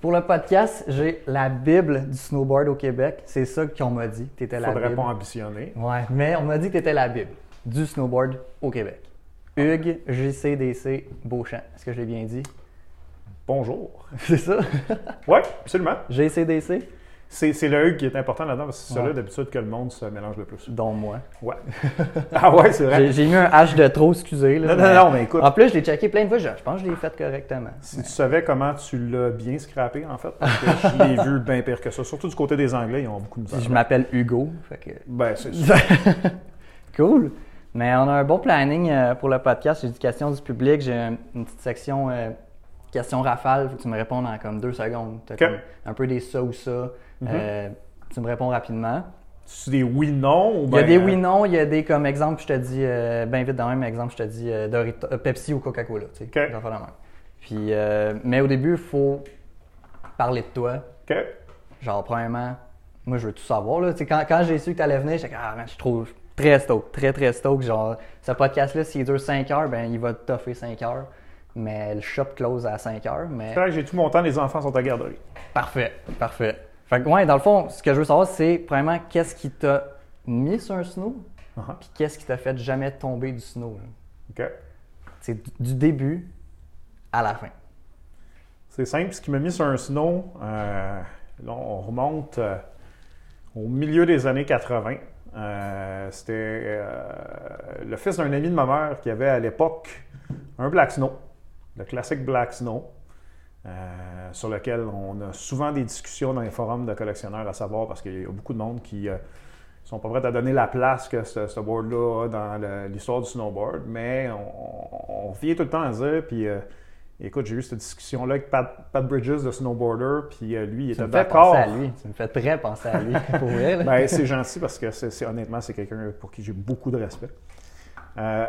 Pour le podcast, j'ai la Bible du snowboard au Québec. C'est ça qu'on m'a dit. Tu étais la Faudrait Bible. pas ambitionner. Ouais, mais on m'a dit que tu étais la Bible du snowboard au Québec. Hugues, JCDC, Beauchamp. Est-ce que je l'ai bien dit? Bonjour. C'est ça? Oui, absolument. JCDC, C'est c'est le Hugues qui est important là-dedans parce que c'est celui Ouais. d'habitude que le monde se mélange le plus. dont moi. Ouais. ah ouais, c'est vrai. J'ai mis un H de trop, excusez. Là, Non, non, non, mais écoute. En plus, je l'ai checké plein de fois. Je, je pense que je l'ai fait correctement. Si tu savais comment tu l'as bien scrappé, en fait, parce que je l'ai vu bien pire que ça. Surtout du côté des Anglais, ils ont beaucoup de misère. je m'appelle Hugo. Fait que... Ben, c'est ça. cool. Mais on a un bon planning euh, pour le podcast. J'ai des questions du public. J'ai un- une petite section euh, questions rafales. Faut que tu me répondes en comme deux secondes. Comme un peu des ça ou ça. Euh, tu me réponds rapidement. C'est des oui-non ou Il y a ben, des euh, oui-non, il y a des comme exemple, je te dis, euh, bien vite dans le même exemple, je te dis euh, Dorito- euh, Pepsi ou Coca-Cola. Tu sais, Ok. des affaires de même. Puis, euh, mais au début, il faut parler de toi. Genre, premièrement, moi, je veux tout savoir. Là. Tu sais, Quand, quand j'ai su que tu allais venir, j'étais ah, man, je trouve très stoked, très, très stoked. Genre, ce podcast-là, s'il dure 5 heures, ben, il va te toffer 5 heures. Mais le shop close à 5 heures. Mais C'est vrai que j'ai tout mon temps, les enfants sont à garderie. parfait, parfait. Fait que, ouais, dans le fond, ce que je veux savoir, c'est, premièrement, qu'est-ce qui t'a mis sur un snow, Uh-huh. puis qu'est-ce qui t'a fait jamais tomber du snow. là? OK. C'est du- début à la fin. C'est simple. Ce qui m'a mis sur un snow, euh, là, on remonte euh, au milieu des années 80. Euh, C'était le fils d'un ami de ma mère qui avait à l'époque un Black Snow, le classique Black Snow, euh, sur lequel on a souvent des discussions dans les forums de collectionneurs à savoir parce qu'il y a beaucoup de monde qui euh, sont pas prêts à donner la place que ce, ce board-là a dans l'histoire du snowboard, mais on, on revient tout le temps à dire, puis euh, écoute, j'ai eu cette discussion-là avec Pat, Pat Bridges, de snowboarder, puis lui, il Tu était d'accord. penser à lui. Tu me fais très penser à lui, pour là. Ben, c'est gentil parce que c'est, c'est- honnêtement, c'est quelqu'un pour qui j'ai beaucoup de respect. Euh,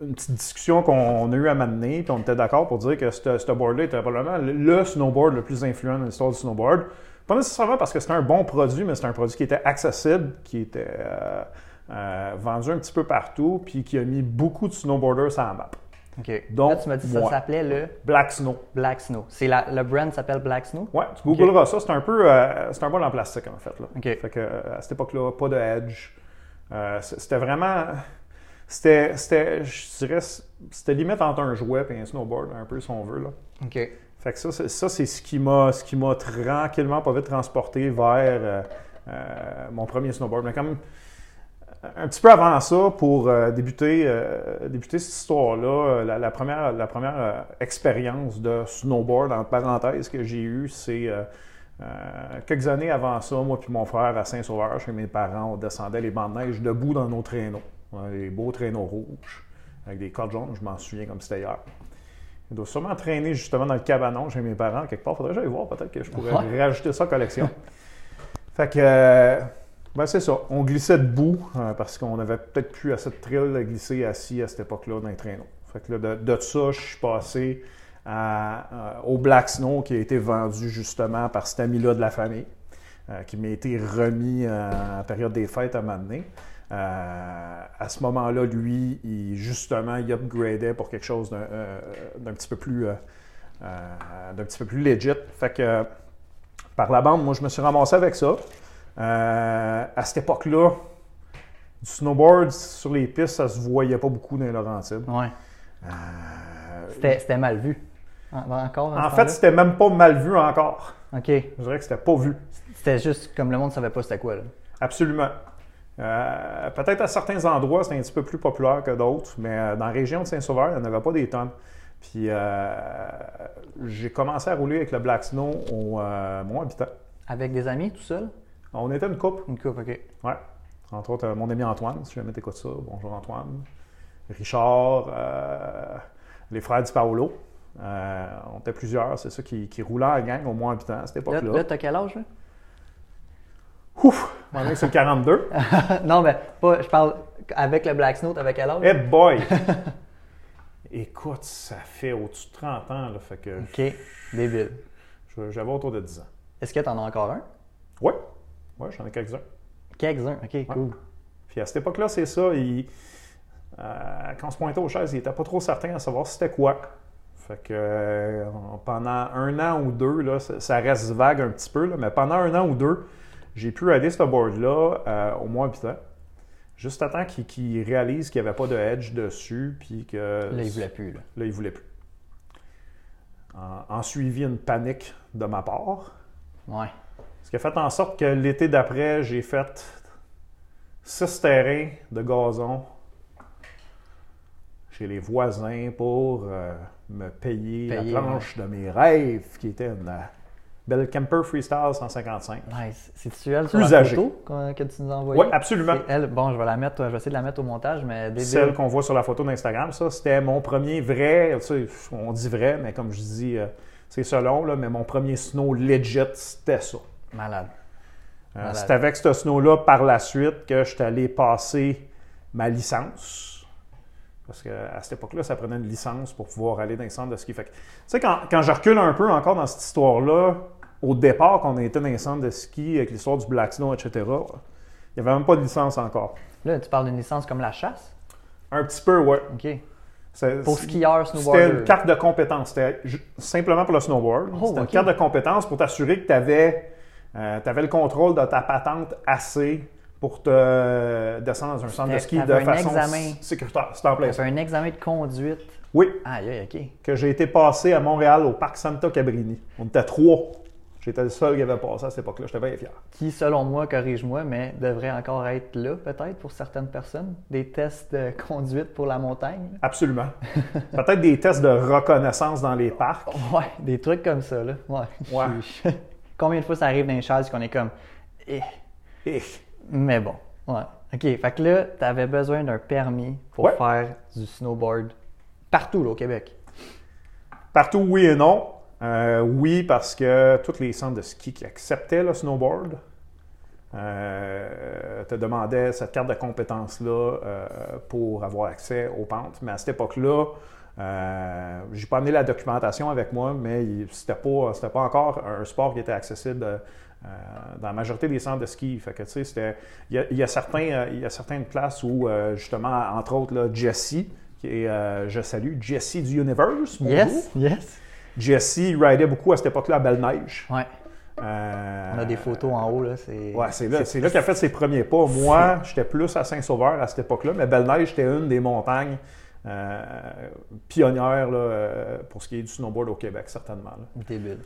une petite discussion qu'on a eue à m'amener, puis on était d'accord pour dire que ce board-là était probablement le, snowboard le plus influent dans l'histoire du snowboard. Pas nécessairement parce que c'était un bon produit, mais c'était un produit qui était accessible, qui était euh, euh, vendu un petit peu partout, puis qui a mis beaucoup de snowboarders sur la map. OK. Donc, Là, tu m'as dit que ça s'appelait le Black Snow. Black Snow. C'est la, le brand s'appelle Black Snow? Ouais, tu googleras ça. C'est un peu. euh, c'est un bol en plastique, en fait. Là. OK. Fait que, à cette époque-là, pas de edge. Euh, c'était vraiment. C'était, je dirais, c'était limite entre un jouet et un snowboard, un peu, si on veut. Là. OK. Fait que ça, c'est, ça, c'est ce qui m'a, ce qui m'a tranquillement, pas vite transporté vers euh, euh, mon premier snowboard. Mais comme un petit peu avant ça, pour euh, débuter, débuter cette histoire-là, la, la première, la première expérience de snowboard, en parenthèse, que j'ai eue, c'est quelques années avant ça, moi puis mon frère à Saint-Sauveur, chez mes parents, on descendait les bancs de neige debout dans nos traîneaux. Ouais, les beaux traîneaux rouges, avec des cordes jaunes, je m'en souviens comme c'était hier. Il doit sûrement traîner justement dans le cabanon chez mes parents quelque part. Faudrait que j'aille voir, peut-être que je pourrais Ouais. rajouter ça à collection. fait que, euh, ben c'est ça. On glissait debout euh, parce qu'on avait peut-être plus assez de thrill à glisser assis à cette époque-là dans les traîneaux. Fait que là, de, de ça, je suis passé à, euh, au Black Snow qui a été vendu justement par cet ami-là de la famille, qui m'a été remis en période des fêtes à m'amener. Euh, à ce moment-là, lui, il, justement, il upgradait pour quelque chose d'un euh, d'un petit peu plus euh, d'un petit peu plus legit. Fait que par la bande, moi, je me suis ramassé avec ça. À cette époque-là, du snowboard sur les pistes, ça se voyait pas beaucoup dans les Laurentides. Ouais. C'était mal vu. En- Encore? en fait, c'était même pas mal vu encore. OK. Je dirais que c'était pas vu. C'était juste comme le monde savait pas c'était quoi, là. Absolument. Euh, Peut-être à certains endroits, c'est un petit peu plus populaire que d'autres, mais euh, dans la région de Saint-Sauveur, il n'y en avait pas des tonnes. Puis euh, j'ai commencé à rouler avec le Black Snow au euh, Mont Habitant. Avec des amis, tout seul? On était une couple. Une coupe, OK. Ouais. Entre autres, mon ami Antoine, si jamais t'écoutes ça. Bonjour Antoine. Richard, les frères Di Paolo. On était plusieurs, c'est ça, qui, qui roulaient en gang au Mont Habitant à cette Là, époque-là. là t'as quel âge, là? Ouf! On est sur le 42. non, mais pas, je parle avec le Black Snow, t'avais quel âge? Eh boy! Écoute, ça fait au-dessus de 30 ans, là, fait que OK. Débile. j'avais autour de 10 ans. Est-ce que t'en as encore un? Ouais, ouais, j'en ai quelques-uns. Quelques-uns. OK, cool. Puis à cette époque-là, c'est ça. il- euh, quand on se pointait aux chaises, il n'était pas trop certain à savoir c'était quoi. Fait Fait que euh, pendant un an ou deux, là, ça, ça reste vague un petit peu, là, mais pendant un an ou deux, j'ai pu rider ce board-là euh, au moins 8 ans. Juste à temps qu'il réalise qu'il n'y avait pas de edge dessus, puis que Là, il voulait plus. Là. là, il voulait plus. En, en suivi une panique de ma part. Ouais. Ce qui a fait en sorte que l'été d'après, j'ai fait six terrains de gazon chez les voisins pour euh, me payer, Payer, la planche de mes rêves, qui était une belle Camper Freestyle 155. Nice. C'est-tu elle sur Plus la âgée. photo que tu nous as envoyée? Oui, absolument. Elle, bon, je vais la mettre, je vais essayer de la mettre au montage, mais. Celle qu'on voit sur la photo d'Instagram, ça, c'était mon premier vrai, tu sais, on dit vrai, mais comme je dis, euh, c'est selon, là, mais mon premier snow legit, c'était ça. Malade. Euh, Malade. c'est avec ce snow-là par la suite que je suis allé passer ma licence. Parce qu'à cette époque-là, ça prenait une licence pour pouvoir aller dans les centres de ski. Fait que, tu sais, quand, quand je recule un peu encore dans cette histoire-là, au départ, quand on était dans les centres de ski avec l'histoire du Black Snow, etc., il n'y avait même pas de licence encore. Là, tu parles d'une licence comme la chasse? Un petit peu, ouais. OK. C'est- Pour c'est- skieur, C'était snowboarder. une carte de compétence. C'était simplement pour le snowboard. Oh, C'était une carte de compétence pour t'assurer que tu avais, le contrôle de ta patente assez pour te descendre dans un centre de ski de façon examen. sécuritaire. C'était en fait un examen de conduite. Oui, Aïe, aïe, OK. que j'ai été passé à Montréal au parc Santa Cabrini. On était trois. J'étais le seul qui avait passé à cette époque-là. J'étais bien fier. Qui, selon moi, corrige-moi, mais devrait encore être là, peut-être, pour certaines personnes. Des tests de conduite pour la montagne. Absolument. Peut-être des tests de reconnaissance dans les parcs. Ouais, des trucs comme ça, là. Ouais. Combien de fois ça arrive dans les chaises qu'on est comme. Eh. Et Mais bon. Ouais. OK. Fait que là, tu avais besoin d'un permis pour Ouais. faire du snowboard partout, là, au Québec. Partout, oui et non. Euh, oui, parce que tous les centres de ski qui acceptaient le snowboard euh, te demandaient cette carte de compétence-là euh, pour avoir accès aux pentes. Mais à cette époque-là, j'ai pas amené la documentation avec moi, mais c'était pas, pas encore un sport qui était accessible dans la majorité des centres de ski. Fait que, il y a, il y a certains, il y a certaines places où, justement, entre autres, Jesse, qui je salue, Jesse du Universe. Yes, yes. Jesse, il ridait beaucoup à cette époque-là à Belle-Neige. Ouais. Euh, On a des photos en haut, là. C'est Ouais, c'est là, c'est là qu'il a fait ses premiers pas. Moi, j'étais plus à Saint-Sauveur à cette époque-là, mais Belle-Neige, c'était une des montagnes euh, pionnières là, euh, pour ce qui est du snowboard au Québec, certainement. là. débile.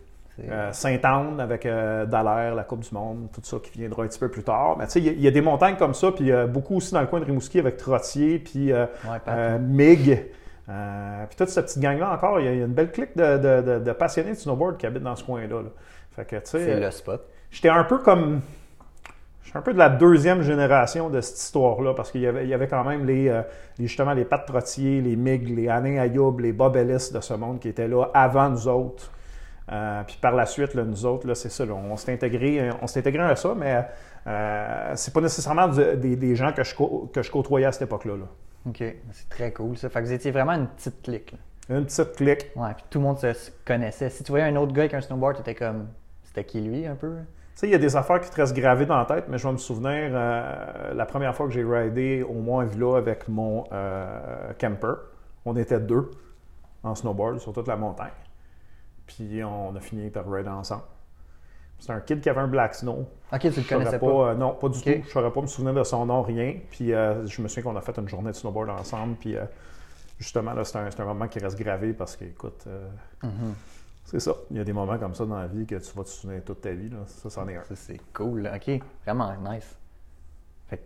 Euh, Sainte-Anne avec Dallaire, la Coupe du Monde, tout ça qui viendra un petit peu plus tard. Mais tu sais, il y a- il y, a des montagnes comme ça, puis beaucoup aussi dans le coin de Rimouski avec Trottier, puis Ouais, MIG. Euh, puis toute cette petite gang-là encore, il y, a il y a une belle clique de, de- de- de passionnés de snowboard qui habitent dans ce coin-là. là. Fait que, tu sais, c'est euh, le spot. j'étais un peu comme. Je suis un peu de la deuxième génération de cette histoire-là, parce qu'il y avait, il y avait quand même les, euh, les- justement les Pat Trottier, les MIG, les Alain Ayoub, les Bob Ellis de ce monde qui étaient là avant nous autres. Euh, puis par la suite, là, nous autres, là, c'est ça, là, on s'est intégré, on s'est intégré à ça, mais euh, c'est pas nécessairement du- des, des gens que je, que je côtoyais à cette époque-là. là. OK. C'est très cool, ça. Fait que vous étiez vraiment une petite clique, là. Une petite clique. Ouais, puis tout le monde se se connaissait. Si tu voyais un autre gars avec un snowboard, t'étais comme. C'était qui lui, un peu? Tu sais, il y a des affaires qui te restent gravées dans la tête, mais je vais me souvenir euh, la première fois que j'ai ridé au Mont-Avila avec mon euh, camper. On était deux en snowboard sur toute la montagne. Puis on a fini par rider ensemble. C'est un kid qui avait un black snow. Ok, tu le connaissais pas, pas. euh, non, pas du tout. Je ne saurais pas me souvenir de son nom, rien. Puis euh, je me souviens qu'on a fait une journée de snowboard ensemble. Puis euh, justement, là, c'est un, moment qui reste gravé parce que, écoute, Mhm. c'est ça. Il y a des moments comme ça dans la vie que tu vas te souvenir toute ta vie. Là. Ça, c'en est un. C'est cool. OK. Vraiment nice. Fait, que-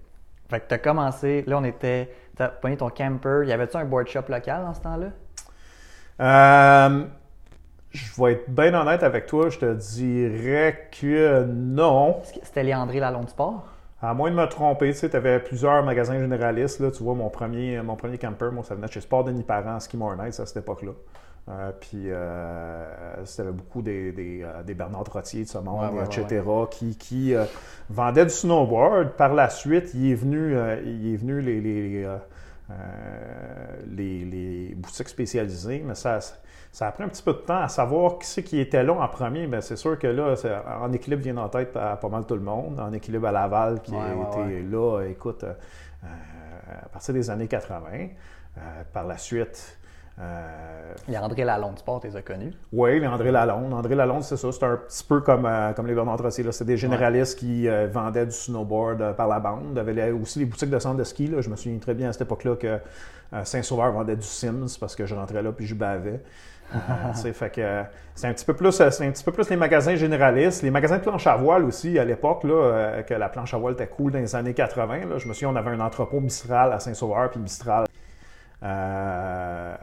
fait que t'as commencé. Là, on était. T'as pogné ton camper. Y avait-tu un board shop local dans ce temps-là? Je vais être bien honnête avec toi. Je te dirais que non. C'était Léandré Lalonde Sport? À moins de me tromper, tu sais, avais plusieurs magasins généralistes. Là, tu vois, mon premier, mon premier camper, moi, ça venait de chez Sport Denis Parent, Ski Nights à cette époque-là. Euh, puis, euh, c'était beaucoup des, des, euh, des Bernard Trottier de ce monde, Ouais, ouais, etc., qui, qui euh, vendaient du snowboard. Par la suite, il est venu, il est venu les, les, les, les boutiques spécialisées, mais ça, ça a pris un petit peu de temps à savoir qui c'est qui était là en premier. Mais c'est sûr que là, en équilibre vient en tête à pas mal tout le monde. En équilibre à Laval, qui Ouais, a ouais, été là, écoute, euh, euh, à partir des années 80. Euh, par la suite, Euh, Les André Lalonde Sport, tu les as connus. oui, les André Lalonde. André Lalonde, c'est ça. C'est un petit peu comme, euh, comme les Bernard Trottier. C'est des généralistes qui euh, vendaient du snowboard par la bande. Il y avait aussi les boutiques de centre de ski. là. Je me souviens très bien à cette époque-là que Saint-Sauveur vendait du Sims parce que je rentrais là puis je bavais. C'est un petit peu plus les magasins généralistes, les magasins de planche à voile aussi à l'époque là euh, que la planche à voile était cool dans les années 80 là. Je me souviens on avait un entrepôt Mistral à Saint-Sauveur puis Mistral euh,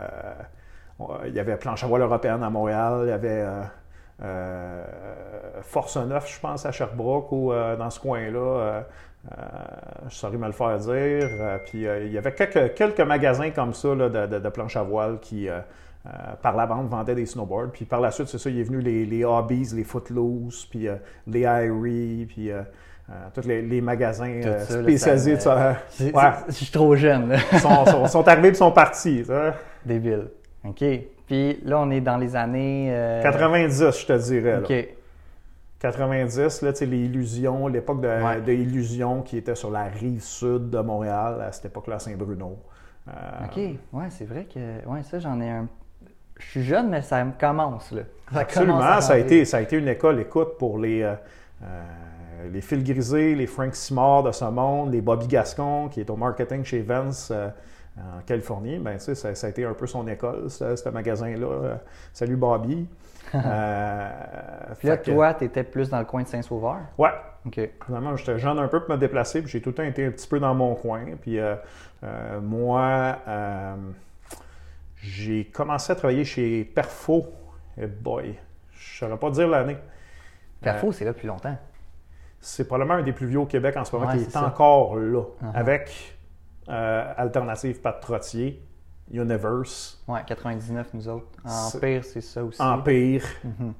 euh, il y avait planche à voile européenne à Montréal, il y avait Force 9, je pense, à Sherbrooke ou dans ce coin-là. je saurais me le faire dire. Puis il y avait quelques, quelques magasins comme ça là, de, de, de planche à voile qui, euh, par la bande, vendaient des snowboards. Puis par la suite, c'est ça, il est venu les, les Hobbies, les Footloose, puis euh, les Irie, puis euh, euh, tous les, les magasins euh, ça, spécialisés. ça me- de Ouais. Je suis trop jeune. Ils sont, sont, sont arrivés et sont partis. ça. Débile. OK. Puis là, on est dans les années. euh, 90, je te dirais. là. OK. 90, là, tu sais, les Illusions, l'époque de, Ouais. de Illusions qui était sur la rive sud de Montréal, à cette époque-là, Saint-Bruno. OK. Ouais, c'est vrai que. Ouais, ça, j'en ai un. Je suis jeune, mais ça me commence, là. Ça Absolument, commence ça a, été, ça a été une école, écoute, pour les, euh, euh, les Phil Grisé, les Frank Simard de ce monde, les Bobby Gascon, qui est au marketing chez Vance euh, en Californie. Ben, tu sais, ça, ça a été un peu son école, ce, ce magasin-là. Euh, salut Bobby. Euh, Puis là, que- toi, t'étais plus dans le coin de Saint-Sauveur? Ouais, OK. Finalement, j'étais jeune un peu pour me déplacer, puis j'ai tout le temps été un petit peu dans mon coin. Puis euh, euh, moi, j'ai commencé à travailler chez Perfo. Et boy, je ne saurais pas dire l'année. Perfo, c'est là depuis longtemps. C'est probablement un des plus vieux au Québec en ce moment Ouais, qui est encore là, Uh-huh. avec euh, Alternative Pat Trottier, Universe, Ouais, 99, nous autres. Empire, c'est ça aussi. Empire. Mhm.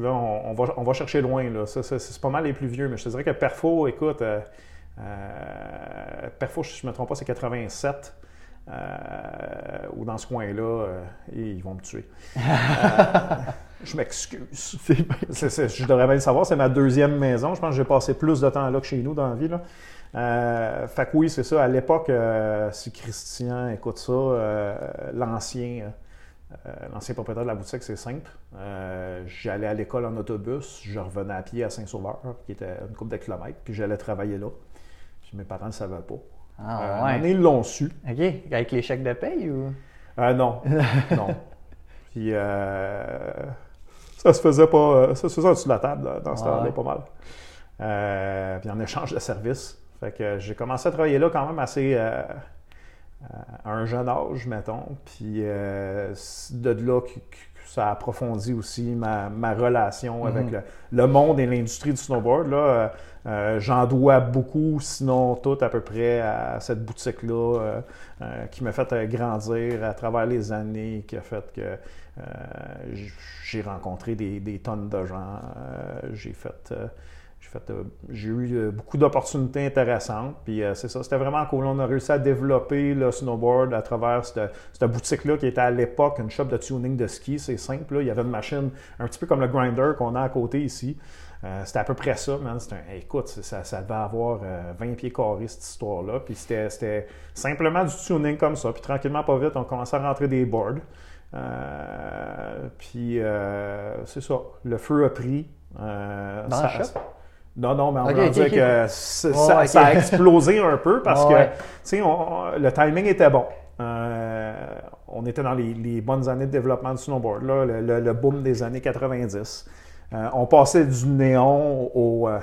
Là, on, on va, on va chercher loin. Là. Ça, ça, c'est pas mal les plus vieux, mais je te dirais que Perfo, écoute, euh, euh, Perfo, si je ne me trompe pas, c'est 87. Euh, ou dans ce coin-là, euh, ils vont me tuer. Euh, je m'excuse. Je devrais bien le savoir, c'est ma deuxième maison. Je pense que j'ai passé plus de temps là que chez nous dans la vie. Là. Fait que oui, c'est ça. À l'époque, si Christian écoute ça, l'ancien. L'ancien propriétaire de la boutique, c'est simple. J'allais à l'école en autobus, je revenais à pied à Saint-Sauveur, qui était une couple de kilomètres, puis j'allais travailler là. Puis mes parents ne le savaient pas. Euh, Ah, ouais. donné, ils l'ont su. OK. Avec les chèques de paye ou? Euh, non, non. Puis euh, ça se faisait pas, euh, ça se faisait au-dessus de la table dans, dans ce Ouais. temps-là, pas mal. Euh, puis en échange de services. Fait que j'ai commencé à travailler là quand même assez euh, à un jeune âge, mettons. Puis euh, de là que, ça a approfondi aussi ma, ma relation avec Mhm. le, le monde et l'industrie du snowboard. Là, Euh, J'en dois beaucoup, sinon tout à peu près, à cette boutique-là euh, euh, qui m'a fait grandir à travers les années, qui a fait que j'ai rencontré des, tonnes de gens. J'ai fait. j'ai eu beaucoup d'opportunités intéressantes. Puis c'est ça, c'était vraiment cool. On a réussi à développer le snowboard à travers cette, boutique-là qui était à l'époque une shop de tuning de ski. C'est simple. Il y avait une machine un petit peu comme le grinder qu'on a à côté ici. Euh, c'était à peu près ça, man. C'était un- écoute, ça, ça devait avoir euh, 20 pieds carrés, cette histoire-là. Puis c'était, simplement du tuning comme ça. Puis tranquillement, pas vite, on commençait à rentrer des boards. Euh, puis euh, c'est ça. Le feu a pris. Euh, Dans ça- la shop? Non, non, mais on Ok, va ok, dire que ça, a explosé un peu parce que, ouais. tu sais, on- le timing était bon. Euh, on était dans les, les bonnes années de développement du snowboard, là, le, le- le boom des années 90. Euh, on passait du néon au, euh,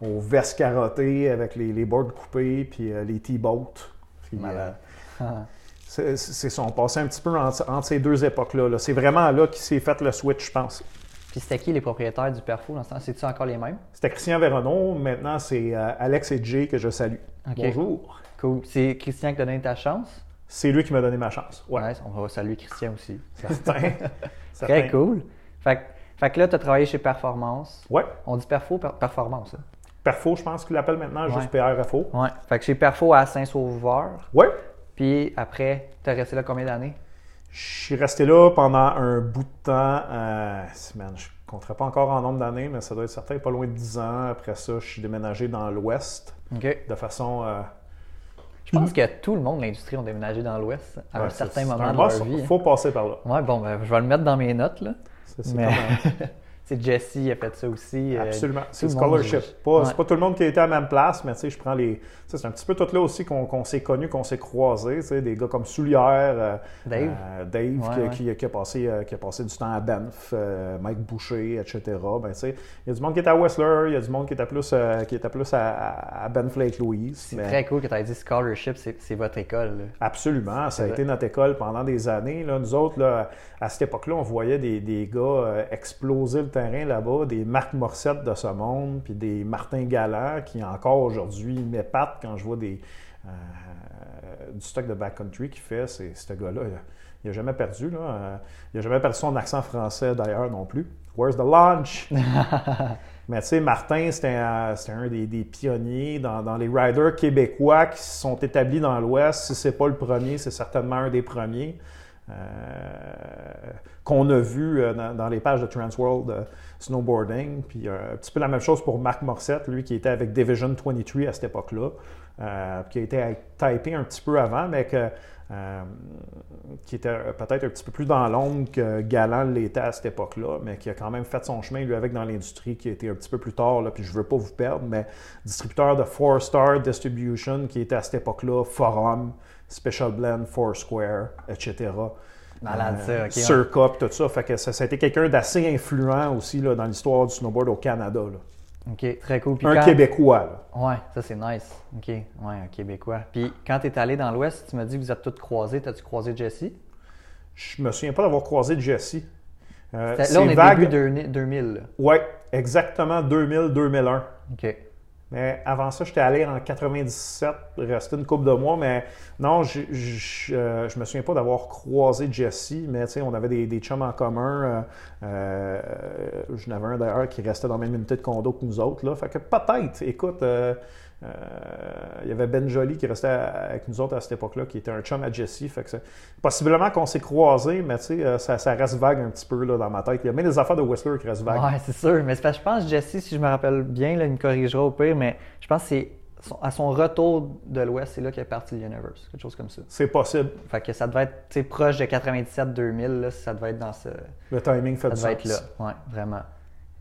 au carotté avec les, les boards coupés puis euh, les T-boats. Malade. c'est c'est ça, on passait un petit peu entre, entre ces deux époques-là. là. C'est vraiment là qu'il s'est fait le switch, je pense. Puis c'était qui les propriétaires du Perfo dans ce temps? C'est-tu encore les mêmes? C'était Christian Véronneau. Maintenant, c'est euh, Alex et Jay que je salue. Bonjour. Cool. C'est Christian qui t'a donné ta chance? C'est lui qui m'a donné ma chance. Ouais, on va saluer Christian aussi. certain. Très Certain. cool. Fait, que- fait que là, tu as travaillé chez Performance. Ouais. On dit Perfo, per- Performance. hein? Perfo, je pense qu'il l'appelle maintenant Ouais. juste PRFO. Ouais. Fait que chez Perfo à Saint-Sauveur. Ouais. Puis après, tu as resté là combien d'années? Je suis resté là pendant un bout de temps. Euh, man, je ne compterai pas encore en nombre d'années, mais ça doit être certain, pas loin de 10 ans. Après ça, je suis déménagé dans l'Ouest OK. de façon euh, Je pense que tout le monde de l'industrie ont déménagé dans l'Ouest à Ouais, un certain moment de leur vie. hein. faut passer par là. Ouais, bon, ben, je vais le mettre dans mes notes, là. Ça, c'est Mais, comme, c'est Jesse a fait ça aussi. euh, Absolument. C'est scholarship. Pas, Ouais. C'est pas tout le monde qui a été à la même place, mais tu sais, je prends les. C'est un petit peu tout là aussi qu'on s'est connus, qu'on s'est croisés. tu sais, Des gars comme Soulière, euh, Dave. euh, Dave Ouais, qui, ouais. qui- qui a passé, euh, qui a passé du temps à Banff, Mike Boucher, etc. Ben, tu sais, il y a du monde qui est à Whistler, il y a du monde qui était plus, qui était plus à, à, Banff Lake Louise. C'est mais- très cool que tu aies dit scholarship, c'est c'est votre école. là. Absolument, ça a été notre école pendant des années. Là. Nous autres, là, à cette époque-là, on voyait des, des gars exploser le terrain là-bas, des Marc Morissette de ce monde, puis des Martin Galland qui encore aujourd'hui m'épatent quand je vois des, euh, du stock de backcountry qu'il fait. C'est, ce gars-là, il n'a jamais perdu. Là. Euh, il n'a jamais perdu son accent français d'ailleurs non plus. Where's the lunch? Mais tu sais, Martin, c'était un, des, des pionniers dans, dans les riders québécois qui se sont établis dans l'Ouest. Si c'est pas le premier, c'est certainement un des premiers euh, qu'on a vu euh, dans, les pages de Transworld euh, Snowboarding. Puis euh, un petit peu la même chose pour Marc Morissette, lui qui était avec Division 23 à cette époque-là, qui a été typé un petit peu avant, mais qui était peut-être un petit peu plus dans l'ombre que Galant l'était à cette époque-là, mais qui a quand même fait son chemin, lui, avec dans l'industrie, qui a été un petit peu plus tard, là, puis je veux pas vous perdre, mais distributeur de Four Star Distribution, qui était à cette époque-là, Forum, Special Blend, Foursquare, etc. Malade, ça, ok, puis tout ça. Fait que ça, ça a été quelqu'un d'assez influent aussi là, dans l'histoire du snowboard au Canada. là. OK, très cool. Puis Un quand- Québécois. Là. Ouais, ça c'est nice. OK, ouais, un Québécois. Puis quand tu es allé dans l'Ouest, tu m'as dit que vous êtes tous croisés. T'as-tu croisé Jesse? Je me souviens pas d'avoir croisé Jesse. Euh, Là, c'est on est vague. début deux- 2000. là. Ouais, exactement 2000-2001. OK. Mais avant ça, j'étais allé en 97, resté une couple de mois, mais non, je, je, euh, je me souviens pas d'avoir croisé Jesse, mais tu on avait des, des chums en commun. Euh, euh, avais un d'ailleurs qui restait dans la même unité de condo que nous autres. Là. Fait que peut-être, écoute, euh, il y avait Ben Joly qui restait avec nous autres à cette époque-là, qui était un chum à Jesse. Fait que possiblement qu'on s'est croisés, mais tu sais, euh, ça, ça reste vague un petit peu là, dans ma tête. Il y a bien des affaires de Whistler qui restent vagues. Ouais, c'est sûr. Mais c'est parce que je pense que Jesse, si je me rappelle bien, là, il me corrigera au pire, mais je pense que c'est à son retour de l'Ouest, c'est là qu'il est parti l'Universe. Quelque chose comme ça. C'est possible. Fait que ça devait être proche de 97-2000, là, ça devait être dans ce. Le timing fait Ça du devait être là. Ouais, vraiment.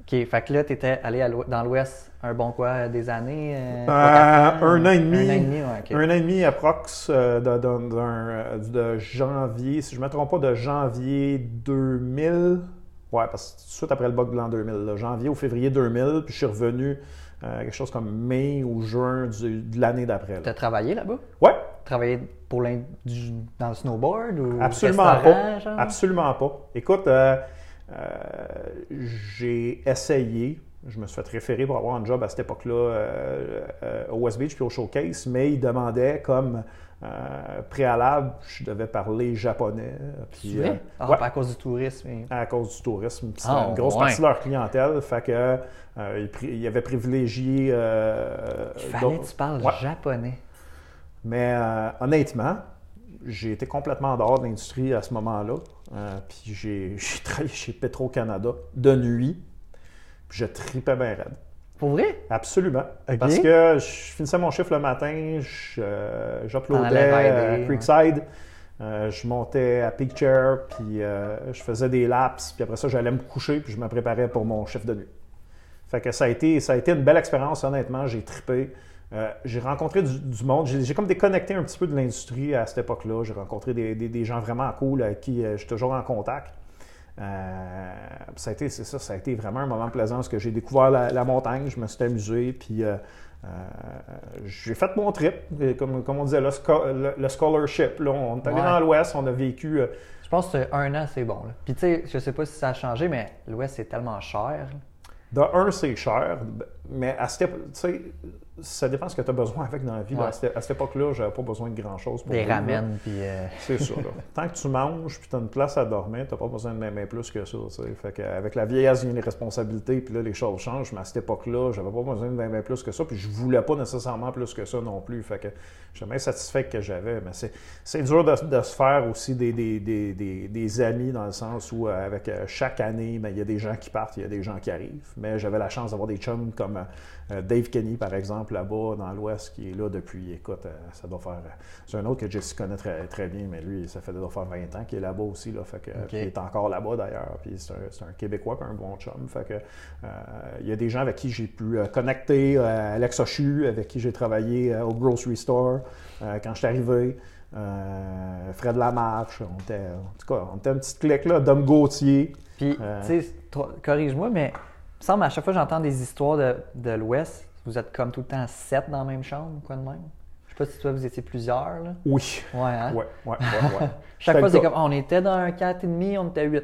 OK, fait que là, tu étais allé à dans l'Ouest un bon quoi, des années? euh, ans? un an et demi. Un an et demi, ouais, OK. Un an et demi approx euh, de, de- euh, de janvier, si je ne me trompe pas, de janvier 2000. Ouais, parce que tout de suite après le bug blanc 2000, là, janvier ou février 2000, puis je suis revenu euh, quelque chose comme mai ou juin du- de l'année d'après. Tu as travaillé là-bas? Ouais, Travaillé pour dans le snowboard ou absolument pas. genre? Absolument pas. Écoute, euh, euh, j'ai essayé. Je me suis fait référer pour avoir un job à cette époque-là euh, euh, au West Beach puis au Showcase, mais ils demandaient comme euh, préalable, je devais parler japonais. Puis, euh, Ah, ouais, pas à cause du tourisme. mais- à cause du tourisme. C'était Ah, une grosse ouais. partie de leur clientèle. Fait que euh, ils, ils avaient privilégié. euh, Il fallait que tu parles Ouais. japonais. mais euh, honnêtement, j'ai été complètement en dehors de l'industrie à ce moment-là. Euh, puis j'ai travaillé chez Petro-Canada de nuit. Puis je tripais bien raide. Pour vrai? Absolument. Parce que je finissais mon chiffre le matin, euh, j'uploadais à ouais. Creekside, euh, je montais à Chair, puis je faisais des laps, puis après ça, j'allais me coucher, puis je me préparais pour mon chiffre de nuit. Fait que ça a été, ça a été une belle expérience, honnêtement. J'ai trippé. Euh, j'ai rencontré du, du monde. J'ai, comme déconnecté un petit peu de l'industrie à cette époque-là. J'ai rencontré des, des- des gens vraiment cool avec qui euh, je suis toujours en contact. Euh, ça a été, c'est ça, ça a été vraiment un moment plaisant parce que j'ai découvert la, la montagne, je me suis amusé, puis euh, euh, j'ai fait mon trip, comme, comme on disait, le, le- le scholarship. Là, on est allé Ouais. dans l'Ouest, on a vécu. Je pense que un an, c'est bon. là. Puis tu sais, je sais pas si ça a changé, mais l'Ouest, c'est tellement cher. là. De un, c'est cher, mais à cette, épo- tu sais, ça dépend ce que tu as besoin avec dans la vie. là. À cette, époque-là, j'avais pas besoin de grand-chose pour Des ramen, puis... euh, C'est ça. Là. Tant que tu manges puis tu as une place à dormir, tu pas besoin de même plus que ça. tu sais. Fait que, avec la vieillesse vient les responsabilités, puis là, les choses changent. Mais à cette époque-là, j'avais pas besoin de bien plus que ça, puis je voulais pas nécessairement plus que ça non plus. Fait que j'étais satisfait que j'avais. Mais c'est, dur de, de se faire aussi des, des, des, des, amis dans le sens où, euh, avec euh, chaque année, ben, il y a des gens qui partent, il y a des gens qui arrivent. Mais j'avais la chance d'avoir des chums comme Dave Kenny, par exemple là-bas, dans l'Ouest, qui est là depuis, écoute, euh, ça doit faire. C'est un autre que Jesse connaît très, très bien, mais lui, ça fait doit faire 20 ans qu'il est là-bas aussi. Là, fait que, il est encore là-bas d'ailleurs. Puis c'est un, un, Québécois, puis un bon chum. Fait que, euh, il y a des gens avec qui j'ai pu euh, connecter. Alex Ochu, avec qui j'ai travaillé au Grocery Store quand je suis arrivé. Fred Lamarche, on était, en tout cas, on était une petite clique là, Dom Gauthier. Puis, tu sais, corrige-moi, mais me semble à chaque fois que j'entends des histoires de, de l'Ouest, vous êtes comme tout le temps sept dans la même chambre, quoi de même? Je sais pas si toi, vous étiez plusieurs. Là. Oui. Ouais, hein? Ouais, ouais, ouais. chaque fois, c'est comme, on était dans un 4,5, on était 8.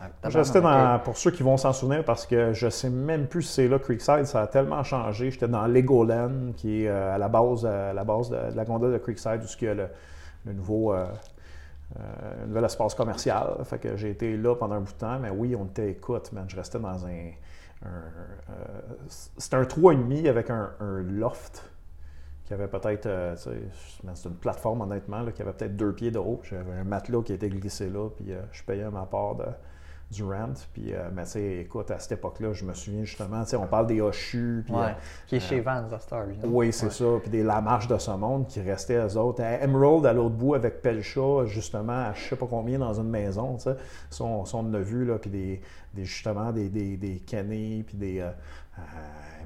Ah, je restais dans, pour ceux qui vont s'en souvenir, parce que je sais même plus si c'est là Creekside, ça a tellement changé. J'étais dans Legoland, qui est euh, à la base, à la base de, la gondole de Creekside, où il y a le, nouveau, euh, euh, nouvel espace commercial. Fait que j'ai été là pendant un bout de temps, mais oui, on était, écoute, je restais dans un. Euh, c'était un 3,5 avec un, loft qui avait peut-être. Euh, c'est une plateforme, honnêtement, qui avait peut-être deux pieds de haut. J'avais un matelas qui était glissé là, puis je payais ma part de du rent. Puis, euh, mais écoute, à cette époque-là, je me souviens justement, tu sais, on parle des Hochus. Puis, ouais, qui est chez Vans à Star. Oui, c'est ça. Puis des Lamarche de ce monde qui restaient eux autres. À Emerald, à l'autre bout, avec Pelcha, justement, à je sais pas combien dans une maison. Ça, on, on a vu, là, puis des, des, justement, des, des, des puis des. Euh,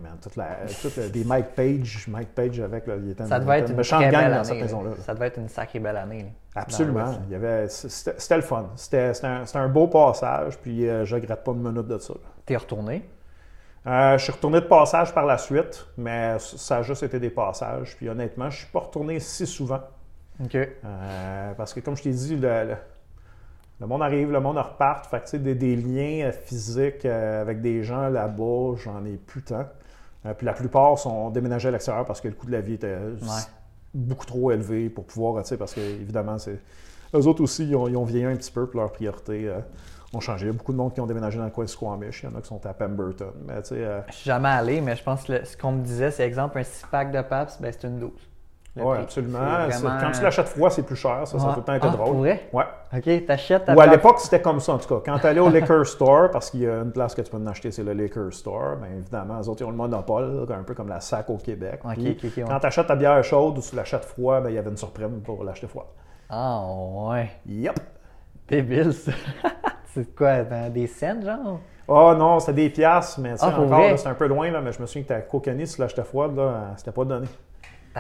euh, toute la, toute, des Mike Page, Mike Page avec, là, il était ça devait être une très belle année, cette maison-là. Ça devait être une sacrée belle année. Absolument. Il y avait, c'était, le fun. C'était, un, un, beau passage, puis euh, je ne regrette pas une minute de ça. T'es retourné? Euh, je suis retourné de passage par la suite, mais ça a juste été des passages. Puis honnêtement, je ne suis pas retourné si souvent. OK. Euh, parce que comme je t'ai dit, le, le, monde arrive, le monde repart. Fait que, des, des liens physiques avec des gens là-bas, j'en ai plus tant. Puis la plupart sont déménagés à l'extérieur parce que le coût de la vie était beaucoup trop élevé pour pouvoir, tu sais, parce que évidemment, c'est. Eux autres aussi, ils ont, ils ont, vieilli un petit peu, puis leurs priorités euh, ont changé. Il y a beaucoup de monde qui ont déménagé dans le coin de Squamish. Il y en a qui sont à Pemberton. Mais, tu sais, euh, Je suis jamais allé, mais je pense que ce qu'on me disait, c'est exemple, un 6-pack de PAPS, ben, c'est une 12. Oui, absolument. Quand tu l'achètes froid, c'est plus cher. Ça, ça a tout le temps été ah, drôle. Ouais. OK, t'achètes Ou à l'époque, c'était comme ça, en tout cas. Quand tu allais au liquor store, parce qu'il y a une place que tu peux en acheter, c'est le liquor store, bien évidemment, les autres, ils ont le monopole, un peu comme la SAC au Québec. quand tu achètes ta bière chaude ou tu l'achètes froid, ben, il y avait une surprise pour l'acheter froid. Ah, ouais. Yep. Débile, ça. c'est quoi, des cents, genre? Ah oh, non, c'était des piastres, mais ah, encore, c'est un peu loin, là, mais je me souviens que ta cocaïne, si tu l'achetais froide, là, c'était pas donné.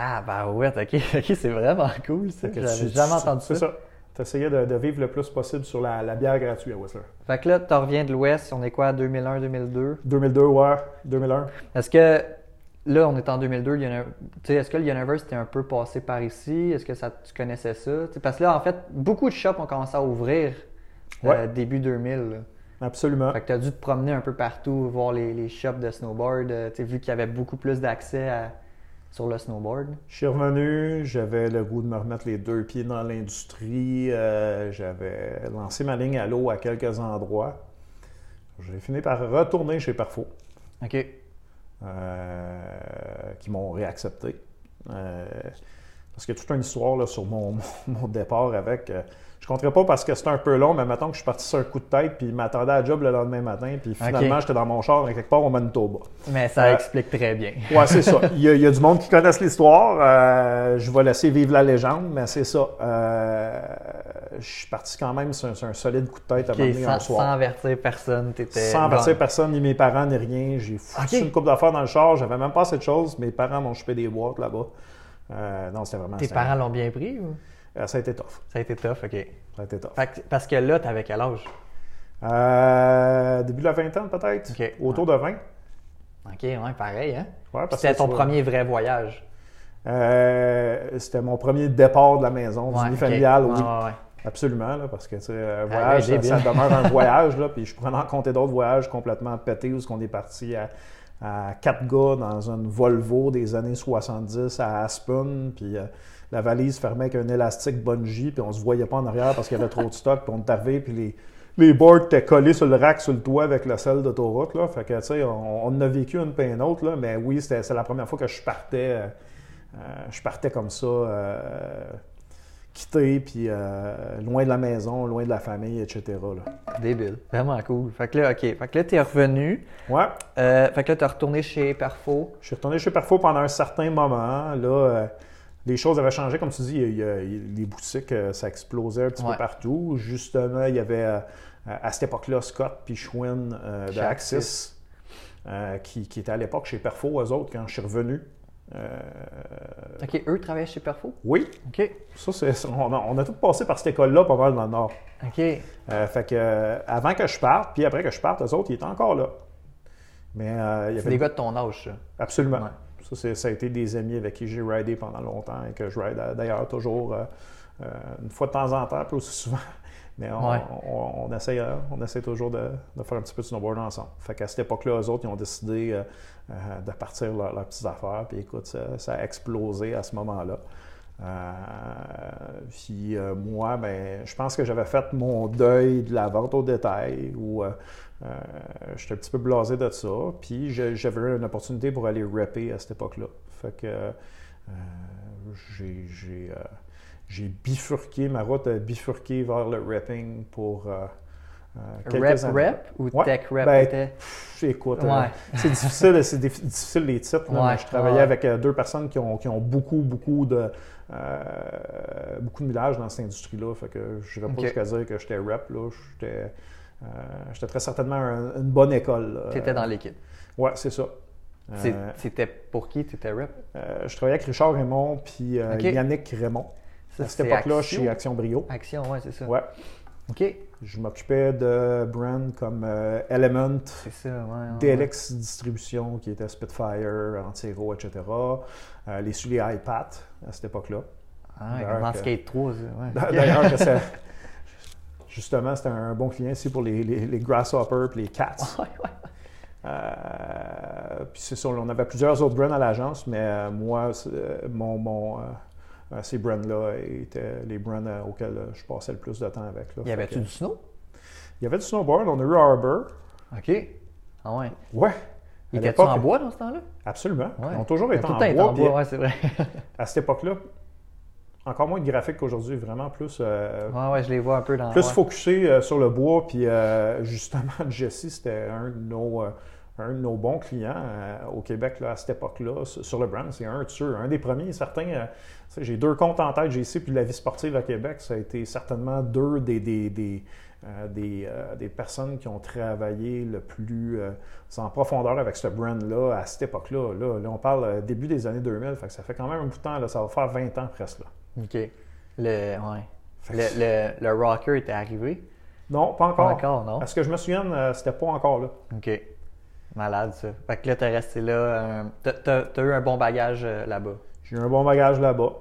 Ah, bah ouais, ok, ok, c'est vraiment cool ça. J'avais jamais entendu ça. C'est ça. Tu essayais de, vivre le plus possible sur la, bière gratuite à Whistler. Fait que là, tu reviens de l'Ouest, on est quoi, 2001, 2002 2002, ouais, 2001. Est-ce que là, on est en 2002, est-ce que le Universe était un peu passé par ici? Est-ce que ça, tu connaissais ça? Parce que là, en fait, beaucoup de shops ont commencé à ouvrir euh, début 2000. Absolument. Fait que tu as dû te promener un peu partout, voir les, les shops de snowboard, euh, vu qu'il y avait beaucoup plus d'accès à sur le snowboard? Je suis revenu, j'avais le goût de me remettre les deux pieds dans l'industrie. Euh, j'avais lancé ma ligne à l'eau à quelques endroits. J'ai fini par retourner chez Parfo. OK. Euh, qui m'ont réaccepté. Euh, parce qu'il y a toute une histoire sur mon, mon, départ avec. Je ne compterai pas parce que c'était un peu long, mais maintenant que je suis parti sur un coup de tête, puis il m'attendait à job le lendemain matin, puis finalement, j'étais dans mon char quelque part au Manitoba. Mais ça euh, explique très bien. oui, c'est ça. Il y, a, du monde qui connaisse l'histoire. Euh, je vais laisser vivre la légende, mais c'est ça. Euh, je suis parti quand même sur un, solide coup de tête à okay, sans, un soir. Sans avertir personne, t'étais. Sans avertir personne, ni mes parents, ni rien. J'ai foutu une coupe d'affaires dans le char. J'avais même pas cette chose. Mes parents m'ont chopé des boîtes là-bas. non, c'était vraiment. Tes parents l'ont bien pris ou? Euh, ça a été tough. Ça a été tough, OK. Ça a été tough. parce que là, tu avais quel âge? Euh, début de la vingtaine, peut-être. Autour de 20. OK, ouais, pareil, hein? c'était ton premier vrai voyage. Euh, c'était mon premier départ de la maison, du familial, oui. Absolument, là, parce que tu sais, ah, voyage, ça, demeure un voyage, là, puis je pourrais en compter d'autres voyages complètement pétés où on est parti à, à, quatre gars dans une Volvo des années 70 à Aspen, puis la valise fermée avec un élastique bungee, puis on se voyait pas en arrière parce qu'il y avait trop de stock, puis on est puis les, les boards étaient collés sur le rack sur le toit avec le sel d'autoroute. Là. Fait que, tu sais, on, on, a vécu une peine autre, là, mais oui, c'est la première fois que je partais, euh, je partais comme ça. Euh, quitté, puis euh, loin de la maison, loin de la famille, etc. là. Débile. Vraiment cool. Fait que là, OK. Fait que là, t'es revenu. Ouais. Euh, fait que là, t'es retourné chez Perfo. Je suis retourné chez Perfo pendant un certain moment. Là, euh, les choses avaient changé. Comme tu dis, il y a- il y les boutiques, euh, ça explosait un petit Ouais. peu partout. Justement, il y avait euh, à cette époque-là Scott puis Schwinn euh, de Axis, euh, qui, qui étaient à l'époque chez Perfo, eux autres, quand je suis revenu. Euh, OK, eux travaillaient chez Perfo? oui, OK. ça, c'est, on, a, on a tout passé par cette école-là pas mal dans le Nord. OK. Euh, fait que, avant que je parte, puis après que je parte, eux autres, ils étaient encore là. Mais euh, il y C'est avait des gars de ton âge, ça. Absolument. Ouais. Ça, ça a été des amis avec qui j'ai ridé pendant longtemps et que je ride d'ailleurs toujours euh, euh, une fois de temps en temps, aussi souvent. Mais on, Ouais. on, on essaie, euh, on essaie toujours de, de faire un petit peu de snowboard ensemble. Fait qu'à cette époque-là, eux autres, ils ont décidé euh, euh, de partir leur- leurs petites affaires. Puis écoute, ça, ça a explosé à ce moment-là. Euh, puis moi, ben, je pense que j'avais fait mon deuil de la vente au détail où j'étais un petit peu blasé de ça. Puis j'avais eu une opportunité pour aller rapper à cette époque-là. Fait que euh, j'ai, j'ai, euh, j'ai bifurqué, ma route a bifurqué vers le rapping pour euh, euh, Rap, années. rap ou Ouais. tech rap? Ben? Pff, Écoute, Ouais. euh, c'est difficile, c'est dif- difficile les titres. là, Ouais, mais je travaillais avec euh, deux personnes qui ont, qui ont beaucoup, beaucoup de euh, beaucoup de millage dans cette industrie-là. Fait que je n'irais pas jusqu'à dire que j'étais rap. Là. J'étais, euh, j'étais très certainement un- une bonne école. là. T'étais dans l'équipe. Ouais, c'est ça. Euh, C'était pour qui? T'étais rap? euh, je travaillais avec Richard Raymond puis euh. Yannick Raymond. Ça, à cette époque-là, chez Action Brio. Action, ouais, c'est ça. Ouais. OK. Je m'occupais de brands comme euh, Element, ça, ouais. ouais, DLX Distribution, qui était Spitfire, Antiro, etc. Euh, les les iPads à cette époque-là. Ah, Skate 3, ça, ouais. D'ailleurs, que ça- justement, c'était un bon client ici pour les, les, les Grasshoppers et les Cats. Ouais, ouais. Euh, puis c'est ça, on avait plusieurs autres brands à l'agence, mais euh, moi, euh, mon, mon, ces brands-là étaient les brands auxquels je passais le plus de temps avec. Là. Y avait-tu du snow? Il y avait du snowboard, on a eu Arbor. OK. Ah ouais. Ouais. Il l'époque, en bois dans ce temps-là? Absolument. Ouais. Ils ont toujours été en le temps bois. en bois, ouais, c'est vrai. À cette époque-là, encore moins de graphique qu'aujourd'hui, vraiment plus, euh, ouais, ouais, je les vois un peu dans... plus ouais. focusé euh, sur le bois. Puis euh, justement, Jesse, c'était un de nos, euh, un de nos bons clients au Québec là, à cette époque-là, sur le brand. C'est un de ceux, un des premiers, certains. j'ai deux comptes en tête, JC puis la vie sportive à Québec. Ça a été certainement deux des, des, des, euh, des, euh, des personnes qui ont travaillé le plus euh, en profondeur avec ce brand-là à cette époque-là. Là, Là, on parle début des années 2000, fait que ça fait quand même un bout de temps. Là, ça va faire 20 ans presque. Là. OK. Le, ouais. Le, le, le rocker était arrivé? Non, pas encore. Pas encore, non? À ce que je me souvienne, euh, c'était pas encore là. OK. Malade, ça. Fait que là, t'es resté là. euh, t'as- t'as eu un bon bagage euh, là-bas? J'ai eu un bon bagage là-bas.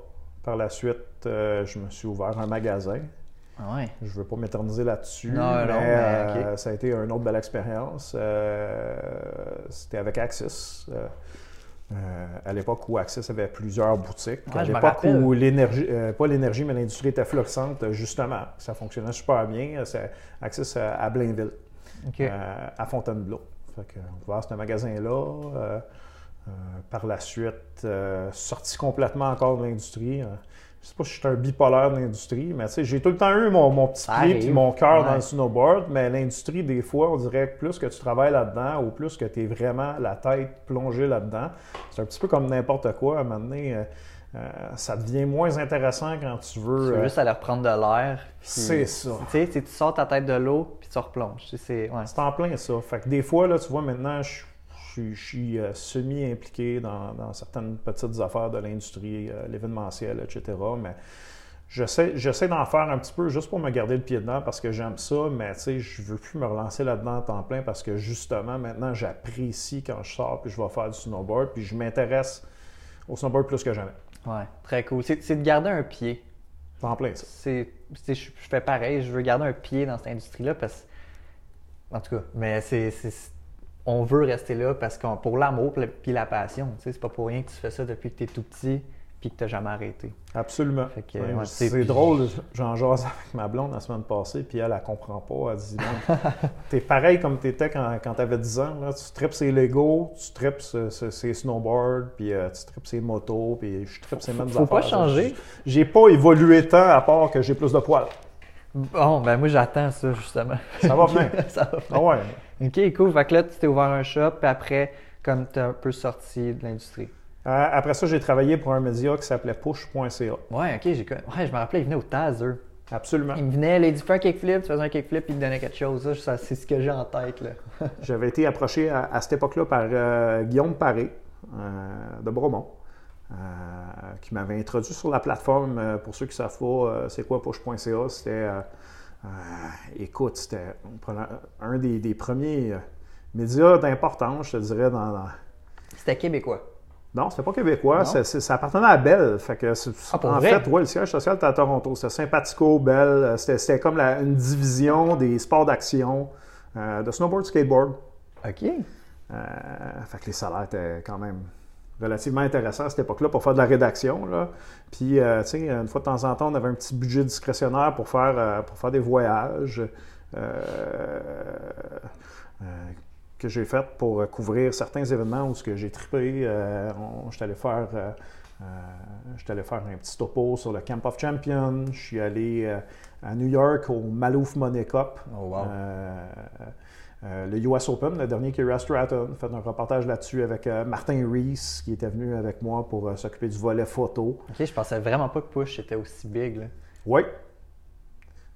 Par la suite, je me suis ouvert un magasin. Ah ouais? Je veux pas m'éterniser là-dessus, Non, mais, non, mais ça a été une autre belle expérience. C'était avec Axis. Euh, euh, à l'époque où Axis avait plusieurs boutiques. Ouais, à l'époque où l'énergie, euh, pas l'énergie, mais l'industrie était florissante, euh, justement. Ça fonctionnait super bien. C'est Axis euh, à Blainville, euh, à Fontainebleau. Fait que, on va voir ce magasin-là. euh, euh, par la suite, euh, sorti complètement encore de l'industrie. Sais pas si je suis un bipolaire de l'industrie, mais tu sais, j'ai tout le temps eu mon, mon petit pied et mon cœur Ouais. dans le snowboard, mais l'industrie, des fois, on dirait que plus que tu travailles là-dedans ou plus que tu es vraiment la tête plongée là-dedans, c'est un petit peu comme n'importe quoi. À un moment donné, euh, euh, ça devient moins intéressant quand tu veux. Tu veux euh, juste aller reprendre de l'air. c'est ça. Tu sais, tu sors ta tête de l'eau, puis tu replonges. C'est ouais. En plein ça. Fait que des fois, là, tu vois, maintenant, je, je- je suis euh, semi-impliqué dans, dans certaines petites affaires de l'industrie, euh, l'événementiel, etc. Mais j'essaie, j'essaie d'en faire un petit peu juste pour me garder le pied dedans parce que j'aime ça, mais tu sais, je veux plus me relancer là-dedans à temps plein parce que justement, maintenant, j'apprécie quand je sors puis je vais faire du snowboard puis je m'intéresse au snowboard plus que jamais. Ouais, très cool. C'est c'est de garder un pied. En plein ça. C'est, c'est- je, fais pareil, je veux garder un pied dans cette industrie-là parce en tout cas, mais c'est, c'est- on veut rester là parce qu'on pour l'amour puis la- la passion. Tu sais, c'est pas pour rien que tu fais ça depuis que tu es tout petit. puis que tu n'as jamais arrêté. Absolument. Ouais, c'est drôle, j'en jase avec ma blonde la semaine passée, puis elle, elle comprend pas. Elle dit T'es pareil comme t'étais quand, quand t'avais 10 ans. Là. Tu tripes ses Lego, tu tripes ses snowboards, puis euh, tu tripes ses motos, puis je tripe ses mêmes Faut pas affaires. changer. J'ai pas évolué tant à part que j'ai plus de poils. Bon, ben moi j'attends ça justement. Ça va bien. ça va Ah ouais. Ok, cool. Fait que là, tu t'es ouvert un shop, puis après, comme tu es un peu sorti de l'industrie. Euh, après ça, j'ai travaillé pour un média qui s'appelait push.ca. Ouais, ok, j'ai Ouais, je me rappelais, il venait au Taz, eux. Absolument. Il me venait, là, il dit fais un kickflip, tu faisais un kickflip, il te donnait quelque chose. Ça, c'est ce que j'ai en tête, là. J'avais été approché à, à cette époque-là par euh, Guillaume Paré euh, de Bromont, qui m'avait introduit sur la plateforme. pour ceux qui ne savent pas, c'est quoi push.ca, c'était, euh, écoute, c'était un des, des premiers euh, médias d'importance, je te dirais, dans, dans- C'était québécois. non, c'était pas québécois, ça appartenait à Bell. Fait que Ah, en vrai? fait, ouais, le siège social était à Toronto. C'était Sympathico, Bell. euh, C'était comme la- une division des sports d'action, euh, de snowboard, skateboard. Ok. Fait que les salaires étaient quand même relativement intéressants à cette époque-là pour faire de la rédaction. Là. Puis, euh, tu sais, une fois de temps en temps, on avait un petit budget discrétionnaire pour faire, euh, pour faire des voyages euh, que j'ai fait pour couvrir certains événements où ce que j'ai trippé. J'étais allé faire... euh, j'étais allé faire un petit topo sur le Camp of Champions. Je suis allé euh, à New York au Malouf Money Cup. Oh, wow. Euh, euh, le US Open, le dernier qui est à Stratton. Fait un reportage là-dessus avec euh, Martin Rees qui était venu avec moi pour euh, s'occuper du volet photo. Ok, je pensais vraiment pas que Push était aussi big, là. Oui.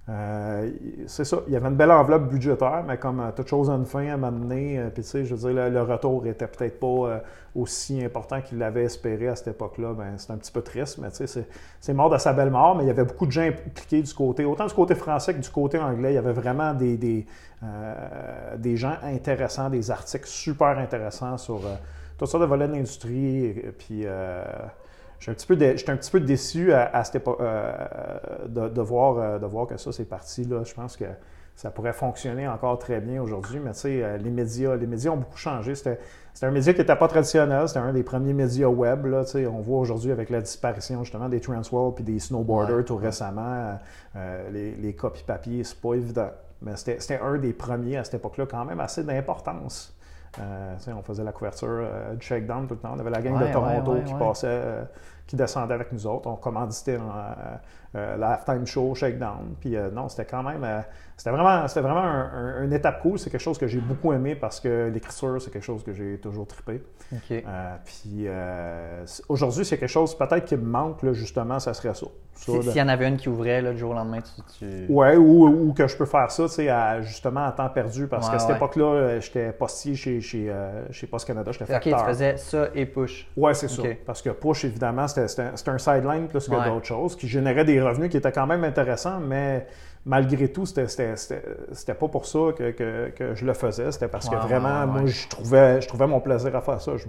Euh, c'est ça. Il y avait une belle enveloppe budgétaire, mais comme euh, toute chose a une fin à m'amener, euh, puis tu sais, je veux dire, le, retour était peut-être pas aussi important qu'il l'avait espéré à cette époque-là. Ben, c'est un petit peu triste, mais tu sais, c'est- mort de sa belle mort, mais il y avait beaucoup de gens impliqués du côté, autant du côté français que du côté anglais. Il y avait vraiment des, des, des gens intéressants, des articles super intéressants sur euh, tout ça de volets de l'industrie, puis... euh, J'étais un, petit peu dé- j'étais un petit peu déçu à, à cette époque, euh, de, de voir, euh, de voir que ça, c'est parti. Là. Je pense que ça pourrait fonctionner encore très bien aujourd'hui, mais tu sais, euh, les médias, les médias ont beaucoup changé. C'était, un média qui n'était pas traditionnel, c'était un des premiers médias web. Là, tu sais. on voit aujourd'hui avec la disparition justement des Transworld puis des snowboarders Ouais, tout récemment, euh, les, les copies papier, c'est pas évident. Mais c'était un des premiers à cette époque-là, quand même assez d'importance. Euh, on faisait la couverture euh, du shakedown tout le temps. On avait la gang Ouais, de Toronto ouais, ouais, qui passait, euh, qui descendait avec nous autres. On commanditait euh, la halftime show, shakedown. Puis euh, non, c'était quand même, euh, c'était vraiment, c'était vraiment un- un- une étape cool. C'est quelque chose que j'ai beaucoup aimé parce que l'écriture, c'est quelque chose que j'ai toujours trippé. Euh, puis aujourd'hui, c'est quelque chose peut-être qui me manque là, justement, ça serait ça. Ça, Si- S'il y en avait une qui ouvrait, là, du jour au lendemain, tu. tu... Ouais, ou, ou que je peux faire ça, tu sais, à- justement à temps perdu, parce Ouais, qu'à cette ouais. époque-là, j'étais postier chez, chez, chez Post Canada, j'étais Ok, tu facteur. faisais ça et Push. Ouais, c'est ça. Ok. Parce que push, évidemment, c'était un, un sideline plus que Ouais. d'autres choses, qui générait des revenus qui étaient quand même intéressants, mais malgré tout, c'était- pas pour ça que, que- que je le faisais. C'était parce que vraiment, ouais, moi, je trouvais, je trouvais mon plaisir à faire ça. Je,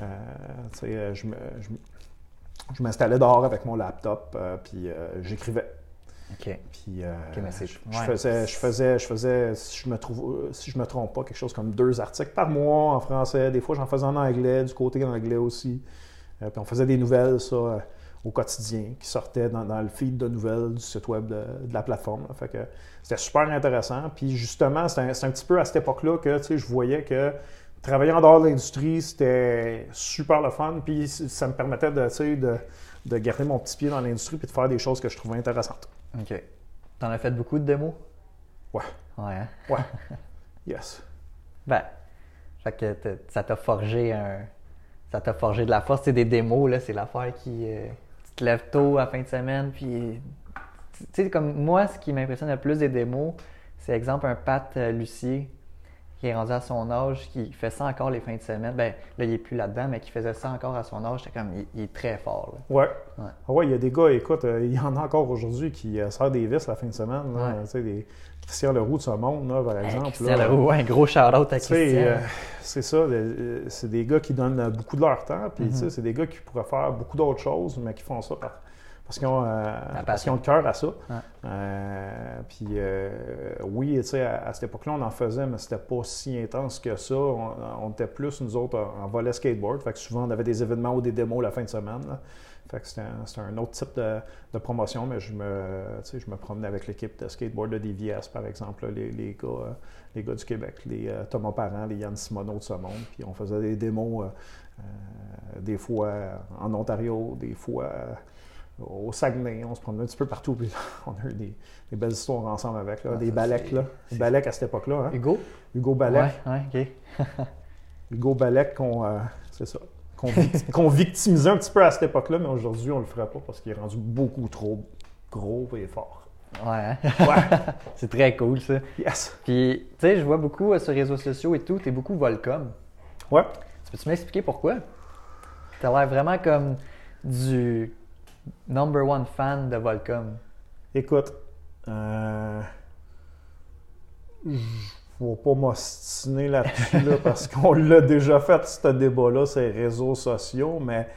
euh, je me- je m'installais dehors avec mon laptop, euh, puis euh, j'écrivais. Ok. Puis euh, mais je, je ouais. faisais, je faisais, je faisais, si je me trouve, si je me trompe pas, quelque chose comme deux articles par mois en français. Des fois, j'en faisais en anglais, du côté anglais aussi. Euh, puis on faisait des nouvelles, ça, au quotidien, qui sortaient dans, dans le feed de nouvelles du site web de, de la plateforme. là. Fait que c'était super intéressant. Puis justement, c'est un, petit peu à cette époque-là que, je voyais que travailler en dehors de l'industrie, c'était super le fun. Puis ça me permettait de, de, de garder mon petit pied dans l'industrie puis de faire des choses que je trouvais intéressantes. Ok. T'en as fait beaucoup de démos? Ouais. Ouais, hein? Ouais. Yes. Ben, fait que ça t'a forgé un. Ça t'a forgé de la force. C'est des démos, là, c'est l'affaire qui. euh, te lèves tôt à fin de semaine, puis. Tu sais, comme moi, ce qui m'impressionne le plus des démos, c'est exemple un Pat euh, Lucier qui est rendu à son âge, qui fait ça encore les fins de semaine. Ben, là, il est plus là-dedans, mais qui faisait ça encore à son âge. Comme, il, il est très fort, là. Ouais. Ouais. Ah ouais, il y a des gars, écoute, euh, il y en a encore aujourd'hui qui euh, sortent des vis la fin de semaine. là. Ouais. Tu sais, des Christian Leroux de ce monde, là, par exemple. Christian là. Leroux, un gros shout-out à Christian. euh, c'est ça, euh, c'est des gars qui donnent beaucoup de leur temps, puis Mhm. sais, c'est des gars qui pourraient faire beaucoup d'autres choses, mais qui font ça par, parce qu'ils ont, euh, parce qu'ils ont le cœur à ça. Euh, puis euh, oui, tu sais, à, cette époque-là, on en faisait, mais c'était pas si intense que ça. On, était plus, nous autres, en, volet skateboard. Fait que souvent, on avait des événements ou des démos la fin de semaine. Fait que c'était un, autre type de, promotion, mais je me, je me promenais avec l'équipe de skateboard de DVS, par exemple, les, les, gars, les gars du Québec, les Thomas Parent, les Yann Simoneau de ce monde. Puis on faisait des démos des fois en Ontario, des fois au Saguenay, on se promenait un petit peu partout. Puis on a eu des, belles histoires ensemble avec, là, des Balek. Là. Balek à cette époque-là. Hein? Hugo? Hugo Balek. Ouais, OK. Hugo Balek, qu'on, euh, c'est ça, qu'on, victimisait un petit peu à cette époque-là, mais aujourd'hui, on le ferait pas parce qu'il est rendu beaucoup trop gros et fort. Ouais, hein? ouais. c'est très cool, ça. Yes. Puis, tu sais, je vois beaucoup euh, sur les réseaux sociaux et tout, tu es beaucoup Volcom. Ouais. Tu peux-tu m'expliquer pourquoi? Tu as l'air vraiment comme du number one fan de Volcom? Écoute, euh, je ne vais pas m'ostiner là-dessus parce qu'on l'a déjà fait, ce débat-là, ces réseaux sociaux, mais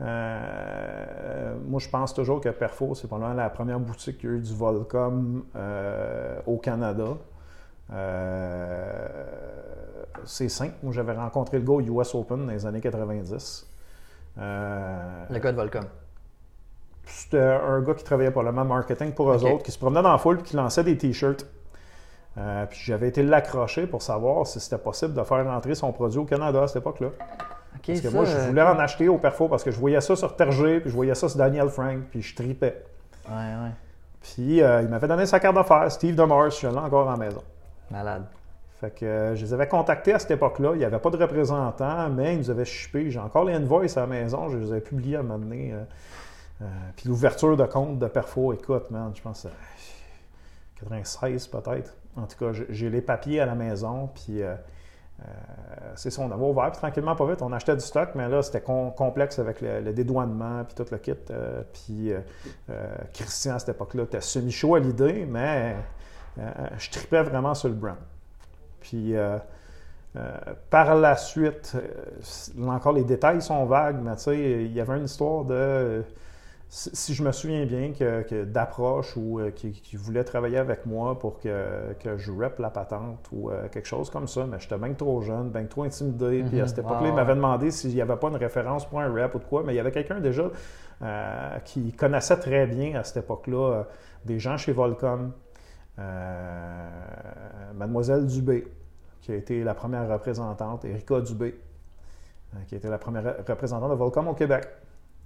euh, moi, je pense toujours que Perfo, c'est probablement la première boutique qui a eu du Volcom euh, au Canada. c'est simple. Moi, j'avais rencontré le gars au US Open dans les années 90. le gars de Volcom. C'était un gars qui travaillait pour le même marketing pour eux autres, qui se promenait dans la foule et qui lançait des t-shirts. Euh, puis j'avais été l'accrocher pour savoir si c'était possible de faire rentrer son produit au Canada à cette époque-là. parce que moi, je voulais en acheter au Perfo parce que je voyais ça sur Tergé, puis je voyais ça sur Daniel Frank, puis je tripais. Ouais, ouais. Puis euh, il m'avait donné sa carte d'affaires, Steve Demars, je suis là encore à la maison. Malade. Fait que euh, je les avais contactés à cette époque-là. Il n'y avait pas de représentant, mais ils nous avaient shippé. J'ai encore les invoices à la maison. Je les avais publiés à un moment donné. Euh, puis l'ouverture de compte de Perfo, écoute, man, je pense 96 peut-être. En tout cas, j'ai les papiers à la maison, puis euh, euh, c'est ça, on avait ouvert, puis tranquillement, pas vite, on achetait du stock, mais là, c'était complexe avec le, dédouanement, puis tout le kit. puis Christian, à cette époque-là, était semi-chaud à l'idée, mais je tripais vraiment sur le brand. Puis par la suite, encore les détails sont vagues, mais tu sais, il y avait une histoire de si je me souviens bien, que, d'approche ou euh, qui, voulait travailler avec moi pour que, que je rep la patente ou euh, quelque chose comme ça, mais j'étais bien trop jeune, bien trop intimidé. Puis à mhm. cette époque-là, il m'avait demandé s'il n'y avait pas une référence pour un rep ou de quoi, mais il y avait quelqu'un déjà euh, qui connaissait très bien à cette époque-là des gens chez Volcom, Mademoiselle Dubé, qui a été la première représentante, Erika Dubé, qui a été la première représentante de Volcom au Québec.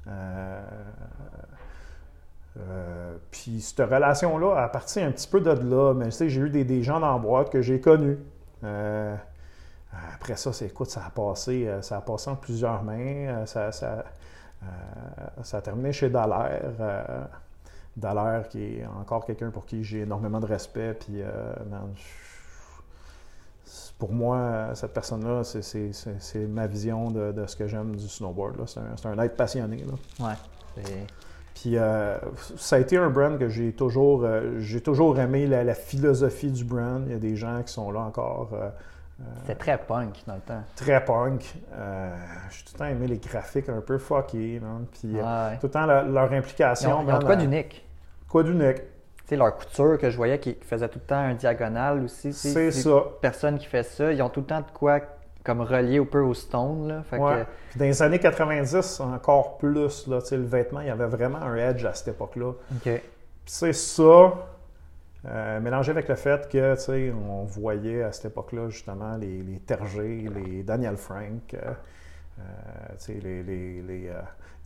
Euh, euh, puis cette relation-là a parti un petit peu de là, mais tu sais, j'ai eu des, gens dans la boîte que j'ai connus. Euh, après ça, c'est écoute, ça a passé, ça a passé en plusieurs mains. Ça, ça, a terminé chez Dallaire. Dallaire, qui est encore quelqu'un pour qui j'ai énormément de respect. Puis, pour moi, cette personne-là, c'est ma vision de, ce que j'aime du snowboard. C'est un, être passionné. Là. Ouais. Puis euh, ça a été un brand que j'ai toujours, euh, j'ai toujours aimé la, philosophie du brand. Il y a des gens qui sont là encore. Euh, C'était très punk dans le temps. Très punk. j'ai tout le temps aimé les graphiques un peu fuckés. Puis tout le temps leur, implication. Ils ont, quoi d'unique? Quoi d'unique? Sais, leur couture que je voyais qui faisait tout le temps un diagonal aussi. C'est ça. Personne qui fait ça. Ils ont tout le temps de quoi comme relié un peu au stone. Là. Fait Dans les années 90, encore plus, là, le vêtement, il y avait vraiment un edge à cette époque-là. C'est ça, euh, mélangé avec le fait que, on voyait à cette époque-là, justement, les, les Tergé, les Daniel Frank, euh, les, les, les,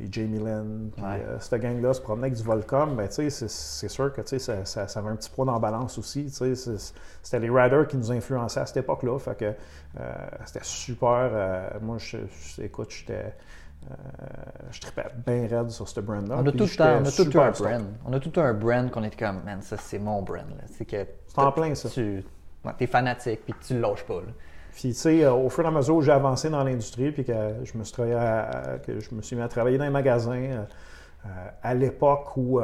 les Jamie Lynn, puis euh, cette gang-là se promenait avec du Volcom, ben, c'est sûr que ça, ça, ça, avait un petit poids dans la balance aussi. C'était les riders qui nous influençaient à cette époque-là. Fait que euh, c'était super. Euh, moi, je, écoute, j'étais. je tripais bien raide sur ce brand-là. On a tout, on a tout un brand. On a tout un brand qu'on était comme, man, ça c'est mon brand. C'est que. C'est en plein ça. Tu es fanatique puis tu le lâches pas. Là. Puis, tu sais, euh, au fur et à mesure où j'ai avancé dans l'industrie, puis que je me suis, que je me suis mis à travailler dans les magasins, euh, euh, à l'époque où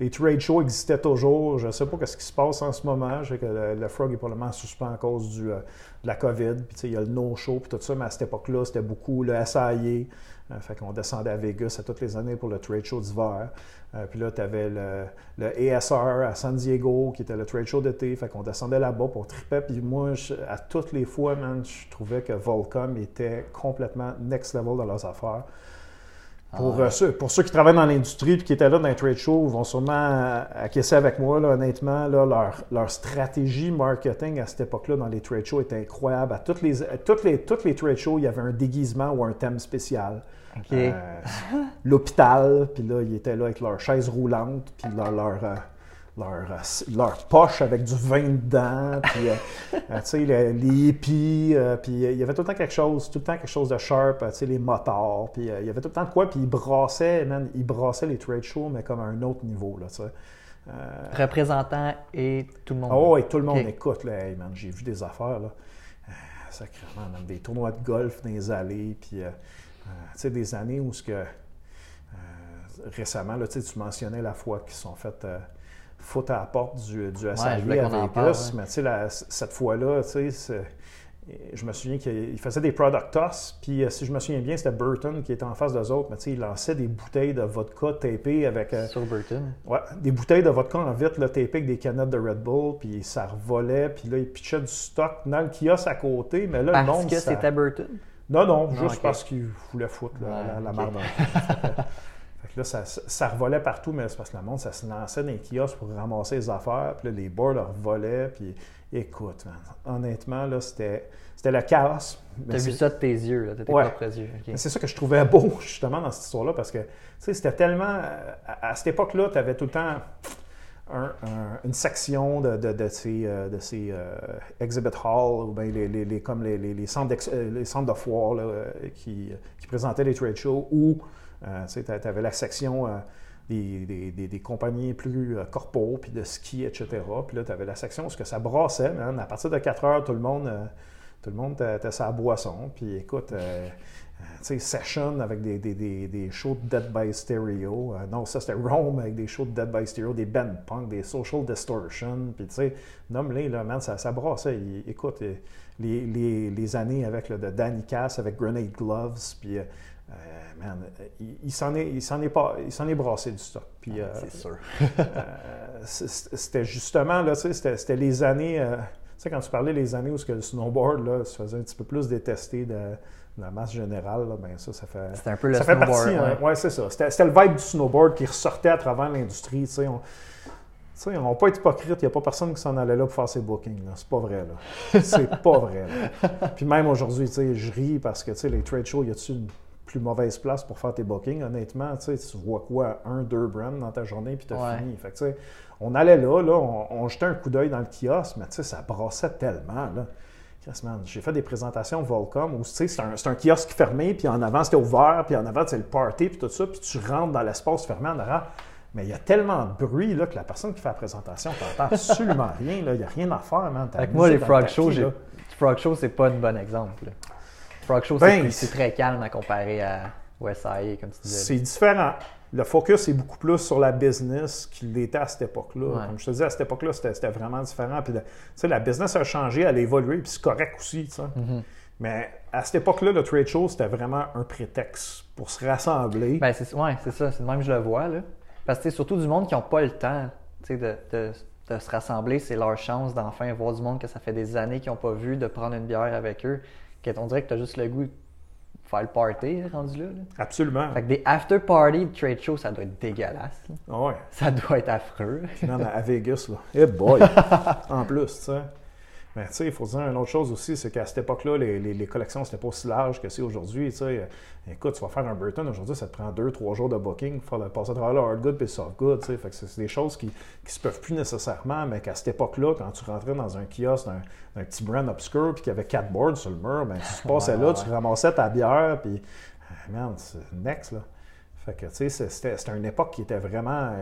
les trade shows existaient toujours. Je ne sais pas ce qui se passe en ce moment. Je sais que le, Frog est probablement suspend à cause du, de la COVID. Puis, il y a le no-show puis tout ça, mais à cette époque-là, c'était beaucoup le SIA. Euh, fait qu'on descendait à Vegas à toutes les années pour le trade show d'hiver. Euh, puis là, tu avais le, le, ASR à San Diego, qui était le trade show d'été. Fait qu'on descendait là-bas pour triper. Puis moi, à toutes les fois, man, je trouvais que Volcom était complètement next level dans leurs affaires. Pour, ah. euh, ceux, pour ceux qui travaillent dans l'industrie et qui étaient là dans les trade shows, ils vont sûrement acquiescer avec moi, là, honnêtement. Là, leur, leur, stratégie marketing à cette époque-là dans les trade shows était incroyable. À toutes les, toutes les, toutes les trade shows, il y avait un déguisement ou un thème spécial. Euh, l'hôpital, puis là, ils étaient là avec leur chaise roulante, puis leur, leur, euh, leur, leur, poche avec du vin dedans, puis tu sais, les, hippies, puis il y avait tout le temps quelque chose, tout le temps quelque chose de sharp, tu sais, les motards, puis il y avait tout le temps de quoi, puis ils brassaient, man, ils brassaient les trade shows, mais comme à un autre niveau, là, tu sais. Représentant et tout le monde. Oh, et tout le monde écoute, là, man, j'ai vu des affaires, là. sacrément, même des tournois de golf dans les allées, puis euh, sais, des années où ce que euh, récemment, là, tu mentionnais la fois qu'ils sont fait euh, foutre à la porte du, du à Vegas, mais tu sais, cette fois-là, tu sais, je me souviens qu'il faisait des product toss, puis si je me souviens bien, c'était Burton qui était en face d'eux autres, mais tu sais, il lançait des bouteilles de vodka tapées avec... Sur Burton? Ouais, des bouteilles de vodka en vitre là, tapées avec des canettes de Red Bull, puis ça revolait, puis là, il pitchait du stock dans le kiosque à côté, mais là, Parce le monde... que c'était Burton? Non, non, juste parce qu'il voulait foutre la, la, marde fait que là, ça, ça, revolait partout, mais c'est parce que le monde, ça se lançait dans les kiosques pour ramasser les affaires, puis là, les boards leur volaient, puis écoute, honnêtement, là, c'était, c'était le chaos. T'as vu ça de tes yeux, là, de tes propres yeux. C'est ça que je trouvais beau, justement, dans cette histoire-là, parce que, tu sais, c'était tellement... À, cette époque-là, tu avais tout le temps une section de, de, ces, euh, de ces euh, exhibit halls, ou bien les, comme les, centres, euh, les de foire qui, présentaient les trade shows, où tu avais la section des, compagnies plus corpo, puis de ski, etc. Puis là, tu avais la section où que ça brassait, à partir de 4 heures, tout le monde, tout le sa boisson. Puis écoute, Session avec des, des, des, des, shows de Dead by Stereo. Euh, non, ça c'était Rome avec des shows de Dead by Stereo, des band punk, des Social Distortion. Puis tu sais, nomme-les, là, man, ça, ça brassait. écoute, euh, les, les, les, années avec le de Danny Cass, avec Grenade Gloves, puis euh, man, il, s'en est, il s'en est pas, il s'en est brassé du stock. Puis, c'est sûr. c'était justement, là, c'était, c'était les années, tu sais, quand tu parlais les années où que le snowboard, là, se faisait un petit peu plus détester de la masse générale, là, ben ça, ça fait. C'était un peu le snowboard. Partie, hein. ouais, c'est ça. C'était, le vibe du snowboard qui ressortait à travers l'industrie. Tu sais, on, on n'a pas été hypocrite, il n'y a pas personne qui s'en allait là pour faire ses bookings. C'est pas vrai, là. C'est pas vrai, Puis même aujourd'hui, tu sais, je ris parce que, tu sais, les trade shows, y a-tu une plus mauvaise place pour faire tes bookings? Honnêtement, tu sais, tu vois quoi? Un, deux brands dans ta journée, puis t'as fini. Fait que, tu sais, on allait là, là, on, on jetait un coup d'œil dans le kiosque, mais tu sais, ça brassait tellement, là. J'ai fait des présentations Volcom où c'est un, un, kiosque fermé, puis en avant c'était ouvert, puis en avant c'est le party, puis tout ça, puis tu rentres dans l'espace fermé en arrière. Mais il y a tellement de bruit là, que la personne qui fait la présentation n'entend absolument rien. Il n'y a rien à faire. Man. Avec moi, les Frog Show, Frog Show, c'est pas un bon exemple. Frog Show, ben, c'est très calme à comparer à Westside, comme tu disais. C'est différent le focus est beaucoup plus sur la business qu'il était à cette époque-là. Comme je te disais, à cette époque-là, c'était vraiment différent. Puis, la business a changé, elle a évolué, puis c'est correct aussi. Mm-hmm. Mais à cette époque-là, le trade show, c'était vraiment un prétexte pour se rassembler. Ben, c'est ouais, c'est ça. C'est même que je le vois. Là. Parce que c'est surtout du monde qui n'ont pas le temps de, de, de, se rassembler. C'est leur chance d'enfin voir du monde que ça fait des années qu'ils n'ont pas vu, de prendre une bière avec eux. On dirait que tu as juste le goût faire le party rendu là, Absolument. Fait que des after-party de trade show, ça doit être dégueulasse. Ah ouais. Ça doit être affreux. non, à Vegas, là. Eh boy! en plus, tu sais. Mais tu sais, il faut dire une autre chose aussi, c'est qu'à cette époque-là, les, les, les, collections, c'était pas aussi large que c'est aujourd'hui. Tu sais, écoute, tu vas faire un Burton aujourd'hui, ça te prend deux, trois jours de booking pour faire passer à travers le hard good et le soft good. Tu sais, fait que c'est des choses qui, qui se peuvent plus nécessairement, mais qu'à cette époque-là, quand tu rentrais dans un kiosque d'un petit brand obscur puis qu'il y avait quatre boards sur le mur, ben tu passais là, tu ramassais ta bière, puis ah, merde, c'est next là. Fait que tu sais, c'était une époque qui était vraiment,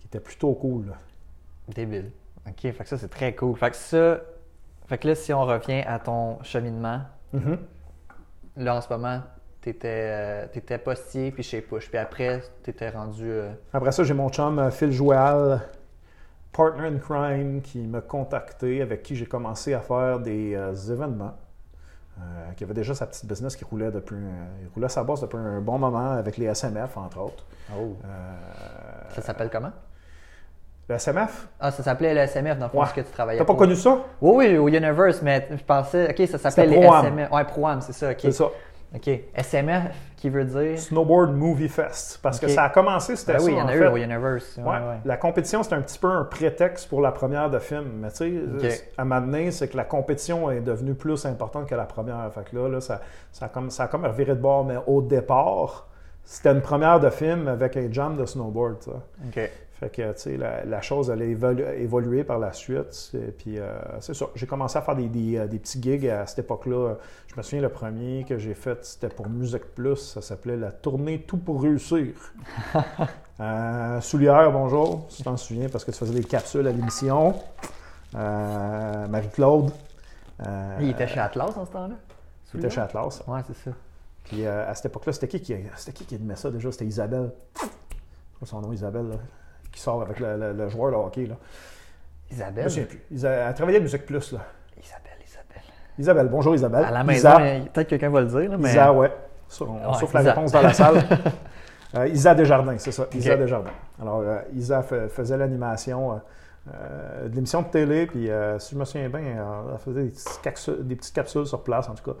qui était plutôt cool. Là. Débile. OK, fait que ça, c'est très cool. Fait que ça, fait que là, si on revient à ton cheminement, mm-hmm. là, en ce moment, t'étais euh, t'étais postier puis chez Push. Puis après, t'étais rendu. euh, Après ça, j'ai mon chum euh, Phil Joal, partner in crime, qui m'a contacté, avec qui j'ai commencé à faire des euh, événements. Qui avait déjà sa petite business qui roulait depuis un- il roulait sa bosse depuis un bon moment avec les SMF, entre autres. Oh. Ça s'appelle comment? Le SMF? Ah, ça s'appelait le SMF dans le fond, Ouais. ce que tu travaillais T'as pas pour. connu ça? Oui, oui, au Universe, mais je pensais. Ok, ça s'appelait les. SMF. Ouais, Pro-Am, c'est ça. Ok. C'est ça. Ok. SMF, qui veut dire? Snowboard Movie Fest. Parce que ça a commencé, c'était Ben ça. oui, il y en a eu au Universe. Ouais, Ouais. ouais. La compétition, c'est un petit peu un prétexte pour la première de film. Mais tu sais, Ok. à donné, c'est que la compétition est devenue plus importante que la première. Fait que là, là, ça, ça, a comme, ça a comme reviré de bord. Mais au départ, c'était une première de film avec un jam de snowboard. ça. Ok. Fait que, tu sais, la, la chose allait évolu- évoluer par la suite. Puis, euh, c'est ça. J'ai commencé à faire des, des, euh, des petits gigs à cette époque-là. Je me souviens, le premier que j'ai fait, c'était pour Musique Plus. Ça s'appelait La tournée Tout pour réussir. euh, Soulière, bonjour. Si tu t'en souviens, parce que tu faisais des capsules à l'émission. Euh, Marie-Claude. Il était chez Atlas en ce temps-là? il était chez Atlas. Ouais, c'est ça. Puis à cette époque-là, c'était qui qui, c'était qui qui ça déjà? C'était Isabelle. Son nom, Isabelle, là? Qui sort avec le, le- le joueur de hockey, là. Je Isabelle. souviens plus. Isa- elle travaillait à Musique Plus, là. Isabelle, Isabelle. Isabelle, bonjour Isabelle. À la maison, Isa, peut-être quelqu'un va le dire, là, mais. Isa, ouais. On Ouais, souffle la réponse dans la salle. Euh, Isa Desjardins, c'est ça. Isa. Desjardins. Alors, euh, Isa fa- faisait l'animation euh, de l'émission de télé, puis euh, si je me souviens bien, elle faisait des petites, capsules, des petites capsules sur place, en tout cas.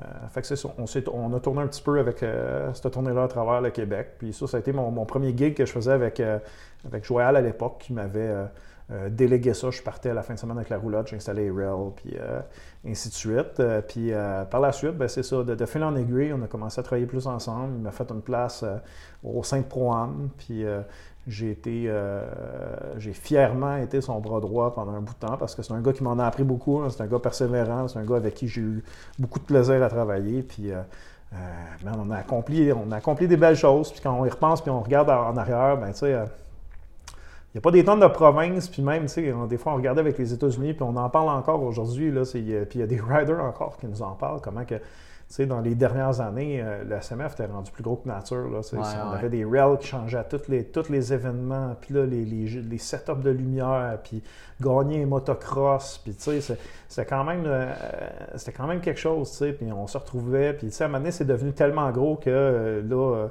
Euh, fait que c'est ça. On, s'est- on a tourné un petit peu avec euh, cette tournée-là à travers le Québec. Puis ça, ça a été mon, mon premier gig que je faisais avec, euh, avec Joël à l'époque, qui m'avait euh, euh, délégué ça. Je partais à la fin de semaine avec la roulotte, j'installais les rails, puis euh, ainsi de suite. Euh, puis euh, par la suite, ben, c'est ça, de, de fil en aiguille, on a commencé à travailler plus ensemble. Il m'a fait une place euh, au sein de Pro-Am, puis j'ai été, j'ai fièrement été son bras droit pendant un bout de temps parce que c'est un gars qui m'en a appris beaucoup. hein. C'est un gars persévérant, c'est un gars avec qui j'ai eu beaucoup de plaisir à travailler. Puis, on a accompli, on a accompli des belles choses. Puis quand on y repense, puis on regarde en arrière, ben tu sais. Il n'y a pas des tonnes de provinces, puis même, tu sais, des fois, on regardait avec les États-Unis, puis on en parle encore aujourd'hui, là, euh, puis il y a des riders encore qui nous en parlent, comment que, tu sais, dans les dernières années, euh, le SMF était rendu plus gros que nature, là, Ouais, on avait des rails qui changeaient à tous les, tous les événements, puis là, les, les, les setups de lumière, puis gagner un motocross, puis tu sais, c'était quand même, euh, c'était quand même quelque chose, tu sais, puis on se retrouvait, puis tu sais, à un moment donné, c'est devenu tellement gros que, euh, là,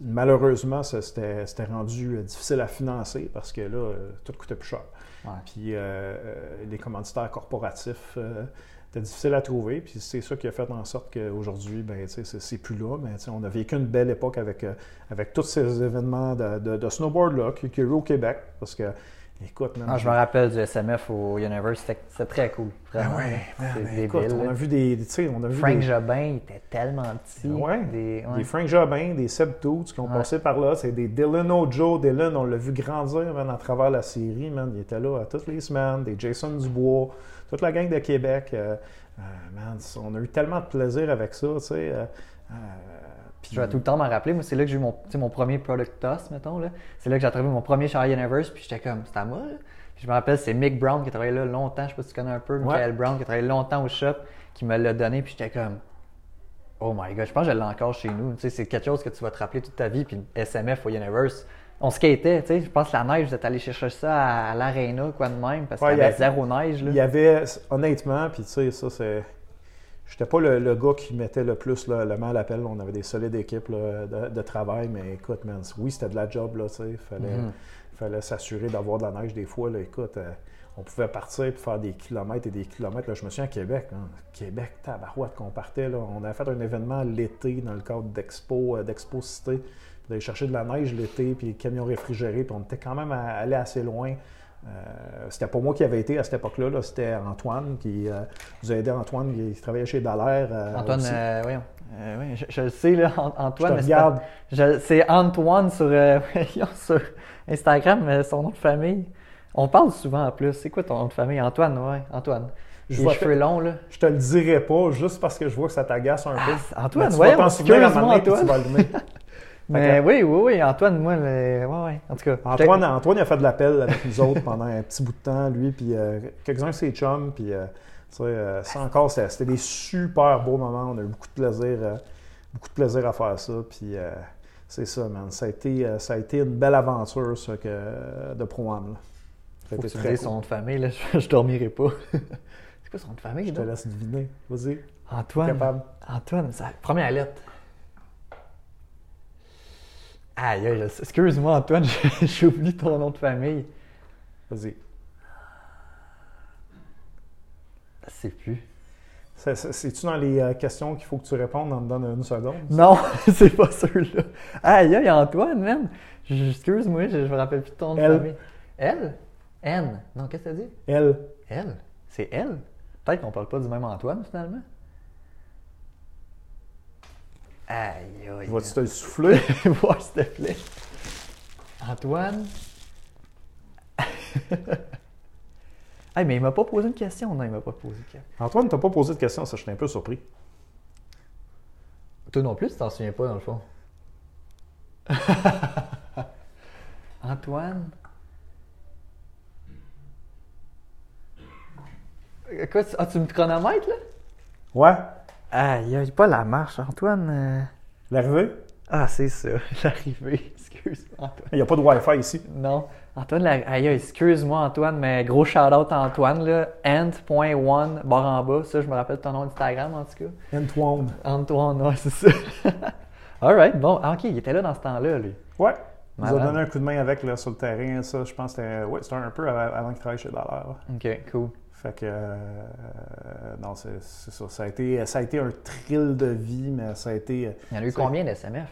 malheureusement, ça, c'était c'était rendu euh, difficile à financer parce que là, euh, tout coûtait plus cher. Ouais. Puis euh, euh, les commanditaires corporatifs euh, étaient difficiles à trouver. Puis c'est ça qui a fait en sorte qu'aujourd'hui, ben, c'est c'est plus là. Mais on a vécu une belle époque avec, euh, avec tous ces événements de, de- de snowboard-là qui, qui ont eu au Québec. Parce que, écoute, man, Ah, je me rappelle du SMF au Universe, c'était très cool. Ben Vraiment. ouais, man, ben débile, écoute, on a vu des, on a vu Frank des, Jobin, il était tellement petit. Ouais. Des, ouais. Des Frank Jobin, des Seb Toots qui ont Ouais. passé par là. C'est des Dylan Ojo. Dylan, on l'a vu grandir man, à travers la série. Man. Il était là à toutes les semaines. Des Jason Dubois, toute la gang de Québec. Euh, euh, man, on a eu tellement de plaisir avec ça. Tu sais, euh, puis- Je vais tout le temps m'en rappeler. Moi, c'est là que j'ai eu mon, mon premier product toss, mettons. là. C'est là que j'ai attrapé mon premier chez Universe, puis j'étais comme, c'est à moi. Là. Puis je me rappelle, c'est Mick Brown qui a travaillé là longtemps. Je sais pas si tu connais un peu. Michael Brown qui a travaillé longtemps au shop, qui me l'a donné, puis j'étais comme, oh my god, je pense que je l'ai encore chez nous. Tu sais, c'est quelque chose que tu vas te rappeler toute ta vie. Puis SMF au Universe, on skatait, tu sais. Je pense que la neige, vous êtes allé chercher ça à, à l'aréna, quoi de même, parce Ouais, qu'il y avait y a- zéro neige. Là. Il y avait, honnêtement, puis tu sais, ça, c'est. J'étais pas le, le gars qui mettait le plus là, le mal à l'appel. On avait des solides équipes là, de, de travail, mais écoute, man, oui, c'était de la job, là, tu sais. Fallait, Mhm. fallait s'assurer d'avoir de la neige des fois, là. Écoute, euh, on pouvait partir et faire des kilomètres et des kilomètres. Là, je me souviens à Québec, hein. Québec, tabarouette qu'on partait, là. On avait fait un événement l'été dans le cadre d'Expo, euh, d'Expo Cité. D'aller chercher de la neige l'été, puis les camions réfrigérés, puis on était quand même allé assez loin. Euh, c'était pas moi qui avait été à cette époque-là, là, c'était Antoine qui euh, nous a aidé. Antoine, qui travaillait chez Dallaire. euh, Antoine, euh, voyons. Euh, oui, je, je le sais, là, An- Je Antoine. c'est regarde. je- C'est Antoine sur, euh, sur Instagram, mais son nom de famille. On parle souvent en plus. C'est quoi ton nom de famille? Antoine, ouais, Antoine. Je vois cheveux longs, là. Je te le dirai pas juste parce que je vois que ça t'agace un peu. Ah, Antoine, Mais tu vas t'en souvenir à un moment puis tu Antoine. vas allumer. Mais oui, oui, oui, Antoine, moi, ouais, ouais. En tout cas, Antoine, Antoine il a fait de l'appel avec nous autres pendant un petit bout de temps, lui, puis euh, quelques-uns de ses chums, puis euh, Tu sais, euh, ça encore, c'était des super beaux moments. On a eu beaucoup de plaisir, euh, beaucoup de plaisir à faire ça. Puis c'est ça, man. Ça a, été, ça a été une belle aventure, ça, que, de Pro-Am. Faut que tu cool. son nom de famille, là. Je, je dormirai pas. c'est quoi son nom de famille, Je te laisse deviner. Vas-y, Antoine. Antoine, ça... première lettre. Aïe, aïe, je- excuse-moi, Antoine, j'ai oublié ton nom de famille. Vas-y. Je sais plus. C'est- c'est- C'est-tu dans les euh, questions qu'il faut que tu répondes en dedans d'une seconde? Non, c'est pas ceux-là. Aïe, aïe, Antoine, man. Excuse-moi, je, je me rappelle plus de ton nom de Elle. famille. Elle? N. Non, qu'est-ce que t'as dit? Elle. Elle? C'est elle? Peut-être qu'on parle pas du même Antoine, finalement. Aïe, aïe. Vas-tu te le souffler? Voir, s'il te plaît. Antoine? hey, mais il m'a pas posé une question. Non, il m'a pas posé de question. Antoine, t'as pas posé de question, ça, je suis un peu surpris. Toi non plus, tu t'en souviens pas, dans le fond. Antoine? Quoi, tu, ah, tu me chronomètres, là? Ouais? Aïe, aïe, pas la marche, Antoine. euh. L'arrivée? Ah, c'est ça, l'arrivée. Excuse-moi, Antoine. Il n'y a pas de Wi-Fi ici. Non. Antoine, la... aïe, excuse-moi, Antoine, mais gros shout-out à Antoine, là. Ant.one, barre en bas. Ça, je me rappelle ton nom d'Instagram, en tout cas. Antoine. Antoine, ouais, c'est ça. Alright, bon. Ah, ok, il était là dans ce temps-là, lui. Ouais. Il nous a donné un coup de main avec là, sur le terrain. Ça, je pense que c'était ouais, c'était un peu avant, qu'il travaille chez Dollar. là. Ok, cool. Fait que. euh, non, c'est ça. Ça a, été, ça a été un thrill de vie, mais ça a été. euh, Il y en a eu combien d'SMF?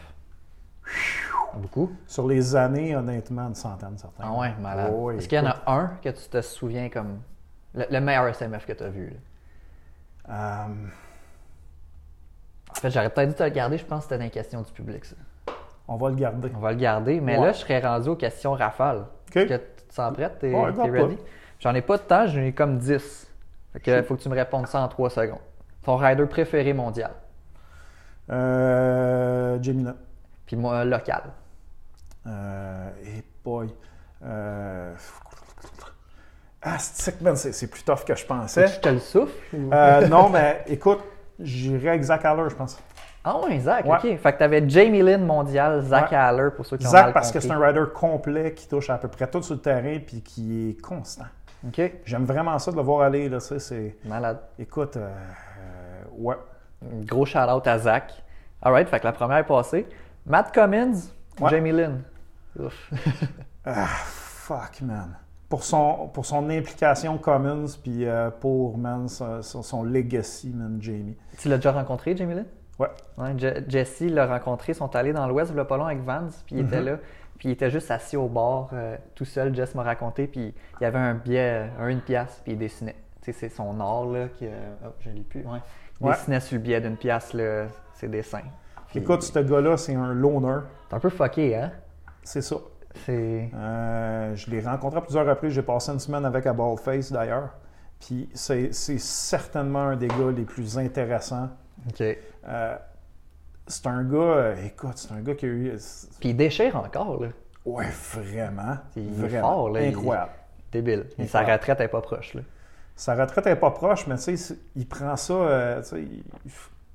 Beaucoup? Sur les années, honnêtement, une centaine, certains. Ah ouais, malade. Oh, Est-ce qu'il y en a un que tu te souviens comme le, le meilleur SMF que tu as vu? là? Euh, En fait, j'aurais peut-être dû te le garder, je pense que c'était dans les questions du public, ça. on va le garder. On va le garder, mais Ouais. là, je serais rendu aux questions rafales. OK. Que tu te sens prête? T'es Ouais, ready? pas. J'en ai pas de temps, j'en ai comme 10. Fait que faut que tu me répondes ça en 3 secondes. Ton rider préféré mondial, Euh, Gemina. puis moi, local. Euh, et boy. Euh, ah, c'est plus tough que je pensais. Tu te le souffles? ou- Euh, non, mais écoute, j'irai avec Zach Haller, je pense. Ah ouais, Zach, Ouais. ok. Fait que t'avais Jamie Lynn mondial, Zach Ouais. Haller pour ceux qui ont Zach, mal parce que c'est un rider complet qui touche à peu près tout sur le terrain puis qui est constant. Ok, J'aime vraiment ça de le voir aller. Là, tu c'est, malade. écoute, euh, euh, ouais. Gros shout-out à Zach. Alright, fait que la première est passée. Matt Cummins, Ouais. Jamie Lynn. Ouf. Ah, fuck, man. Pour son, pour son implication Commons, puis euh, pour, man, son, son- legacy, man, Jamie. tu l'as déjà rencontré, Jamie Lynn? Ouais. Ouais, Je- Jesse l'a rencontré, ils sont allés dans l'Ouest, le pas long avec Vance, puis il était Mhm. là. Puis il était juste assis au bord, euh, tout seul, Jess m'a raconté, puis il y avait un billet, un une pièce, puis il dessinait. Tu sais, c'est son art, là, qui... euh, oh, je l'ai plus, ouais. Il Ouais. dessinait sur le billet d'une pièce, là, ses dessins. Puis- Écoute, ce gars-là, c'est un loner. C'est un peu fucké, hein? C'est ça. C'est... Euh, je l'ai rencontré à plusieurs reprises. J'ai passé une semaine avec à Baldface, d'ailleurs. Puis c'est c'est certainement un des gars les plus intéressants. OK. Euh, c'est un gars, écoute, c'est un gars qui a eu. Puis il déchire encore, là. Ouais, vraiment. Il est vraiment. fort, là, il- Incroyable. Débile. Mais sa retraite est pas proche, là. Sa retraite n'est pas proche, mais tu sais, il prend ça. euh, tu sais, il-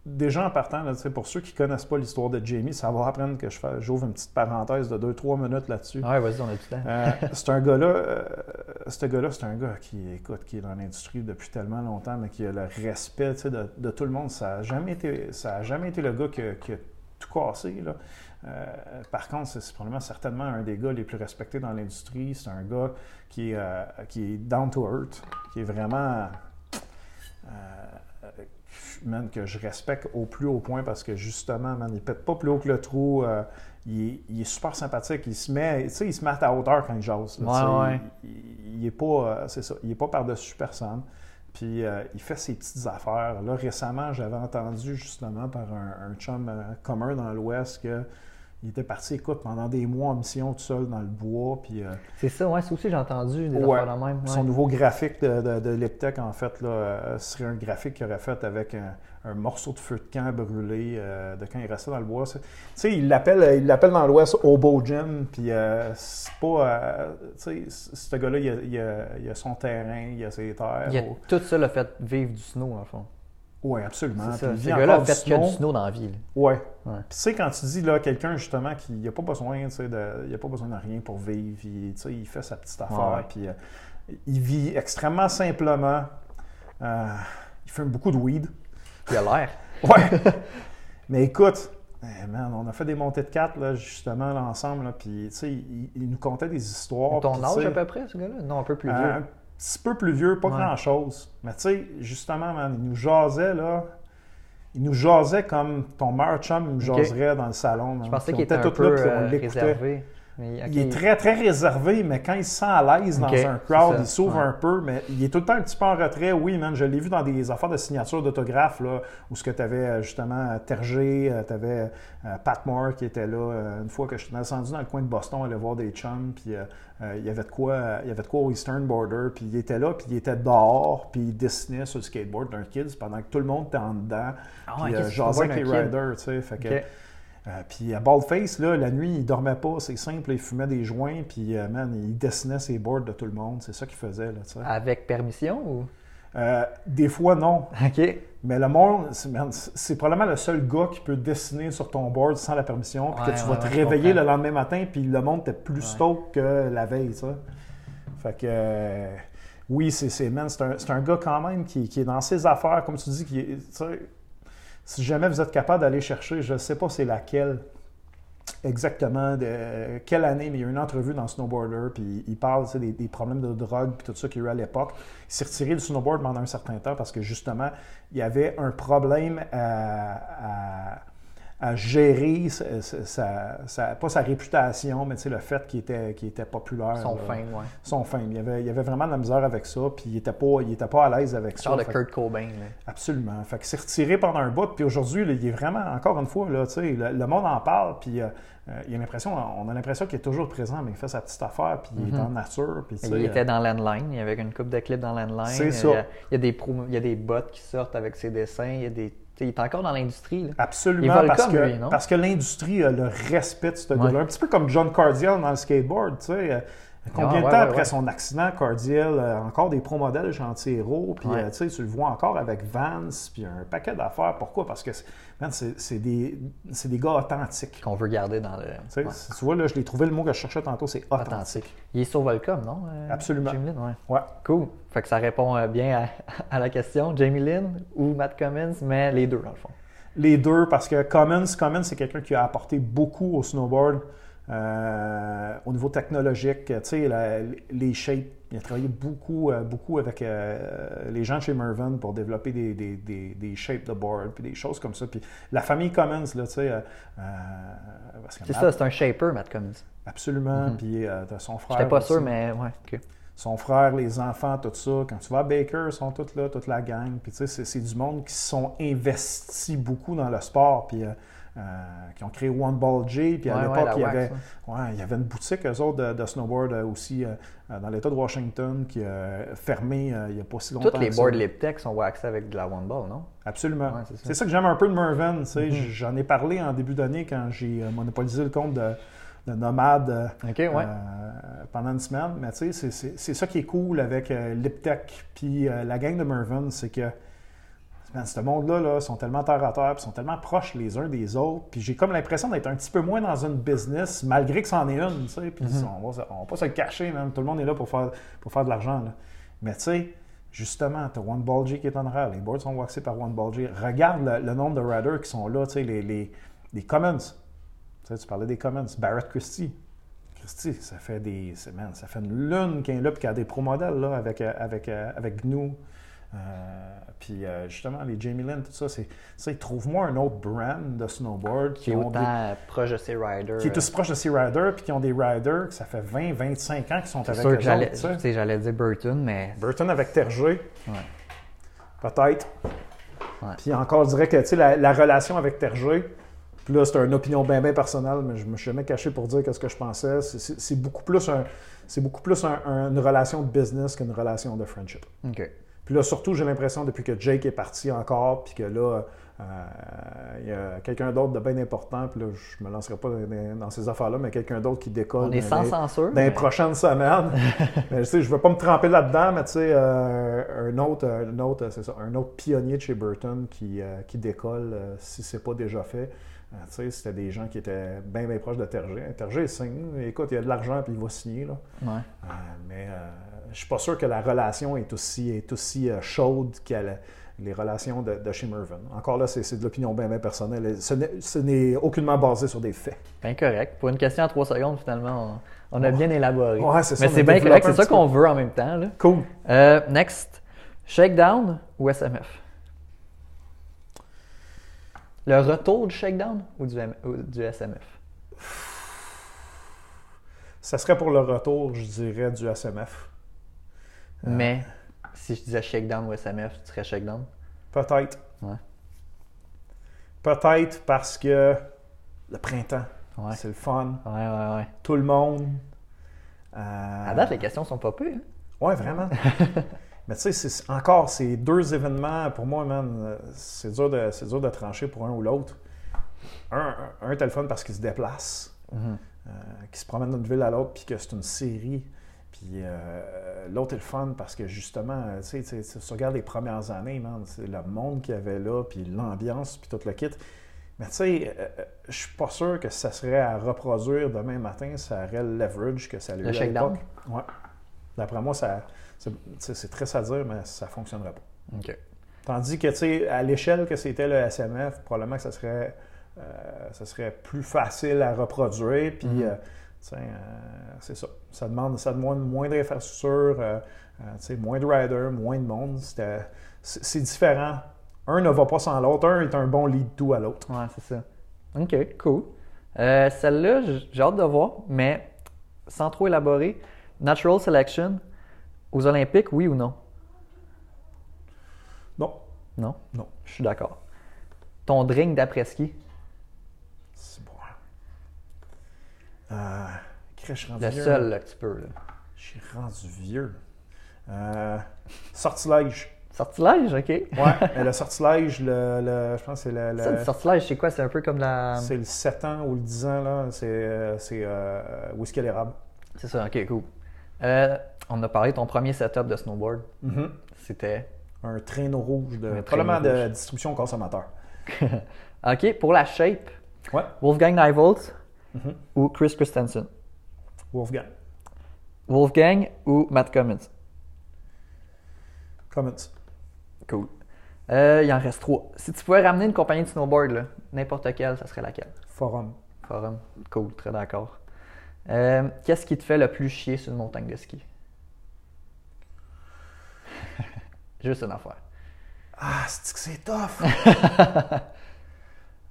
déjà en partant, là, pour ceux qui ne connaissent pas l'histoire de Jamie, ça va apprendre que je fais- j'ouvre une petite parenthèse de 2-3 minutes là-dessus. Ouais, vas-y, on a du temps. Euh, c'est un gars-là, euh, ce gars-là, c'est un gars qui, écoute, qui est dans l'industrie depuis tellement longtemps, mais qui a le respect de, de tout le monde. Ça n'a jamais été, ça a jamais été le gars qui a, qui a tout cassé. Là. Euh, par contre, c'est probablement certainement un des gars les plus respectés dans l'industrie. C'est un gars qui est, euh, qui est down to earth, qui est vraiment. euh, man, que je respecte au plus haut point parce que justement, man, il pète pas plus haut que le trou. euh, il, est, il est super sympathique. Il se met, tu sais, il se met à ta hauteur quand il jase. là, Ouais, tu sais. ouais. Il, il- est pas, euh, c'est ça, il est pas par-dessus personne. Puis euh, il fait ses petites affaires. Là, récemment, j'avais entendu justement par un, un chum commun dans l'Ouest que il était parti, écoute, pendant des mois en mission tout seul dans le bois. Puis, euh, C'est ça, ouais, ça aussi j'ai entendu des Ouais. même. ouais. son nouveau graphique de, de, de Leptec, en fait, là, euh, serait un graphique qu'il aurait fait avec un, un morceau de feu de camp brûlé euh, de quand il restait dans le bois. C'est- Tu sais, il l'appelle, il l'appelle dans l'Ouest Hobo Jim, puis c'est pas. tu sais, ce gars-là, il a, il, a, il a son terrain, il a ses terres. Il a- tout ça l'a fait vivre du snow, en fond. Oui, absolument. C'est ça. il Ce vit gars-là que du snow dans la vie. là. Ouais. Puis tu sais, quand tu dis là, quelqu'un justement qui n'a pas besoin, de, il a pas besoin de rien pour vivre, il, il fait sa petite affaire, Ouais, puis euh, il vit extrêmement simplement. Euh, il fume beaucoup de weed. Il a l'air. Ouais. Mais écoute, eh, man, on a fait des montées de quatre là, justement là, ensemble, là, puis tu sais, il, il nous contait des histoires. Ton âge à peu près, ce gars-là? Non, un peu plus euh, vieux. Petit peu plus vieux, pas Ouais. grand-chose. Mais tu sais, justement, man, il nous jasait, là. Il nous jasait comme ton meilleur chum nous Ok. jaserait dans le salon. man. Je pensais qu'il était un là, peu puis on euh, l'écoutait. Mais. Il est très, très réservé, mais quand il se sent à l'aise dans un crowd, il s'ouvre ouais. un peu, mais il est tout le temps un petit peu en retrait. Oui, man, je l'ai vu dans des affaires de signature d'autographes, là, où ce que tu avais justement Terger, tu avais Pat Moore qui était là, euh, une fois que je suis descendu dans le coin de Boston, aller voir des chums, puis euh, euh, il y avait de quoi euh, il y avait de quoi au Eastern Border, puis il était là, puis il était dehors, puis il dessinait sur le skateboard d'un kids pendant que tout le monde était en dedans, Ah puis ouais, euh, ok, c'est jasait avec les kid. riders, tu sais, fait que... Euh, puis à Baldface, là, la nuit, il dormait pas, c'est simple, il fumait des joints, puis euh, man, il dessinait ses boards de tout le monde, c'est ça qu'il faisait, là. Avec permission ou? Euh, des fois, non, Ok. mais le monde, c'est probablement le seul gars qui peut dessiner sur ton board sans la permission, puis Ouais, que tu ouais, vas te ouais, réveiller le lendemain matin, puis le monde était plus stoked que la veille. Fait que, oui, c'est, un, un gars quand même qui, qui est dans ses affaires, comme tu dis, qui est, si jamais vous êtes capable d'aller chercher, je ne sais pas c'est laquelle exactement, de quelle année, mais il y a une entrevue dans Snowboarder, puis il parle des, problèmes de drogue, puis tout ça qu'il y a eu à l'époque. Il s'est retiré du snowboard pendant un certain temps parce que justement, il y avait un problème à- à gérer sa, sa- sa- sa- pas sa réputation, mais le fait qu'il était, populaire. Son là. fame, ouais. Son fame. Il y, avait, il y avait vraiment de la misère avec ça, puis il n'était pas, il était pas à l'aise avec ça. Genre de Kurt Cobain. là. Absolument. Fait qu'il s'est retiré pendant un bout, puis aujourd'hui, il est vraiment, encore une fois, là, le, le monde en parle, puis euh, euh, il a l'impression, on a l'impression qu'il est toujours présent, mais il fait sa petite affaire, puis il est en nature, puis. Il était euh, dans Landline, il y avait une coupe de clips dans Landline. C'est Il y ça. a, il y a des il y a des bots qui sortent avec ses dessins. Il, y a des, tu sais, il est encore dans l'industrie. là. Absolument, Il parce comme que, lui, non? parce que l'industrie a le respect de ce gars-là. Un petit peu comme John Cardiel dans le skateboard, tu sais. euh, Combien Ah, de ouais, temps ouais, après son accident, Cardiel, encore des pro modèles chantier héros, puis euh, tu le vois encore avec Vance, puis un paquet d'affaires. Pourquoi? Parce que c'est- des, c'est des gars authentiques. Qu'on veut garder dans le. Tu sais, Ouais. Tu vois, là, je l'ai trouvé le mot que je cherchais tantôt, c'est authentique. Authentique. Il est sur Volcom, non? euh, Absolument. Jamie Lynn, ouais. Ouais. Cool. Fait que ça répond euh, bien à, à la question. Jamie Lynn ou Matt Cummins, mais les deux, dans le fond. Les deux, parce que Commons, Commons c'est quelqu'un qui a apporté beaucoup au snowboard euh, au niveau technologique. Tu sais, la- les shapes, il a travaillé beaucoup, euh, beaucoup avec euh, les gens de chez Mervyn pour développer des, des, des, des shapes de board, puis des choses comme ça. Puis la famille Commons, là, tu sais, C'est ça, c'est un shaper, Matt Cummins. Absolument. Puis euh, t'as son frère. J'étais pas aussi. sûr, mais ouais. son frère, les enfants, tout ça. Quand tu vas à Baker, ils sont tous là, toute la gang. Puis tu sais, c'est, c'est du monde qui se sont investis beaucoup dans le sport, puis euh, qui ont créé One Ball J. Puis à Ouais, l'époque, il, y avait, ouais. il y avait une boutique, eux autres, de, de snowboard euh, aussi euh, dans l'État de Washington qui a fermé euh, il n'y a pas si longtemps. Toutes les boards Liptech sont waxés avec de la One Ball, non? Absolument. C'est ça. que j'aime un peu de Mervyn. tu sais. Mhm. J'en ai parlé en début d'année quand j'ai monopolisé le compte de, de Nomade. pendant une semaine. Mais tu sais, c'est- ça qui est cool avec Liptech puis la gang de Mervyn, c'est que man, ce monde-là là, sont tellement terre à terre, puis sont tellement proches les uns des autres. Puis j'ai comme l'impression d'être un petit peu moins dans une business, malgré que c'en est une. tu sais. Puis Mm-hmm. on, va, on va pas se le cacher, même. Tout le monde est là pour faire, pour faire de l'argent. là. Mais tu sais, justement, tu as One Ball G qui est en arrière. Les boards sont waxés par One Ball G. Regarde le, le nombre de riders qui sont là, tu sais, les, les, les Commons. Tu, sais, tu parlais des Commons. Barrett Christie. Christy, ça fait des. c'est- man, ça fait une lune qu'il est là, puis qu'il y a des pro modèles là, avec, euh, avec, euh, avec GNU. Euh, puis euh, justement, les Jamie Lynn, tout ça, c'est. c'est trouve-moi un autre brand de snowboard Qui est ont autant des- proche de ses riders. qui est aussi proche de ces riders, puis qui ont des riders que ça fait 20, 25 ans qu'ils sont C'est avec sûr eux que j'allais, j'allais dire Burton, mais Burton avec Terger, Ouais. peut-être. Ouais. Puis encore, je dirais que tu sais, la, la relation avec Terger, Puis là, c'était une opinion bien, bien personnelle, mais je me suis jamais caché pour dire ce que je pensais. C'est- C'est c'est beaucoup plus, un, c'est beaucoup plus un- un- une relation de business qu'une relation de friendship. OK. Puis là, surtout, j'ai l'impression, depuis que Jake est parti encore, puis que là, euh, il y a quelqu'un d'autre de bien important, puis là, je me lancerai pas dans, dans ces affaires-là, mais quelqu'un d'autre qui décolle On est dans sans les- censure. dans les prochaines semaines. mais, tu sais, je ne veux pas me tremper là-dedans, mais tu sais, euh, un, autre, un, autre, c'est ça, un autre pionnier de chez Burton qui, euh, qui décolle, euh, si ce n'est pas déjà fait. Tu sais, c'était des gens qui étaient bien, bien proches de Terger. Terger, il signe. Écoute, il y a de l'argent, puis il va signer. Là. Ouais. Mais euh, je suis pas sûr que la relation est aussi, est aussi euh, chaude que la- les relations de, de chez Mervyn. Encore là, c'est de l'opinion bien, bien personnelle. Ce n'est- aucunement basé sur des faits. Bien correct. Pour une question à 3 secondes, finalement, on, on a bien élaboré. Ouais, c'est ça, Mais c'est bien correct, c'est ça qu'on veut en même temps. Là. Cool. Euh, next, Shakedown ou SMF? Le retour du Shakedown ou du, M- ou du SMF? Ça serait pour le retour, je dirais, du SMF. Mais si je disais Shakedown ou SMF, tu serais Shakedown? Peut-être. Ouais. Peut-être parce que le printemps, Ouais. c'est le fun. Ouais, ouais, ouais. Tout le monde. euh, À date, les questions sont pas peu. Hein? Ouais, vraiment. Mais tu sais, encore, ces deux événements, pour moi, man, euh, c'est dur, de, c'est dur de trancher pour un ou l'autre. Un, un, un, fun parce qu'il se déplace, Mhm. euh, qu'il se promène d'une ville à l'autre, puis que c'est une série. Puis euh, l'autre est le fun parce que justement, euh, tu sais, si tu regardes les premières années, man, c'est le monde qu'il y avait là, puis l'ambiance, puis tout le kit. Mais tu sais, euh, euh, je suis pas sûr que ça serait à reproduire demain matin, ça aurait le leverage que ça a eu Le à l'époque. Ouais. D'après moi, ça, c'est, triste à dire, mais ça fonctionnerait pas. OK. Tandis que, tu sais, à l'échelle que c'était le SMF, probablement que ça serait, euh, ça serait plus facile à reproduire. Puis, euh, c'est ça. Ça demande, ça demande moins d'infrastructures, euh, euh, moins de riders, moins de monde. C'est, différent. Un ne va pas sans l'autre. Un est un bon lead-to à l'autre. Ouais, c'est ça. OK, cool. Euh, Celle-là, j'ai hâte de voir, mais sans trop élaborer. Natural selection aux Olympiques, oui ou non? Non. Non? Non. Je suis d'accord. Ton drink d'après-ski, C'est bon. Euh, je suis rendu le vieux. seul là, que tu peux. là. Je suis rendu vieux. Euh, sortilège. Sortilège, OK. Ouais, le sortilège, le, le- je pense que c'est le, le- Ça, le sortilège, c'est quoi? C'est un peu comme la... c'est le 7 ans ou le 10 ans, là. C'est, euh, c'est euh, whisky à l'érable. C'est ça, OK, cool. Euh, on a parlé de ton premier setup de snowboard. Mhm. C'était... Un traîneau rouge, de, probablement de distribution au consommateur. OK, pour la shape, Ouais. Wolfgang Nivolt Mhm. ou Chris Christensen? Wolfgang. Wolfgang ou Matt Cummins? Comments. Cool. Euh, il en reste trois. Si tu pouvais ramener une compagnie de snowboard, n'importe quelle, ça serait laquelle? Forum. Forum. Cool, très d'accord. Euh, Qu'est-ce qui te fait le plus chier sur une montagne de ski? Juste une affaire. Ah, c'est que c'est tough!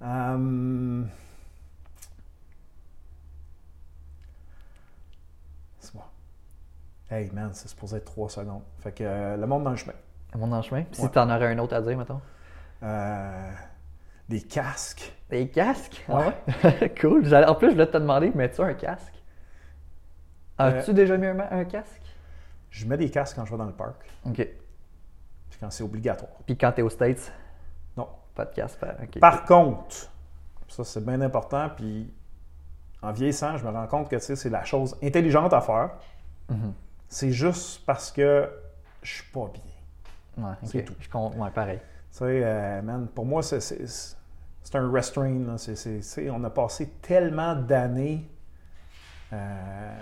Hum, C'est bon. Hey man, c'est supposé être 3 secondes. Fait que euh, le monde dans le chemin. Le monde en chemin. Puis Si Ouais. tu en aurais un autre à dire, mettons? Euh, des casques. Des casques? Ah ouais? cool. En plus, je voulais te demander, mets-tu un casque? As-tu Euh, déjà mis un, un casque? Je mets des casques quand je vais dans le parc. OK. Puis quand c'est obligatoire. Puis quand t'es aux States, Non. pas de casque. pas- OK. Par contre, ça c'est bien important, puis en vieillissant, je me rends compte que c'est la chose intelligente à faire. Mhm. C'est juste parce que je suis pas bien. Ouais. C'est tout. Je compte, ouais, pareil. Tu sais, euh, man, pour moi, c'est, c'est, c'est un restraint. là. On a passé tellement d'années euh,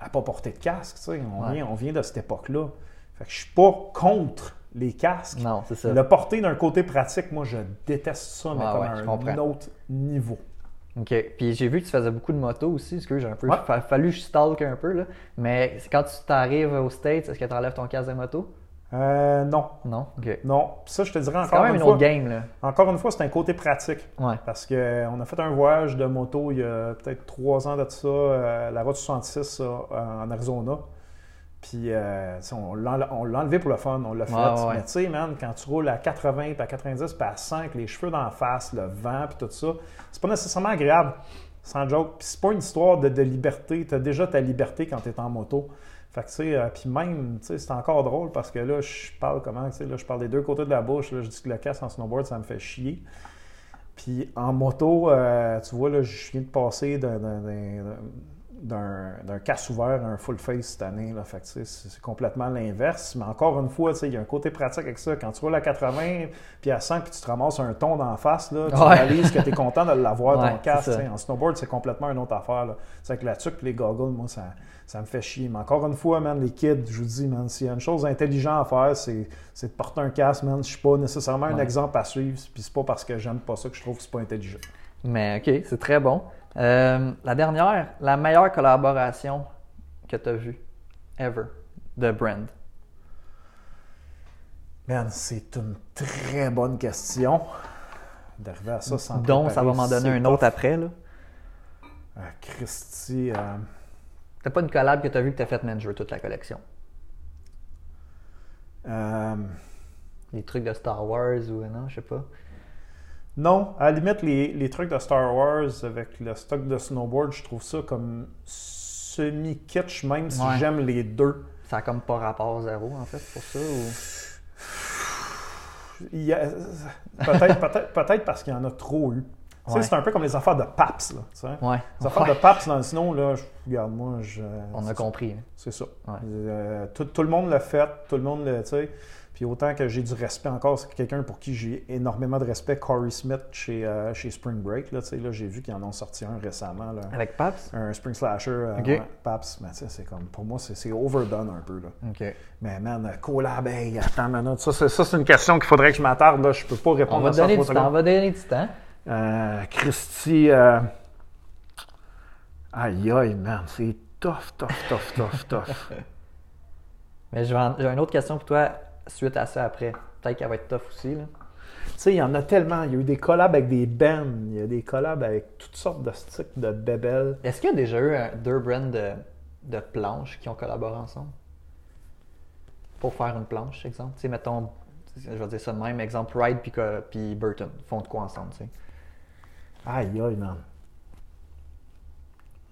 à pas porter de casque. tu sais. On, Ouais. vient, on vient de cette époque-là. Fait que je suis pas contre les casques. Non, c'est ça. Le porter d'un côté pratique, moi, je déteste ça, mais comme ouais, un comprends. autre niveau. OK. Puis j'ai vu que tu faisais beaucoup de motos aussi. Parce que j'ai un peu. Ouais. fa- fallu que je stalk un peu, là. Mais quand tu t'arrives aux States, est-ce que tu enlèves ton casque de moto? Euh, non, Non? OK. non. Ça, je te dirais C'est encore quand même une une fois. autre game, là. Encore une fois, c'est un côté pratique. Ouais. Parce qu'on a fait un voyage de moto il y a peut-être trois ans de ça, euh, la route 66 ça, en Arizona. Puis euh, on l'a l'a enlevé pour le fun, on l'a fait. Ouais, ouais. Mais tu sais, man, quand tu roules à 80, puis à 90, puis à 100, avec les cheveux d'en face, le vent, puis tout ça, c'est pas nécessairement agréable, sans joke. Puis c'est pas une histoire de, de liberté. Tu as déjà ta liberté quand tu es en moto. Fait que, tu sais, euh, puis même, tu sais, c'est encore drôle parce que là, je parle comment, tu sais, là, je parle des deux côtés de la bouche. Là, je dis que le casse en snowboard, ça me fait chier. Puis en moto, euh, tu vois, là, je viens de passer d'un- d'un- casse ouvert à un full face cette année. Là. Fait que, c'est complètement l'inverse. Mais encore une fois, il y a un côté pratique avec ça. Quand tu roules à 80 puis à 100 puis tu te ramasses un ton d'en face, là, tu Ouais. réalises que tu es content de l'avoir, Ouais, ton casque. En snowboard, c'est complètement une autre affaire. C'est avec la tuque les goggles, moi, ça, ça me fait chier. Mais encore une fois, man, les kids, je vous dis, man, s'il y a une chose intelligente à faire, c'est c'est de porter un casque, man. Je suis pas nécessairement un exemple à suivre, puis c'est pas parce que j'aime pas ça que je trouve que c'est pas intelligent. Mais OK, c'est très bon. Euh, la dernière, la meilleure collaboration que tu as vue, ever, de Brand? Man, c'est une très bonne question. D'arriver à ça sans dont ça va m'en donner un autre après. Là. Ah, Christy, euh, T'as pas une collab que tu as vu que tu as fait, man, je veux toute la collection. euh, Les trucs de Star Wars ou non, je sais pas. Non, à la limite, les, les trucs de Star Wars avec le stock de snowboard, je trouve ça comme semi-kitsch, même si Ouais. j'aime les deux. Ça a comme pas rapport zéro, en fait, pour ça. Ou... Peut-être peut-être- peut-être parce qu'il y en a trop eu. Ouais. C'est un peu comme les affaires de PAPS. Là, tu sais. Ouais. Les affaires Ouais. de PAPS dans le snow, là, je, regarde, moi, je, On a compris. hein. C'est ça. Ouais. Euh, tout, tout le monde l'a fait, tout le monde le, tu sais. Puis autant que j'ai du respect encore, c'est quelqu'un pour qui j'ai énormément de respect, Corey Smith chez, euh, chez Spring Break. Là, là, j'ai vu qu'ils en ont sorti un récemment. Là. Avec Paps? Un Spring Slasher, euh, Ok. ouais, Paps. Mais tu sais, c'est comme, pour moi, c'est overdone un peu. Là. OK. Mais man, euh, collab, hey, attends une minute. Ça, c'est, une question qu'il faudrait que je m'attarde. Là. Je peux pas On répondre va à ça donner du temps. On va donner du temps. Euh, Christy, euh, aïe aïe, man, c'est tough, tough, tough, tough, tough. Mais j'ai une autre question pour toi suite à ça après. Peut-être qu'elle va être tough aussi. Là. Tu sais, il y en a tellement. Il y a eu des collabs avec des bands, il y a des collabs avec toutes sortes de styles de bébelles. Est-ce qu'il y a déjà eu un- deux brands de, de planches qui ont collaboré ensemble? Pour faire une planche, exemple. Tu sais, mettons, je vais dire ça de même, exemple, Ride puis, puis Burton font de quoi ensemble, tu sais? Aïe, aïe, man.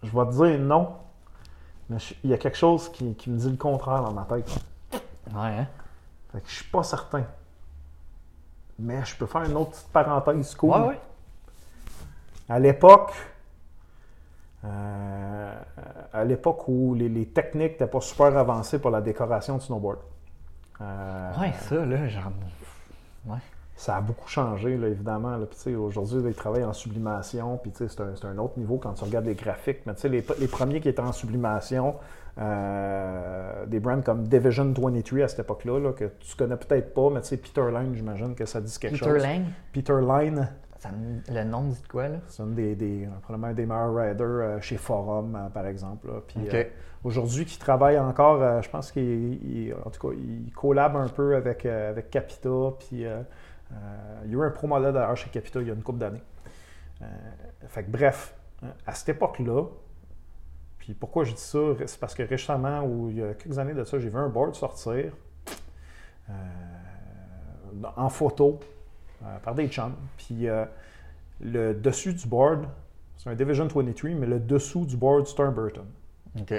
Je vais te dire non, mais je- il y a quelque chose qui, qui me dit le contraire dans ma tête. Ouais, hein? Fait que je suis pas certain. Mais je peux faire une autre petite parenthèse cool. Ouais, ouais. À l'époque, euh, à l'époque où les, les techniques n'étaient pas super avancées pour la décoration de snowboard. Euh, Ouais, ça, là, genre. Ouais. Ça a beaucoup changé, là, évidemment. Là. Aujourd'hui, ils travaillent en sublimation, puis c'est un, c'est un autre niveau quand tu regardes les graphiques. Mais tu sais, les, les premiers qui étaient en sublimation, euh, des brands comme Division 23 à cette époque-là, là, que tu connais peut-être pas, mais tu sais, Peter Line, j'imagine que ça dit quelque Peter chose. Lang, Peter Line, ça me- le nom dit quoi, là? c'est un des, des, probablement un des meilleurs riders euh, chez Forum, euh, par exemple. là. Puis, euh, aujourd'hui, qui travaille encore, euh, je pense qu'il, il- en tout cas, il collab un peu avec, euh, avec Capita. Puis, euh, euh, il y a eu un pro modèle d'ailleurs chez Capita il y a une couple d'années. Euh, fait que, bref, euh, à cette époque-là, puis pourquoi je dis ça, c'est parce que récemment, ou il y a quelques années de ça, j'ai vu un board sortir euh, en photo euh, par des chums. Puis euh, le dessus du board, c'est un Division 23, mais le dessous du board, c'est un Burton, OK.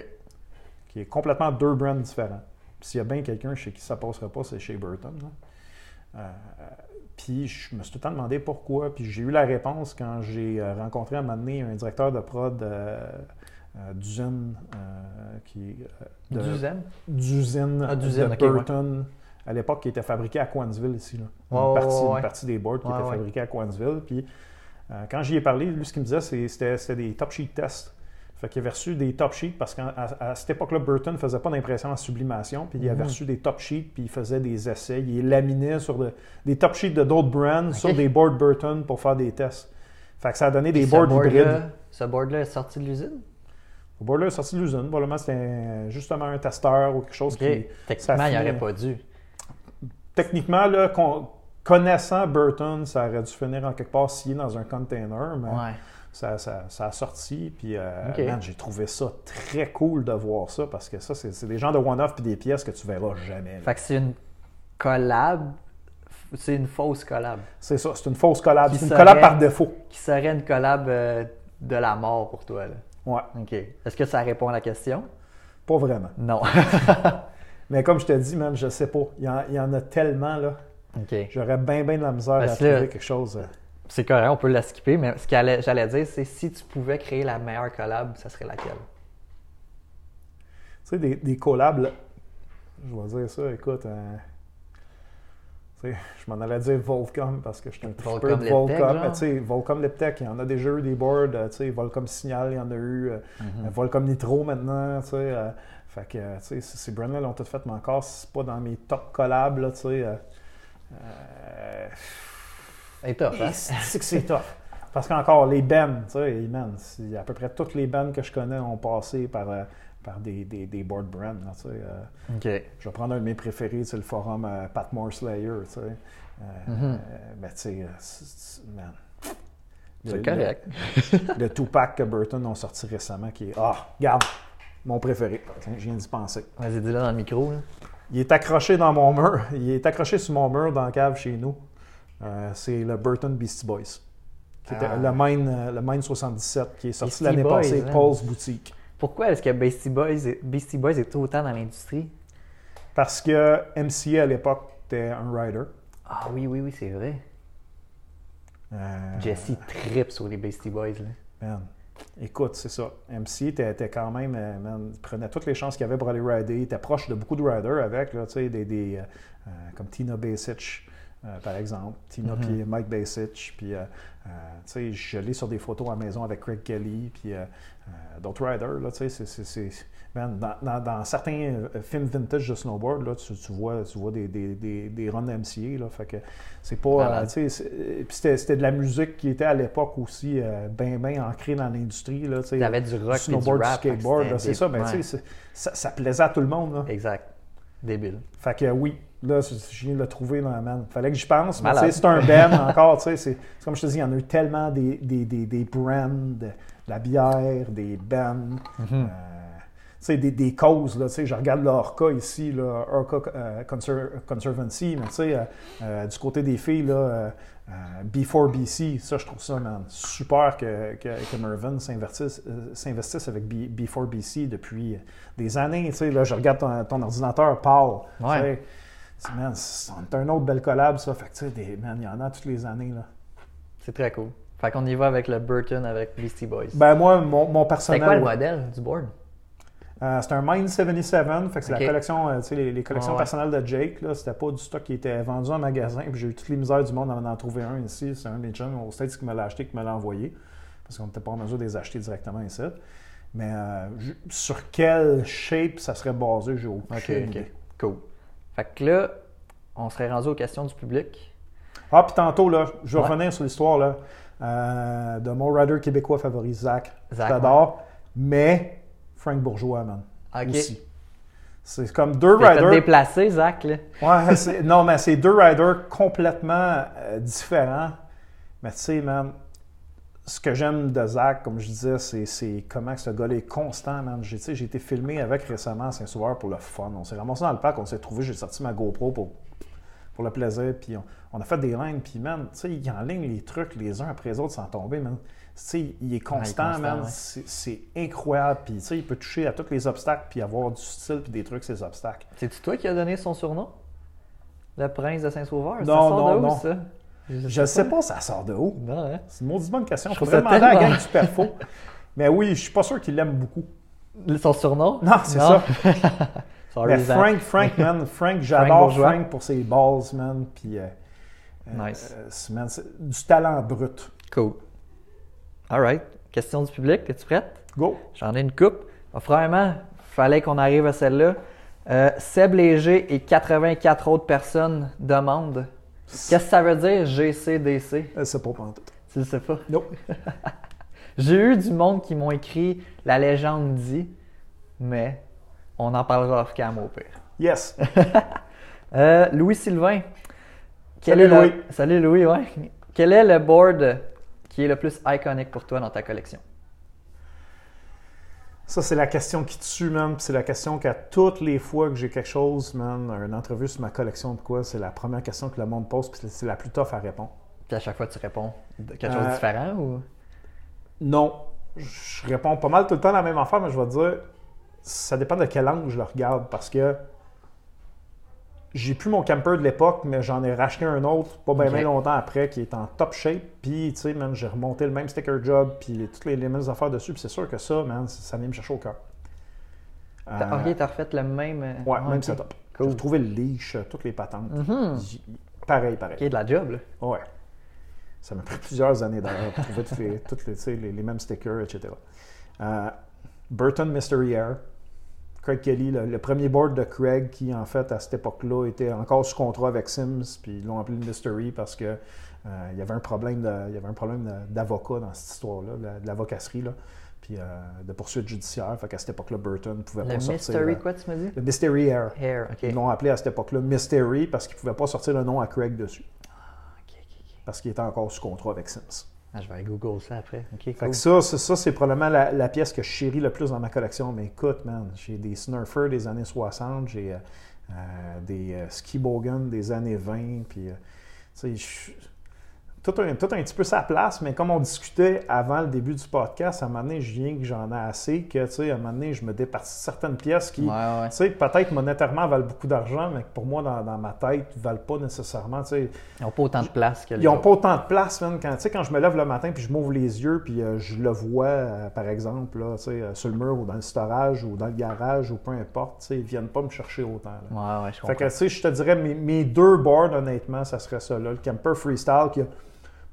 qui est complètement deux brands différents. S'il y a bien quelqu'un chez qui ça passerait pas, c'est chez Burton. puis je me suis tout le temps demandé pourquoi. Puis j'ai eu la réponse quand j'ai rencontré à un moment donné un directeur de prod euh, euh, d'usine euh, qui euh, de- Duzaine? d'usine Ah, de ouais. Burton à l'époque qui était fabriqué à Coinsville ici. Là. Une, partie, ouais, une ouais. partie des boards qui Ouais, étaient ouais. fabriqués à Coinsville. Puis euh, quand j'y ai parlé, lui, ce qu'il me disait, c'était des top sheet tests. Fait qu'il avait reçu des top sheets parce qu'à cette époque-là, Burton ne faisait pas d'impression en sublimation. Puis il avait Mhm. reçu des top sheets, puis il faisait des essais. Il laminait sur de- des top sheets de d'autres brands sur des boards Burton pour faire des tests. Fait que ça a donné des boards board-là- hybrides. Ce board-là est sorti de l'usine? Le board-là est sorti de l'usine. Probablement c'était justement un testeur ou quelque chose qui. Techniquement, il affinait. aurait pas dû. Techniquement, là, con- connaissant Burton, ça aurait dû finir en quelque part scié dans un container, mais Ouais. ça, ça- ça a sorti. Puis, euh, j'ai trouvé ça très cool de voir ça parce que ça, c'est des genres de one-off puis des pièces que tu verras jamais. là. Fait que c'est une collab. C'est une fausse collab. C'est ça, c'est une fausse collab. C'est une collab par défaut. Qui serait une collab euh, de la mort pour toi, là. Ouais, OK. Est-ce que ça répond à la question? pas vraiment. Non. Mais comme je te dis, man, je sais pas. Il y en, il y en a tellement, là. OK. J'aurais bien, bien de la misère Parce à là- trouver quelque chose. euh, C'est correct, on peut la skipper, mais ce que j'allais dire, c'est si tu pouvais créer la meilleure collab, ça serait laquelle? Tu sais, des, des collabs, là, je vais dire ça, écoute, euh, je m'en allais dire Volcom parce que je suis un Volcom tripper de Volcom. mais Tu sais, Volcom Liptech, il y en a déjà eu des boards, euh, tu sais, Volcom Signal, il y en a eu, euh, Mhm. Volcom Nitro maintenant, tu sais. euh, fait que, tu sais, c- ces brands-là l'ont tout fait, mais encore, c'est pas dans mes top collabs, là, tu sais. euh, euh, C'est tough, hein? c'est que c'est tough. Parce qu'encore, les bands, tu sais, man, à peu près toutes les bands que je connais ont passé par, par des, des, des board brands, là, euh, je vais prendre un de mes préférés, c'est le forum euh, Patmore Slayer, tu ben, tu sais, man. Le- C'est correct. Le, le Tupac que Burton ont sorti récemment, qui est, ah, regarde, mon préféré. Je viens d'y penser. Vas-y, dis-le dans le micro. Là. Il est accroché dans mon mur. Il est accroché sur mon mur dans la cave chez nous. Euh, c'est le Burton Beastie Boys. Qui était Ah. le, Mine, euh, le Mine 77 qui est sorti Beastie l'année Boys, passée, hein. Paul's Boutique. Pourquoi est-ce que Beastie Boys, est- Beastie Boys est autant dans l'industrie? Parce que MCA à l'époque était un rider. Ah oui, oui, oui, c'est vrai. Euh, Jesse tripe sur les Beastie Boys. Là. Man, écoute, c'est ça. MC était, était quand même, euh, man, il prenait toutes les chances qu'il y avait pour aller rider. Il était proche de beaucoup de riders avec, là, tu sais, des, des, euh, comme Tina Basic, euh, par exemple. Tina Mhm. puis Mike Basic. Puis, tu sais, je l'ai sur des photos à la maison avec Craig Kelly, puis euh, euh, d'autres riders, là, tu sais, c'est- c'est- c'est... Man, dans, dans- dans certains euh, films vintage de snowboard, là, tu, tu vois, tu vois des, des, des, des runs MCA, là, fait que c'est pas... Malade. euh, tu sais, c'était, c'était de la musique qui était à l'époque aussi euh, bien, bien ancrée dans l'industrie, là, tu sais. Il y avait du rock et du snowboard, rap. fait que skateboard, c'est ça, mais ouais. tu sais, ça, ça plaisait à tout le monde, là. Exact. Débile. Fait que oui, là, je viens de le trouver dans la man. Fallait que j'y pense, mais c'est un band encore, tu sais, c'est comme je te dis, il y en a eu tellement des, des, des, des brands, la bière, des bands, Mhm. euh, tu sais, des, des causes, là, tu sais, je regarde l'Orca ici, là, Orca euh, Conser- Conservancy, mais tu sais, euh, euh, du côté des filles, là, euh, euh, Before BC, ça, je trouve ça, man, super que, que, que Mervyn s'investisse euh, s'investisse avec B- Before BC depuis des années, tu sais, là, je regarde ton, ton ordinateur, Paul, Ouais. c'est, un autre bel collab, ça, fait que, tu sais, des- man, il y en a toutes les années, là. C'est très cool. Fait qu'on y va avec le Burton avec Beastie Boys. Ben, moi, mon, mon c'est personnel... quoi le ouais. modèle du board? Euh, c'est un Mine 77, fait que c'est la collection, euh, tu sais, les, les collections ouais. personnelles de Jake. Là, c'était pas du stock qui était vendu en magasin. Puis j'ai eu toutes les misères du monde à en trouver un ici. C'est un des gens au States qui me l'a acheté, qui me l'a envoyé. Parce qu'on n'était pas en mesure de les acheter directement ici. Mais euh, sur quelle shape ça serait basé, j'ai aucune Ok, ok. idée. Cool. Fait que là, on serait rendu aux questions du public. Ah, puis tantôt, là, je vais Ouais. revenir sur l'histoire là, euh, de mon rider québécois favori, Zach. Zach, J'adore. Mais Frank Bourgeois, man. Aussi. C'est comme deux riders. déplacer, Zach, là. Ouais, c'est- non, mais c'est deux riders complètement euh, différents. Mais tu sais, man, ce que j'aime de Zach, comme je disais, c'est, comment ce gars-là est constant, man. J'ai été filmé avec récemment à Saint-Sauveur pour le fun. On s'est ramassé dans le parc, on s'est trouvé, j'ai sorti ma GoPro pour, pour le plaisir, puis on, on a fait des lignes, puis man, tu sais, il enligne les trucs les uns après les autres sans tomber, man. Tu sais, il est constant, constant, man. ouais. C'est, incroyable, puis tu sais, il peut toucher à tous les obstacles, puis avoir du style, puis des trucs, ces obstacles. C'est-tu toi qui as donné son surnom? Le prince de Saint-Sauveur? Ça Non, sort non, de où, non. ça? Je sais pas, ça sort de où. Non, hein? C'est une maudite bonne question. Je Je ça demander à la gang super faux. Mais oui, je suis pas sûr qu'il l'aime beaucoup. Son surnom? Non, c'est ça. Sorry, Mais Zach. Frank, Frank, man, Frank, j'adore. Frank pour ses balls, man. Puis, euh, euh, Nice. euh, man, du talent brut. Cool. All right. Question du public. Es-tu prête? Go. J'en ai une coupe. Ah, Premièrement, fallait qu'on arrive à celle-là. Euh, Seb Léger et 84 autres personnes demandent Qu'est-ce que ça veut dire GCDC? Euh, C'est pas pantoute. Tu le sais pas? Non. J'ai eu du monde qui m'ont écrit La légende dit, mais on en parlera off-cam au pire. Yes. Euh, Louis Sylvain, Quel Salut, est le- Louis. Salut Louis, ouais. Quel est le board qui est le plus iconique pour toi dans ta collection? Ça, c'est la question qui tue, man. Puis c'est la question qu'à toutes les fois que j'ai quelque chose, man, une entrevue sur ma collection de quoi, c'est la première question que le monde pose, puis c'est la plus tough à répondre. Puis à chaque fois, tu réponds de quelque chose de Euh, différent ou? Non. Je réponds pas mal tout le temps la même affaire, mais je vais te dire, ça dépend de quel angle je le regarde, parce que j'ai plus mon camper de l'époque, mais j'en ai racheté un autre pas bien longtemps après qui est en top shape. Puis, tu sais, man, j'ai remonté le même sticker job, puis toutes les, les mêmes affaires dessus. Puis c'est sûr que ça, man, ça, vient me chercher au cœur. T'as- Euh, Ok, t'as refait le même. euh, ouais, ah, même setup. Cool. J'ai retrouvé le leash, euh, toutes les patentes. Mhm. Pareil, pareil. Ok, de la job, là. Ouais. Ça m'a pris plusieurs années d'ailleurs pour trouver toutes les, toutes les, tu sais, les- les mêmes stickers, etc. Euh, Burton Mystery Air. Craig Kelly, le, le premier board de Craig qui, en fait, à cette époque-là, était encore sous contrat avec Sims, puis ils l'ont appelé le Mystery parce que euh, il y avait un problème de- il y avait un problème de- d'avocat dans cette histoire-là, de, la- de l'avocasserie, là, puis euh, de poursuite judiciaire. Fait qu'à cette époque-là, Burton ne pouvait Le pas sortir. mystery, euh, quoi, tu m'as dit? le Mystery Air. Ils l'ont appelé à cette époque-là Mystery parce qu'ils ne pouvaient pas sortir le nom à Craig dessus, Ok, ok, ok. parce qu'il était encore sous contrat avec Sims. Ah, je vais aller Google ça après. Fait que ça, c'est, ça, c'est probablement la, la pièce que je chéris le plus dans ma collection. Mais écoute, man, j'ai des Snurfers des années 60, j'ai euh, euh, des euh, Ski Bogan des années 20, puis, euh, tu sais, je- tout un, tout un petit peu sa place, mais comme on discutait avant le début du podcast, à un moment donné, je viens que j'en ai assez, que, tu sais, à un moment donné, je me départis certaines pièces qui, Ouais, ouais. tu sais, peut-être monétairement valent beaucoup d'argent, mais que pour moi, dans, dans ma tête, ne valent pas nécessairement, tu sais, Ils n'ont pas autant de place que les ils n'ont pas autant de place, man. Quand, tu sais, quand je me lève le matin puis je m'ouvre les yeux puis euh, je le vois, euh, par exemple, là, tu sais, euh, sur le mur ou dans le storage ou dans le garage ou peu importe, tu sais, ils viennent pas me chercher autant. là. Ouais, ouais, je Fait comprends. que, tu sais, je te dirais, mes, mes deux boards, honnêtement, ça serait ça, là. Le Camper Freestyle, qui a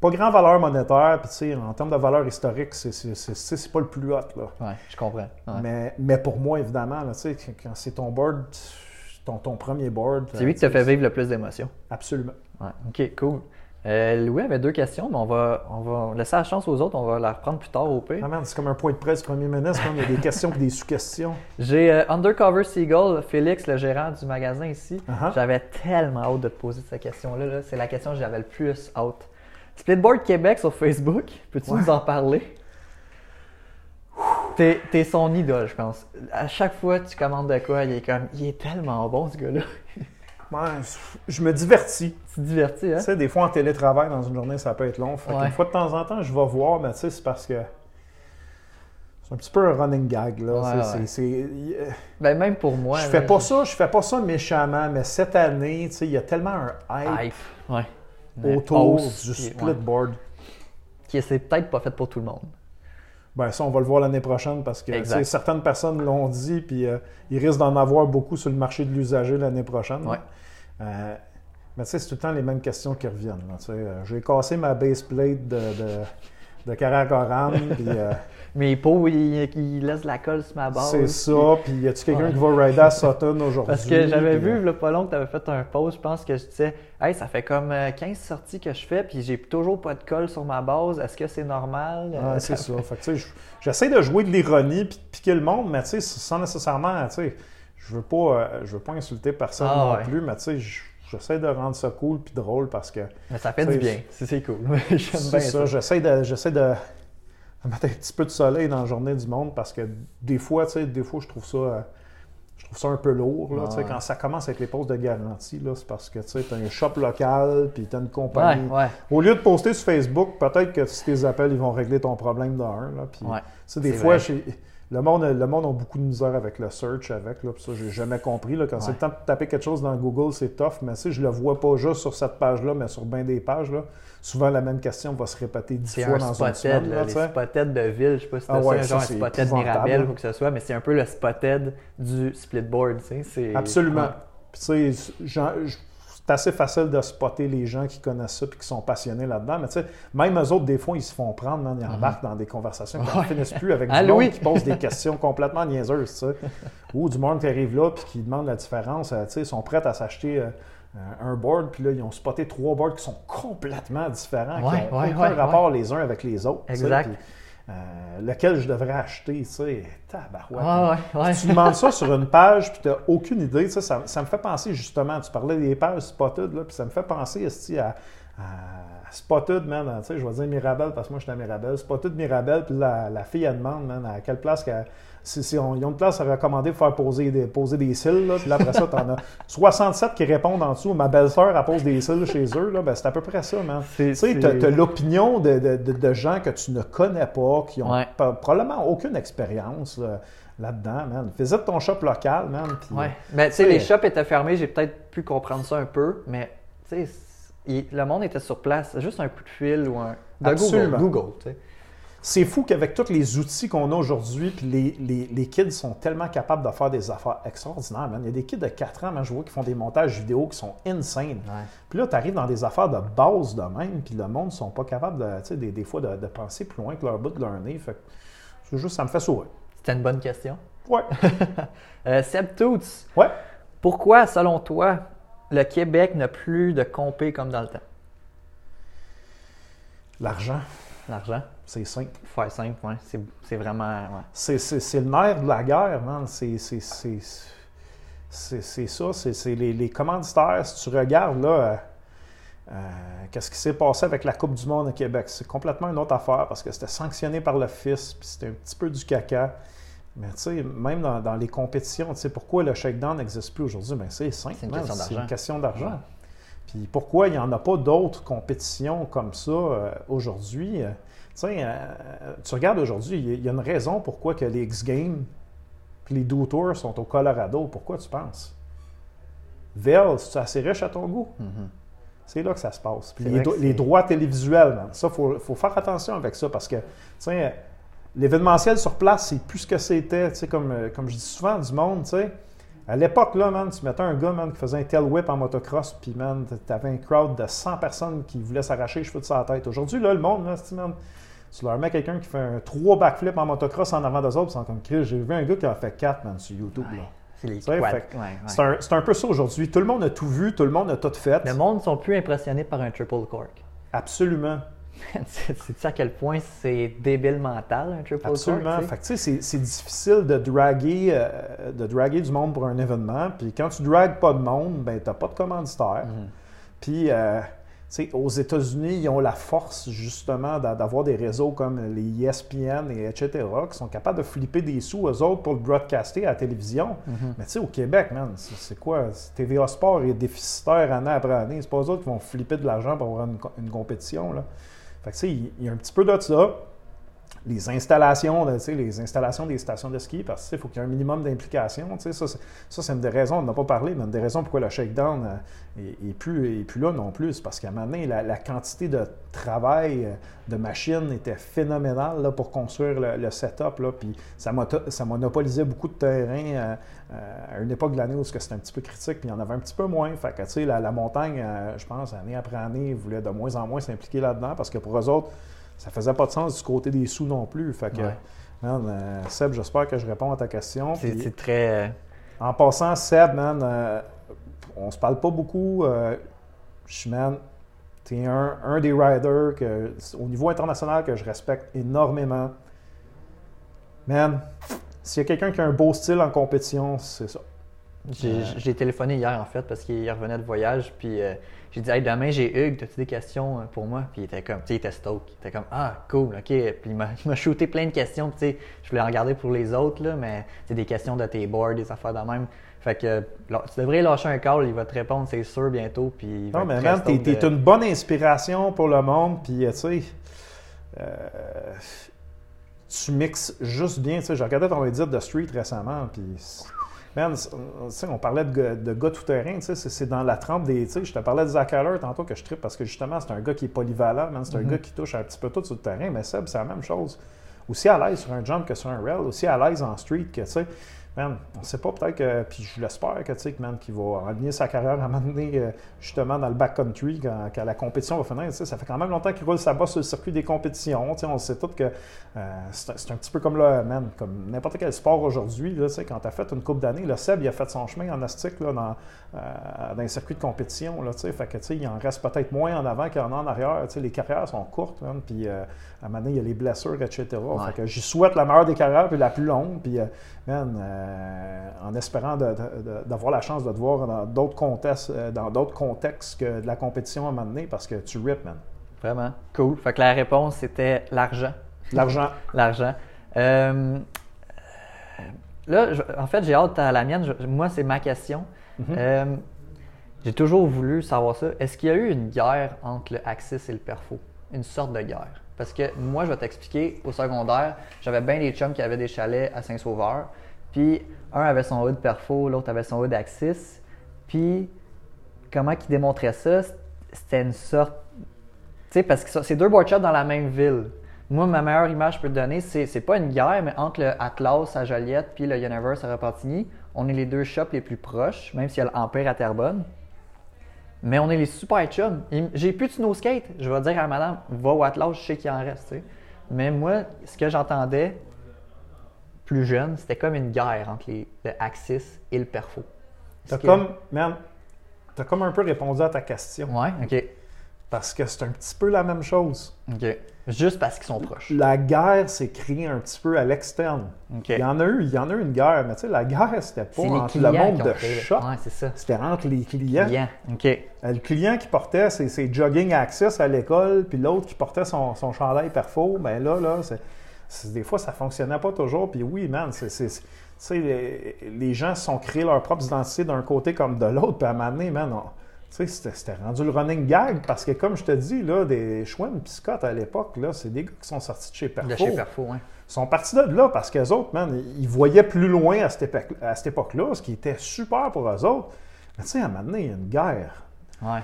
pas grand valeur monétaire, puis tu sais, en termes de valeur historique, c'est, pas le plus hot, là. Ouais, je comprends. Ouais. Mais, mais pour moi, évidemment, là, quand- c'est ton board, ton, ton premier board... C'est lui qui te fait vivre le plus d'émotions. Absolument. Ouais. Ok, cool. Euh, Louis avait deux questions, mais on va, on va laisser la chance aux autres. On va la reprendre plus tard au pire. Ah, c'est comme un point de presse du premier ministre, man. il y a des questions et des sous-questions. J'ai euh, Undercover Seagull, Félix, le gérant du magasin ici. Uh-huh. J'avais tellement hâte de te poser cette question-là. là. C'est la question que j'avais le plus hâte. Splitboard Québec sur Facebook, peux-tu Ouais. nous en parler? T'es, t'es son idole, je pense. À chaque fois que tu commandes de quoi, il est comme, il est tellement bon ce gars-là. Ouais, je me divertis. tu te divertis, hein? Tu sais, des fois en télétravail, dans une journée, ça peut être long. Fait Ouais. Une fois de temps en temps, je vais voir, mais tu sais, c'est parce que c'est un petit peu un running gag. Là. Ouais, C'est- Ben, même pour moi. je là, fais pas ça, je fais pas ça méchamment, mais cette année, tu sais, il y a tellement un hype Hype, ouais. Autour hausse, du puis- ouais. splitboard. Qui c'est peut-être pas fait pour tout le monde. Ben ça, on va le voir l'année prochaine parce que certaines personnes l'ont dit, puis euh, il risque d'en avoir beaucoup sur le marché de l'usager l'année prochaine. Ouais. Euh, mais tu sais, c'est tout le temps les mêmes questions qui reviennent. Euh, J'ai cassé ma base plate de, de, de Karakoram, puis euh, Mes pots, ils il laissent la colle sur ma base. c'est ça. Puis y a-tu quelqu'un Ouais. qui va rider à Sutton aujourd'hui? Parce que j'avais Puis, vu, euh, là, pas long que tu avais fait un post, je pense que je disais Hey, ça fait comme euh, 15 sorties que je fais, puis j'ai toujours pas de colle sur ma base. Est-ce que c'est normal? Euh, c'est ça. Fait que, tu sais, je- J'essaie de jouer de l'ironie puis de piquer le monde, mais tu sais, sans nécessairement, tu sais, je veux pas, euh, je veux pas insulter personne Ah, non ouais. plus, mais tu sais, je- j'essaie de rendre ça cool puis drôle parce que Mais ça fait du bien. C'est c'est cool. J'aime bien ça. ça. J'essaie de, j'essaie de mettre un petit peu de soleil dans la journée du monde parce que des fois, tu sais, des fois, je trouve ça, euh, je trouve ça un peu lourd. Là, Ah, tu sais, ouais. Quand ça commence avec les postes de garantie, là, c'est parce que tu as un shop local puis tu as une Ouais, compagnie. ouais. Au lieu de poster sur Facebook, peut-être que si tes appels, ils vont régler ton problème d'un. Puis, Ouais. des fois, le monde, le monde a beaucoup de misère avec le search avec. Là, ça, j'ai jamais compris. Là, quand c'est Ouais. le temps de taper quelque chose dans Google, c'est tough. Mais si je le vois pas juste sur cette page-là, mais sur bien des pages, là, souvent la même question va se répéter dix C'est fois un dans une semaine. là, les spotted de ville. Je sais pas si Ah ouais, ça, ça, genre un c'est spotted. Mirabel ou quoi que ce soit, mais c'est un peu le spotted du splitboard. C'est- Absolument. Ouais. Tu sais, c'est assez facile de spotter les gens qui connaissent ça et qui sont passionnés là-dedans. Mais tu sais, même eux autres, des fois, ils se font prendre, man, ils embarquent dans des conversations qui ne Mhm. Finissent plus avec Hein, du monde qui pose des questions complètement niaiseuses, tu sais. Ou du monde qui arrive là puis qui demande la différence. euh, Tu sais, ils sont prêts à s'acheter euh, euh, un board, puis là, ils ont spoté trois boards qui sont complètement différents, Ouais, qui n'ont ouais, aucun ouais, rapport les uns avec les autres. tu sais. Exact. Puis, euh, lequel je devrais acheter, tu sais, tabarouette. Ah ouais, ouais. Tu demandes ça sur une page, puis tu n'as aucune idée. Ça, ça, me fait penser justement, tu parlais des pages Spotted, là, puis ça me fait penser à, à Spotted, man, tu sais, je vais dire Mirabelle parce que moi je suis à Mirabelle. Spotted Mirabelle, puis la, la fille, elle demande, man, à quelle place qu'elle. Si, si on, ils ont une place à recommander pour faire poser des, poser des cils, là, puis là, après ça, tu en as 67 qui répondent en dessous. Ma belle-sœur, elle pose des cils chez eux, là, ben, c'est à peu près ça, man. Tu sais, c'est- tu as, l'opinion de, de- de- de gens que tu ne connais pas, qui ont Ouais. probablement aucune expérience là, là-dedans, man. Visite ton shop local, man. puis- Ouais. Ben, tu sais, les shops étaient fermés, j'ai peut-être pu comprendre ça un peu, mais tu sais, le monde était sur place. Juste un coup de fil ou un. De Absolument. Google. Google, tu sais. C'est fou qu'avec tous les outils qu'on a aujourd'hui, puis les, les- les kids sont tellement capables de faire des affaires extraordinaires, man. Il y a des kids de 4 ans, man, je vois, qui font des montages vidéo qui sont insane. Ouais. Puis là, tu arrives dans des affaires de base de même, puis le monde ne sont pas capables, de, tu sais, des, des fois, de, de penser plus loin que leur bout de leur nez. Fait que c'est juste, ça me fait sourire. C'était une bonne question. Ouais. Euh, Seb Toots, Ouais. pourquoi, selon toi, le Québec n'a plus de compé comme dans le temps? L'argent, L'argent? C'est simple. Faire simple, ouais. C'est, vraiment. ouais. C'est, le nerf de la guerre, man. C'est, ça. C'est, les, les commanditaires. Si tu regardes, là, euh, euh, qu'est-ce qui s'est passé avec la Coupe du Monde au Québec? C'est complètement une autre affaire parce que c'était sanctionné par le FIS, puis c'était un petit peu du caca. Mais tu sais, même dans, dans les compétitions, tu sais, pourquoi le shakedown n'existe plus aujourd'hui? Ben, c'est simple, C'est une question d'argent. Puis pourquoi il n'y en a pas d'autres compétitions comme ça euh, aujourd'hui? Euh, tu sais, euh, tu regardes aujourd'hui, il y a- il y a une raison pourquoi que les X-Games puis les Do Tours sont au Colorado. Pourquoi tu penses? Vel, c'est assez riche à ton goût? Mhm. C'est là que ça se passe. Puis les, do- droits télévisuels, man, ça, il faut, faut faire attention avec ça parce que, tu sais, l'événementiel sur place, c'est plus ce que c'était. Tu sais, comme, euh, comme je dis souvent du monde, tu sais, à l'époque, là, man, tu mettais un gars, man, qui faisait un tail whip en motocross, puis, man, t'avais un crowd de 100 personnes qui voulaient s'arracher les cheveux de sa tête. Aujourd'hui, là, le monde, là, c'est, man, tu leur mets quelqu'un qui fait un 3 backflips en motocross en avant d'eux autres, ils sont comme Chris. J'ai vu un gars qui en a fait 4, man, sur YouTube, là. C'est ouais, ouais. C'est un, c'est un peu ça aujourd'hui. Tout le monde a tout vu, tout le monde a tout fait. Le monde ne sont plus impressionnés par un triple cork. Absolument. Sais-tu à quel point c'est débile mental, un triple Absolument. sais? Fait c'est, c'est difficile de draguer, euh, de draguer du monde pour un événement. Puis quand tu dragues pas de monde, ben t'as pas de commanditaire. Puis, euh, sais, aux États-Unis, ils ont la force justement d'a- d'avoir des réseaux comme les ESPN et etc. qui sont capables de flipper des sous aux autres pour le broadcaster à la télévision. Mhm. Mais tu sais, au Québec, man, c'est, c'est quoi? C'est- TVA Sport est déficitaire année après année. C'est pas eux autres qui vont flipper de l'argent pour avoir une, une compétition. Là. Fait que tu il y a un petit peu de ça. Les installations, les installations des stations de ski, parce qu'il faut qu'il y ait un minimum d'implication. Ça, c'est, une des raisons, on n'a pas parlé, mais une des raisons pourquoi le shakedown euh, est, est plus, est plus là non plus. Parce qu'à un moment donné, la, quantité de travail euh, de machines était phénoménale là, pour construire le, setup. Là, puis ça, monopolisait beaucoup de terrain euh, euh, à une époque de l'année où c'était un petit peu critique, puis il y en avait un petit peu moins. La, la montagne, euh, je pense, année après année, voulait de moins en moins s'impliquer là-dedans parce que pour eux autres, ça faisait pas de sens du côté des sous non plus. Fait que, Ouais. man, euh, Seb, j'espère que je réponds à ta question. C'est très. euh, en passant, Seb, man, euh, on se parle pas beaucoup. Euh, je man, t'es un, un des riders que, au niveau international que je respecte énormément. Man, s'il y a quelqu'un qui a un beau style en compétition, c'est ça. J'ai Euh. j'ai téléphoné hier en fait parce qu'il revenait de voyage puis euh, j'ai dit hey, demain j'ai Hugues, as-tu des questions euh, pour moi? Puis il était comme, tu sais, il était stoked. Il était comme ah cool, ok. Puis il m'a shooté plein de questions. Puis tu sais, je voulais en regarder pour les autres là, mais c'est des questions de tes boards, des affaires de même. Fait que tu devrais lâcher un call, il va te répondre, c'est sûr bientôt. Puis il va Non, mais man, t'es, de- une bonne inspiration pour le monde, puis tu sais, euh, tu mixes juste bien. Tu sais, j'ai regardé ton edit de Street récemment, puis man, c'est- tu sais, on parlait de, gars- de gars tout-terrain, tu sais, c'est, dans la trempe des. Tu sais, je te parlais de Zach Haller tantôt que je tripe parce que justement, c'est un gars qui est polyvalent, man, c'est un Mhm. gars qui touche un petit peu tout sur le terrain, mais Seb, c'est la même chose. Aussi à l'aise sur un jump que sur un rail, aussi à l'aise en street que, tu sais. Man, on sait pas, peut-être que, puis je l'espère que, tu sais, man, qu'il va aligner sa carrière à un moment donné, euh, justement, dans le backcountry, quand, quand la compétition va finir. Tu sais, ça fait quand même longtemps qu'il roule sa bosse sur le circuit des compétitions. Tu sais, on sait tous que euh, c'est un petit peu comme là, man, comme n'importe quel sport aujourd'hui. Là, tu sais, quand tu as fait une coupe d'années, le Seb, il a fait son chemin en astique là, dans, euh, dans un circuit de compétition. Là, tu sais, fait que, tu sais, il en reste peut-être moins en avant qu'il en a en arrière. Tu sais, les carrières sont courtes, man, puis euh, à un moment donné, il y a les blessures, etc. Ouais. Fait que j'y souhaite la meilleure des carrières puis la plus longue. Puis, man, euh, en espérant d'avoir la chance de te voir dans d'autres contextes, euh, dans d'autres contextes que de la compétition à un moment donné, parce que tu rip, man. Vraiment. Cool. Fait que la réponse, c'était l'argent. L'argent. L'argent. Euh, là, je- en fait, j'ai hâte à la mienne. Je- moi, c'est ma question. Euh, j'ai toujours voulu savoir ça. Est-ce qu'il y a eu une guerre entre le Axis et le Perfo? Une sorte de guerre. Parce que moi, je vais t'expliquer, au secondaire, j'avais bien des chums qui avaient des chalets à Saint-Sauveur. Puis, un avait son hood Perfo, l'autre avait son hood Axis. Puis, comment ils démontraient ça? C'était une sorte tu sais, parce que c'est deux board shops dans la même ville. Moi, ma meilleure image que je peux te donner, c'est, pas une guerre, mais entre le Atlas à Joliette puis le Universe à Repentigny, on est les deux shops les plus proches, même s'il y a l'Empire à Terrebonne. Mais on est les super chums. J'ai plus de snow skate. Je vais dire à madame, va au Atlas, je sais qu'il en reste. Mais moi, ce que j'entendais plus jeune, c'était comme une guerre entre les, le Axis et le Perfo. T'as que- comme, man, t'as comme un peu répondu à ta question. Ouais, ok. Parce que c'est un petit peu la même chose. Ok. Juste parce qu'ils sont proches. La guerre s'est créée un petit peu à l'externe. Ok. Il y en a eu, il y en a eu une guerre, mais tu sais, la guerre, c'était pas entre le monde de shop, Ouais, c'était entre les clients. Clients. Ok. Euh, Le client qui portait ses, ses jogging access à l'école, puis l'autre qui portait son, son chandail perfo, ben là, là, c'est- des fois, ça fonctionnait pas toujours. Puis oui, man, c'est, les, les gens se sont créés leur propre identité d'un côté comme de l'autre, puis à un moment donné, man, on- tu sais, c'était, rendu le running gag, parce que comme je te dis, là, des Schwinn et Scott à l'époque, là, c'est des gars qui sont sortis de chez Perfo. De chez Perfo, ouais. Ils sont partis de là parce qu'eux autres, man, ils voyaient plus loin à cette, époque- à cette époque-là, ce qui était super pour eux autres. Mais tu sais, à un moment donné, il y a une guerre Ouais.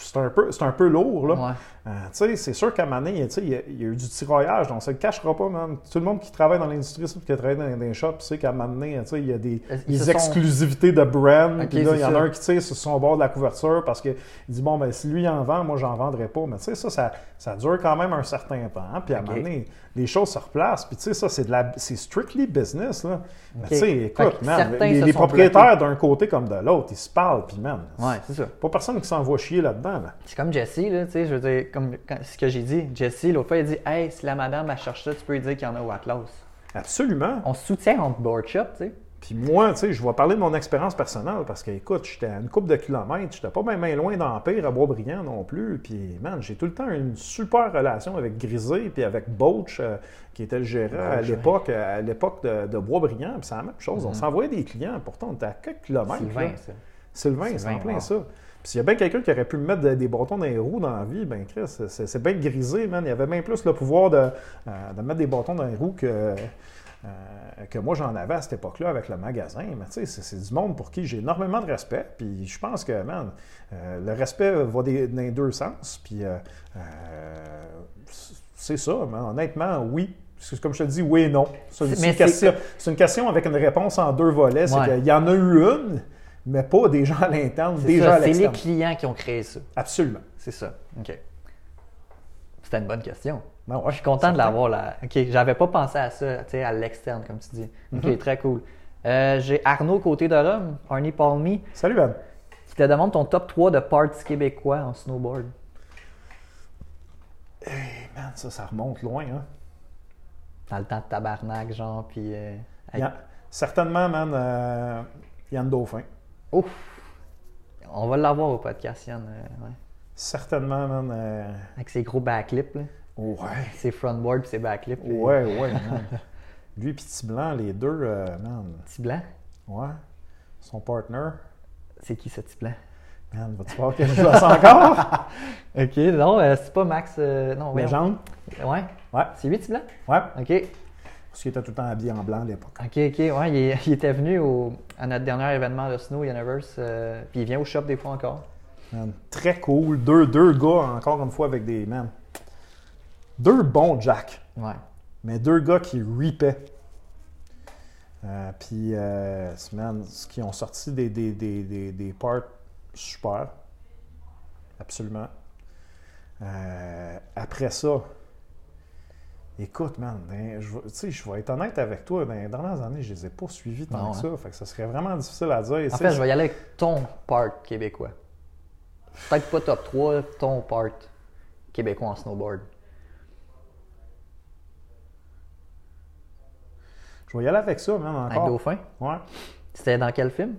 c'est un peu, c'est un peu lourd, là. Ouais. Euh, tu sais, c'est sûr qu'à sais, il y, a, il y a eu du tiraillage, donc ça ne le cachera pas, man. Tout le monde qui travaille dans l'industrie, ça, qui a travaillé dans, dans les shops, sait qu'à sais, il y a des, des sont- exclusivités de brand, puis là, il y en a un qui tire sur son bord de la couverture parce qu'il dit, bon, ben, si lui en vend, moi, j'en vendrai pas. Mais tu sais, ça, ça, ça dure quand même un certain temps. hein. Puis à un Ok. moment donné, les choses se replacent. Puis tu sais, ça, c'est de la, c'est strictly business, là. Tu sais, écoute, man, les, propriétaires d'un côté comme de l'autre, ils se parlent, puis man, Ouais, c'est ça. pas personne qui s'envoie chier là-dedans, là. C'est comme Jesse, là, tu sais, je veux dire, comme quand- ce que j'ai dit. Jesse, l'autre fois, il dit Hey, si la madame, elle cherche ça, tu peux lui dire qu'il y en a au Atlas. Absolument. On se soutient entre board shop, tu sais. Puis moi, tu sais, je vais parler de mon expérience personnelle parce que, écoute, j'étais à une couple de kilomètres, j'étais pas bien loin d'Empire à Boisbriand non plus. Puis, man, j'ai tout le temps une super relation avec Grisé puis avec Boach, euh, qui était le gérant à l'époque, à l'époque de, de Boisbriand. Puis c'est la même chose. On s'envoyait des clients. Pourtant, on était à quelques kilomètres. Sylvain, là. ça. Sylvain, c'est en plein wow. ça. S'il y a bien quelqu'un qui aurait pu me mettre de- des bâtons dans les roues dans la vie, ben Chris, c'est- bien grisé, man. Il y avait bien plus le pouvoir de, euh, de mettre des bâtons dans les roues que, euh, que moi j'en avais à cette époque-là avec le magasin. Mais tu sais, c'est- du monde pour qui j'ai énormément de respect. Puis je pense que, man, euh, le respect va des- dans les deux sens. Puis c'est ça, man. honnêtement, oui. Comme je te dis, oui et non. C'est une, question- avec une réponse en deux volets. Ouais. qu'il y en a eu une, mais pas des gens à l'interne, des gens à c'est les clients qui ont créé ça. Absolument. C'est ça. OK. C'était une bonne question. Ben ouais, Je suis content de l'avoir là. OK, j'avais pas pensé à ça, tu sais, à l'externe, comme tu dis. OK, Mhm. très cool. Euh, J'ai Arnaud côté de Rome, Arnie Palmy, Salut, Anne. qui te demande ton top 3 de parts québécois en snowboard. Hey, man, ça, ça remonte loin. Hein? Dans le temps de tabarnak, genre, puis... euh, avec- certainement, man, euh, Yann Dauphin. Ouf! On va l'avoir au podcast, Yann. euh, ouais. Certainement, man. euh, Avec ses gros backlips, là. ouais. Ses frontboard puis ses backlips. Ouais, ouais, man. Lui et Petit Blanc, les deux, euh, man. Petit blanc. Ouais. Son partner. C'est qui ce petit blanc? Man, vas-tu voir que je le encore? OK, non, c'est pas Max... non. Légende? Ouais. Ouais. C'est lui, petit blanc? Ouais. OK. Parce qu'il était tout le temps habillé en blanc à l'époque. OK, OK. Ouais, il, est- il était venu au- à notre dernier événement de Snow Universe. euh, puis il vient au shop des fois encore. Man, très cool. Deux, deux gars, encore une fois, avec des. Man, deux bons Jack. Ouais. mais deux gars qui ripaient. Euh, puis, euh, man, ce qui ont sorti des, des, des, des, des parts super. Absolument. Euh, après ça, écoute, man, ben, je, vais- tu sais, je vais être honnête avec toi, dans les dernières années, je les ai pas suivis tant Non, que ça. Fait que ça serait vraiment difficile à dire. En fait, je vais y aller avec ton part québécois. Peut-être pas top 3, ton part québécois en snowboard. Je vais y aller avec ça, man, Avec. Dauphin? Ouais. C'était dans quel film?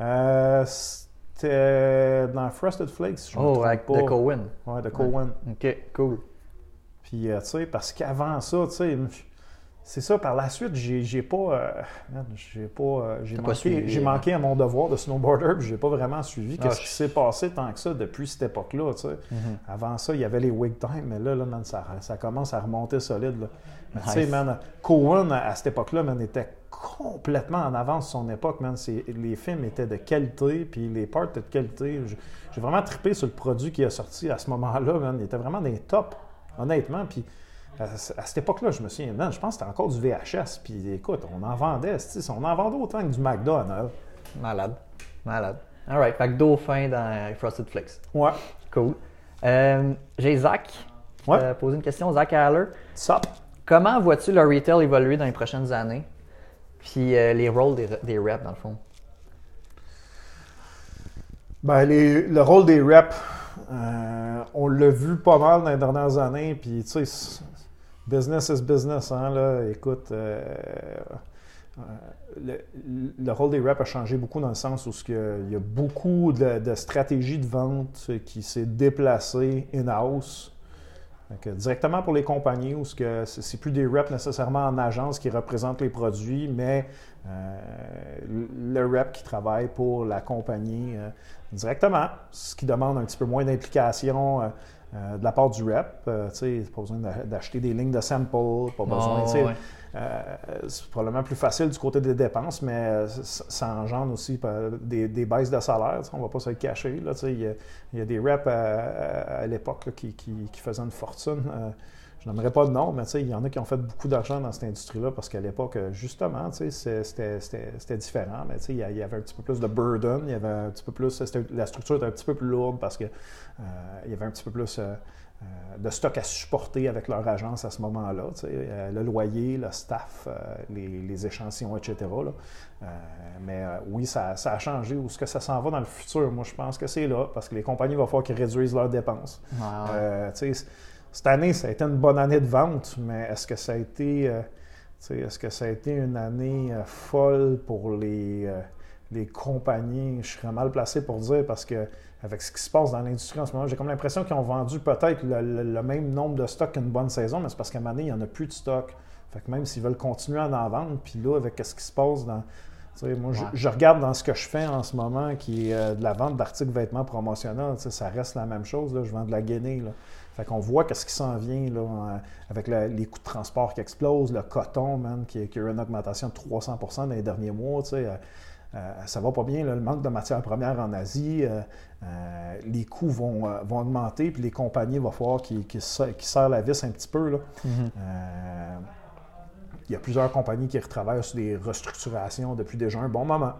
Euh, C'était dans Frosted Flakes, je me Oh, avec pas. The Cohen. Ouais, de Cohen. Ok, cool. Puis, euh, tu sais, parce qu'avant ça, tu sais, c'est ça, par la suite, j'ai pas. euh, j'ai pas. euh, j'ai pas manqué, hein? manqué à mon devoir de snowboarder, puis j'ai pas vraiment suivi Ah, qu'est-ce je- qui s'est passé tant que ça depuis cette époque-là, tu sais. Mhm. Avant ça, il y avait les wig time, mais là, là man, ça, ça commence à remonter solide. là. Mais Tu sais, man, Cohen, à, à cette époque-là, man, était complètement en avance sur son époque, man. Les films étaient de qualité, puis les parts étaient de qualité. J'ai- vraiment trippé sur le produit qui a sorti à ce moment-là, man. Il était vraiment des top, honnêtement. Puis à, à cette époque-là, je me souviens, man, je pense que c'était encore du VHS. Puis écoute, on en vendait, on en vendait autant que du McDonald's. Malade. Malade. Alright, fait que Dauphin dans Frosted Flakes. Ouais. Cool. Euh, J'ai Zach. Ouais. euh, posé une question. Zach Haller. Sop. Comment vois-tu le retail évoluer dans les prochaines années? Puis euh, les rôles des, des reps, dans le fond. Ben, les- le rôle des reps, euh, on l'a vu pas mal dans les dernières années. Puis, tu sais, business is business. Hein. Écoute, euh, euh, le, le rôle des reps a changé beaucoup dans le sens où il y a beaucoup de, stratégies de vente qui s'est déplacée in-house. Directement pour les compagnies, où ce que c'est plus des reps nécessairement en agence qui représentent les produits, mais le rep qui travaille pour la compagnie euh, directement, ce qui demande un petit peu moins d'implication euh, euh, de la part du rep. Euh, tu sais, pas besoin d'a- d'acheter des lignes de sample, pas besoin. Oh, ouais. euh, c'est probablement plus facile du côté des dépenses, mais euh, ça, engendre aussi euh, des, des baisses de salaire. On ne va pas se le cacher. Il y, a- il y a des reps à, à- à l'époque là, qui, qui- qui faisaient une fortune. Je n'aimerais pas de nom, mais il y en a qui ont fait beaucoup d'argent dans cette industrie-là parce qu'à l'époque, euh, justement, c'était différent. Mais il y avait un petit peu plus de burden, il y avait un petit peu plus. La structure était un petit peu plus lourde parce que euh, il y avait un petit peu plus. euh, de stock à supporter avec leur agence à ce moment-là. euh, le loyer, le staff, les, les échantillons, etc. là. Mais oui, ça, ça a changé. Où est-ce que ça s'en va dans le futur? Moi, je pense que c'est là, parce que les compagnies vont falloir qu'ils réduisent leurs dépenses. Cette année, ça a été une bonne année de vente, mais est-ce que ça a été, euh, est-ce que ça a été une année euh, folle pour les, euh, les compagnies? Je serais mal placé pour dire parce que avec ce qui se passe dans l'industrie en ce moment, j'ai comme l'impression qu'ils ont vendu peut-être le, le- le même nombre de stocks qu'une bonne saison, mais c'est parce qu'à un moment donné, il n'y en a plus de stock. Fait que même s'ils veulent continuer à en vendre, puis là, avec ce qui se passe dans. tu sais, moi, je, Ouais. je regarde dans ce que je fais en ce moment, qui est euh, de la vente d'articles vêtements promotionnels. Ça reste la même chose. Là. Je vends de la gainée. Là. Fait qu'on voit qu'est-ce qui s'en vient là, avec la- les coûts de transport qui explosent, le coton, man, qui, qui a eu une augmentation de 300% dans les derniers mois. tu sais, euh, euh, ça va pas bien, là, le manque de matières premières en Asie, euh, euh, les coûts vont, vont augmenter, puis les compagnies, va falloir qu'ils qu'ils se- qu'ils serrent la vis un petit peu. Là. Mhm. Euh, il y a plusieurs compagnies qui retravaillent sur des restructurations depuis déjà un bon moment.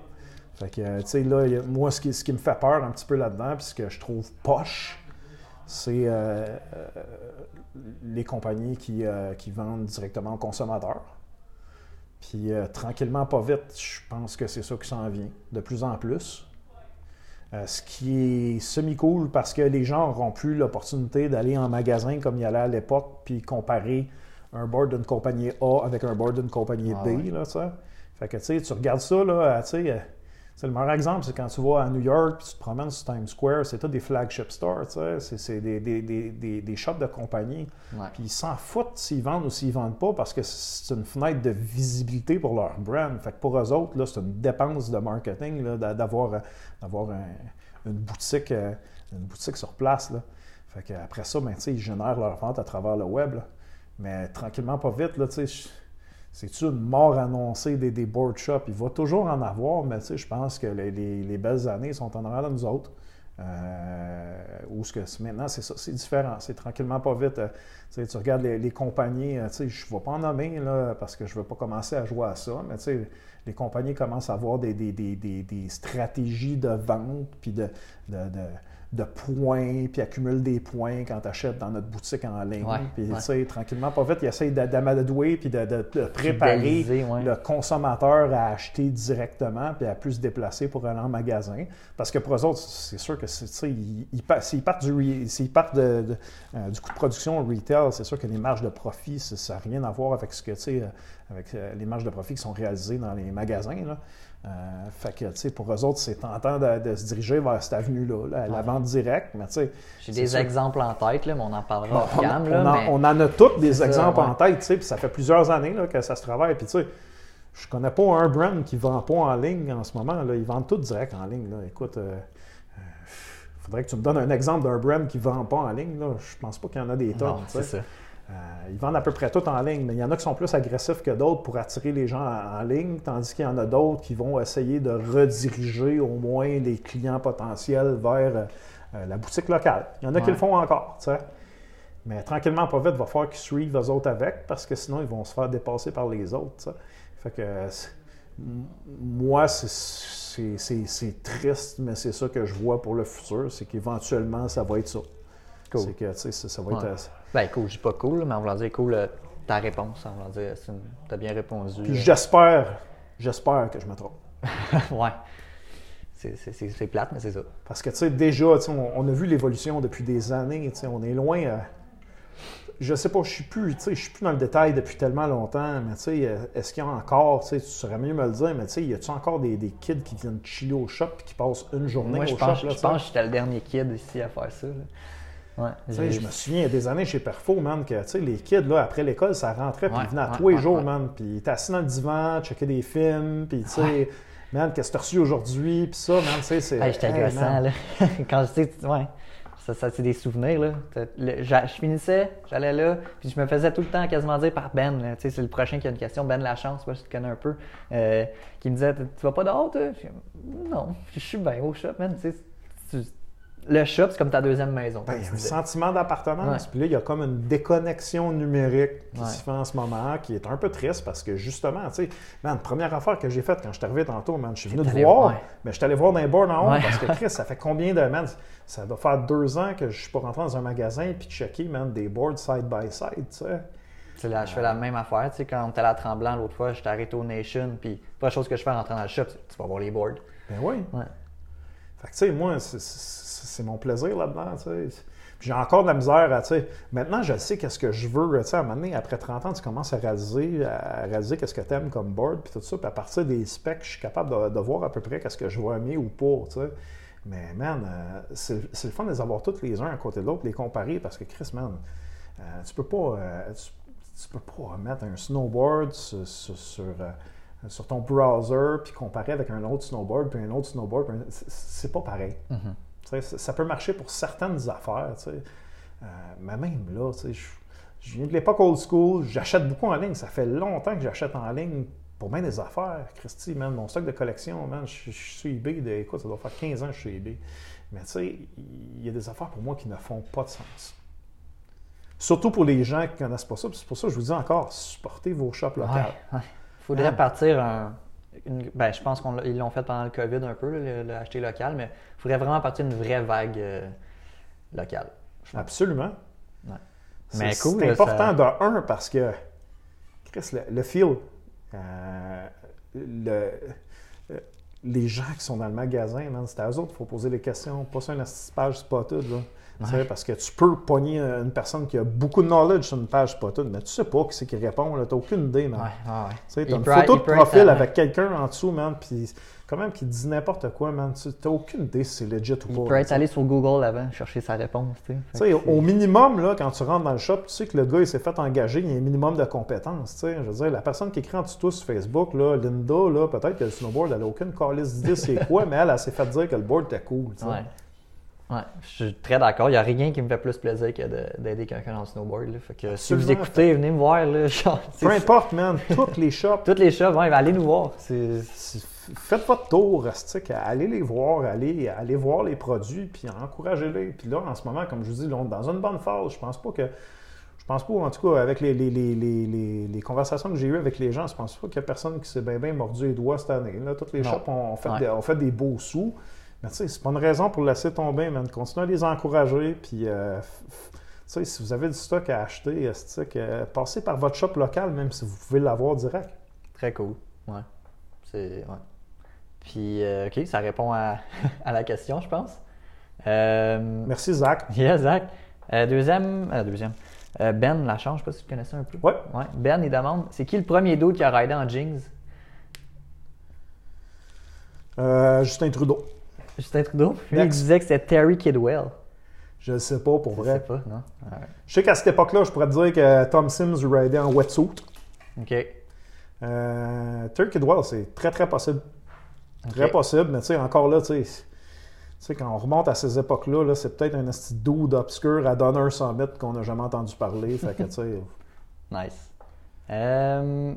Fait que, tu sais, là, moi, ce qui, ce qui me fait peur un petit peu là-dedans, puis ce que je trouve poche, c'est euh, euh, les compagnies qui, euh, qui vendent directement aux consommateurs. Puis euh, tranquillement, pas vite, je pense que c'est ça qui s'en vient, de plus en plus. Ce qui est semi-cool parce que les gens n'auront plus l'opportunité d'aller en magasin comme il y allait à l'époque, puis comparer un board d'une compagnie A avec un board d'une compagnie Ah B. ouais. Là, sais. fait que tu sais, tu regardes ça, là, tu sais, c'est le meilleur exemple, c'est quand tu vas à New York puis tu te promènes sur Times Square, c'est tout des flagship stores, c'est, des, des, des, des, des shops de compagnie. Ouais. Puis ils s'en foutent s'ils vendent ou s'ils vendent pas parce que c'est une fenêtre de visibilité pour leur brand. Fait que pour eux autres, là, c'est une dépense de marketing d'avoir, euh, d'avoir un- une, boutique, euh, une boutique sur place. Là. Fait que après ça, ben, ils génèrent leur vente à travers le web. là. Mais tranquillement, pas vite, là, tu sais, c'est-tu une mort annoncée des, des board shops? Il va toujours en avoir, mais je pense que les, les- les belles années sont en arrière de nous autres. Euh, ce que maintenant, c'est ça, c'est différent. C'est tranquillement pas vite. Euh, tu regardes les, compagnies, euh, je ne vais pas en nommer là, parce que je ne veux pas commencer à jouer à ça, mais les compagnies commencent à avoir des, des, des, des stratégies de vente puis de, de de points, puis accumule des points quand tu achètes dans notre boutique en ligne. puis, tu sais, tranquillement, pas vite, il essaie d'amadouer puis de, de, préparer le consommateur à acheter directement puis à plus se déplacer pour aller en magasin. Parce que pour eux autres, c'est sûr que, tu sais, ils, partent, du, partent de, euh, du coût de production au retail, c'est sûr que les marges de profit, ça n'a rien à voir avec ce que, tu sais, euh, avec euh, les marges de profit qui sont réalisées dans les magasins. Là. Euh, fait que, tu sais, pour eux autres, c'est tentant de, se diriger vers cette avenue-là, la vente directe, mais tu sais... J'ai des exemples en tête, là, mais on en parlera on, gamme, on, en, a tous des exemples en tête, tu sais, puis ça fait plusieurs années là, que ça se travaille, puis tu sais, je connais pas un brand qui vend pas en ligne en ce moment, là, ils vendent tout direct en ligne, là. Écoute... Euh, euh, faudrait que tu me donnes un exemple d'un brand qui ne vend pas en ligne. Là. Je pense pas qu'il y en a des tonnes. Euh, ils vendent à peu près tout en ligne, mais il y en a qui sont plus agressifs que d'autres pour attirer les gens en, ligne, tandis qu'il y en a d'autres qui vont essayer de rediriger au moins les clients potentiels vers euh, la boutique locale. Il y en a qui le font encore, tu sais. Mais tranquillement, pas vite, il va falloir qu'ils suivent eux autres avec, parce que sinon, ils vont se faire dépasser par les autres, Fait que moi, c'est triste, mais c'est ça que je vois pour le futur, c'est qu'éventuellement, ça va être ça. C'est que, ça, va être... Ben cool, je dis pas cool, mais on va dire cool euh, ta réponse. On va dire, tu as bien répondu. Puis euh. j'espère, j'espère que je me trompe. ouais. C'est plate, mais c'est ça. Parce que, tu sais, déjà, on, on, a vu l'évolution depuis des années. On est loin. Euh, je sais pas, je suis plus, je suis plus dans le détail depuis tellement longtemps, mais tu sais, est-ce qu'il y a encore, tu saurais mieux me le dire, mais tu sais, y a-tu encore des, des, kids qui viennent chiller au shop et qui passent une journée au je shop? Pense, je pense que j'étais le dernier kid ici à faire ça. Ouais, je me souviens, il y a des années chez Perfo, man, que les kids, là, après l'école, ça rentrait, puis ils venaient à tous les jours, man. Puis ils étaient assis dans le divan, checker des films, puis tu sais, man, qu'est-ce que tu as reçu aujourd'hui, puis ça, man, tu sais, c'est. J'étais là. Quand ouais. Ça, ça c'est des souvenirs, là. je, finissais, j'allais là, puis je me faisais tout le temps quasiment dire par Ben, tu sais, c'est le prochain qui a une question, Ben Lachance, moi, je te connais un peu, euh, qui me disait Tu vas pas dehors, toi Non, je suis bien au shop, man, tu sais le shop, c'est comme ta deuxième maison. Ben, il y a un sentiment d'appartenance. Puis là, il y a comme une déconnexion numérique qui se fait en ce moment, qui est un peu triste parce que justement, tu sais, man, première affaire que j'ai faite quand je suis arrivé tantôt, man, je suis venu te voir, mais je suis allé voir dans les bords en haut parce que Chris, ça fait combien de, man, ça doit faire deux ans que je suis pas rentré dans un magasin puis checker, man, des boards side by side, tu sais. Là, je fais la même affaire. Tu sais, quand on était à la Tremblant l'autre fois, j'étais arrêté au Nation, puis pas chose que je fais en rentrant dans le shop, tu vas voir les boards. Ben oui. Fait que, tu sais, moi, c'est c'est mon plaisir là-dedans. J'ai encore de la misère à. Maintenant, je sais qu'est-ce que je veux. À un moment donné, après 30 ans, tu commences à réaliser, à qu'est-ce que tu aimes comme board, puis tout ça. Puis à partir des specs, je suis capable de, voir à peu près qu'est-ce que je vais aimer ou pas. Mais man, euh, c'est le fun de les avoir tous les uns à côté de l'autre, les comparer, parce que Chris, man, euh, tu peux pas. Euh, tu, peux pas mettre un snowboard sur, sur, ton browser, puis comparer avec un autre snowboard, puis un autre snowboard. C'est pas pareil. Ça peut marcher pour certaines affaires, euh, mais même là, je, viens de l'époque old school, j'achète beaucoup en ligne. Ça fait longtemps que j'achète en ligne pour bien des affaires. Christy, mon stock de collection, je, suis eBay, de, écoute, ça doit faire 15 ans que je suis eBay. Mais tu sais, il y a des affaires pour moi qui ne font pas de sens. Surtout pour les gens qui ne connaissent pas ça. C'est pour ça que je vous dis encore, supportez vos shops locales. Il faudrait hein? partir un, ben, je pense qu'ils l'ont fait pendant le COVID un peu, l'acheter local, mais il faudrait vraiment partir d'une vraie vague euh, locale. Absolument. C'est cool, important de un parce que, Chris, le, feel, euh, le, euh, les gens qui sont dans le magasin, c'est à eux autres qu'il faut poser les questions, pas sur une page spotted. Là. Parce que tu peux pogner une personne qui a beaucoup de knowledge sur une page spotted, mais tu sais pas qui c'est qui répond, tu n'as aucune idée. Man. Tu as une photo de profil avec quelqu'un en dessous, man, puis quand même qui dit n'importe quoi, man. Tu n'as aucune idée si c'est legit ou pas. Il peut être allé sur Google avant, chercher sa réponse. Tu sais, au minimum, là, quand tu rentres dans le shop, tu sais que le gars il s'est fait engager, il y a un minimum de compétences. Je veux dire, la personne qui écrit en dessous sur Facebook, là, Linda, là, peut-être que le snowboard, elle n'a aucune calice d'idée c'est quoi, mais elle, elle, s'est fait dire que le board était cool. Ouais, je suis très d'accord. Il n'y a rien qui me fait plus plaisir que de- d'aider quelqu'un dans le snowboard. là. Fait que si vous écoutez, venez me voir. Là, genre, Peu importe, man, toutes les shops, Toutes les shops, ouais, allez nous voir. Faites votre tour, Astic, allez les voir, allez, allez voir les produits, puis encouragez-les. Puis là, en ce moment, comme je vous dis, là, on est dans une bonne phase. Je pense pas que. Je pense pas, en tout cas, avec les, les, les, les, les- les conversations que j'ai eues avec les gens, je pense pas qu'il y a personne qui s'est bien, bien mordu les doigts cette année. Là, toutes les Non. shops ont fait, Ouais. des, ont fait des beaux sous. Mais tu sais, c'est pas une raison pour laisser tomber, man. Continuez à les encourager, puis. euh, sais, si vous avez du stock à acheter, euh, passez par votre shop local, même si vous pouvez l'avoir direct. très cool. Ouais. C'est. Ouais. Puis, euh, OK, ça répond à, à la question, je pense. Euh, Merci, Zach. Yeah, Zach. Deuxième. deuxième. Ben Lachance, je sais pas si tu connaissais un peu. Ouais. Ouais. Ben, il demande c'est qui le premier dude qui a raidé en jeans? Euh, Justin Trudeau. Justin Trudeau? Lui, il Next. disait que c'était Terry Kidwell. Je ne sais pas pour Je vrai. sais pas, non? Ouais. Je sais qu'à cette époque-là, je pourrais te dire que Tom Sims raidait en wetsuit. OK. Euh, Turkey Dwell, c'est très très possible. Très Ok. possible, mais tu sais, encore là, tu sais, tu sais, quand on remonte à ces époques-là, là, c'est peut-être un petit dude obscur à Donner Summit qu'on n'a jamais entendu parler. fait que, tu sais, Nice. Euh,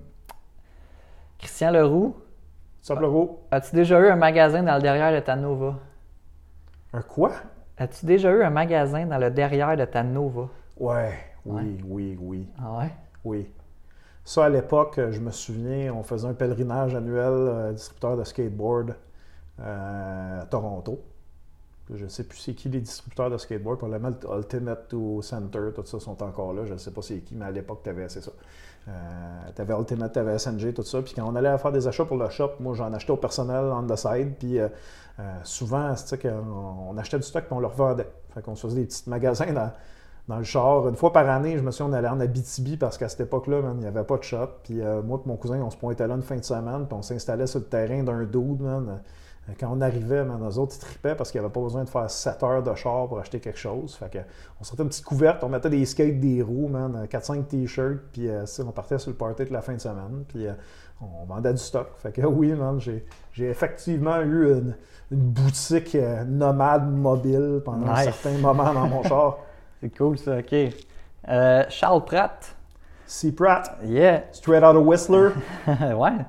Christian Leroux, Saint-Leroux, as-tu déjà eu un magasin dans le derrière de ta Nova? Un quoi? As-tu déjà eu un magasin dans le derrière de ta Nova? Ouais, oui, oui, oui, Ah ouais? Oui. Ça, à l'époque, je me souviens, on faisait un pèlerinage annuel, euh, distributeur de skateboard euh, à Toronto. Je ne sais plus c'est qui les distributeurs de skateboard. Probablement le Ultimate ou Center, tout ça sont encore là. Je ne sais pas c'est qui, mais à l'époque, tu avais, c'est ça. Tu avais Ultimate, tu avais SNG, tout ça. Puis quand on allait faire des achats pour le shop, moi, j'en achetais au personnel on the side. Puis euh, euh, souvent, c'est qu'on on achetait du stock puis on le revendait. Fait qu'on se faisait des petits magasins dans, dans le char. Une fois par année, je me souviens, on allait en Abitibi parce qu'à cette époque-là, il n'y avait pas de shop. Puis euh, moi et mon cousin, on se pointait là une fin de semaine, puis on s'installait sur le terrain d'un dude. Euh, Quand on arrivait, eux autres, ils tripaient parce qu'il n'y avait pas besoin de faire 7 heures de char pour acheter quelque chose. Fait que, on sortait une petite couverte, on mettait des skates, des roues, man, 4-5 t-shirts, puis euh, on partait sur le party de la fin de semaine, puis euh, on vendait du stock. Fait que oui, man, j'ai, effectivement eu une, une boutique euh, nomade mobile pendant un certain moment dans mon char. C'est cool ça, ok. Euh, Charles Pratt, C. Pratt, yeah. straight out of Whistler. ouais.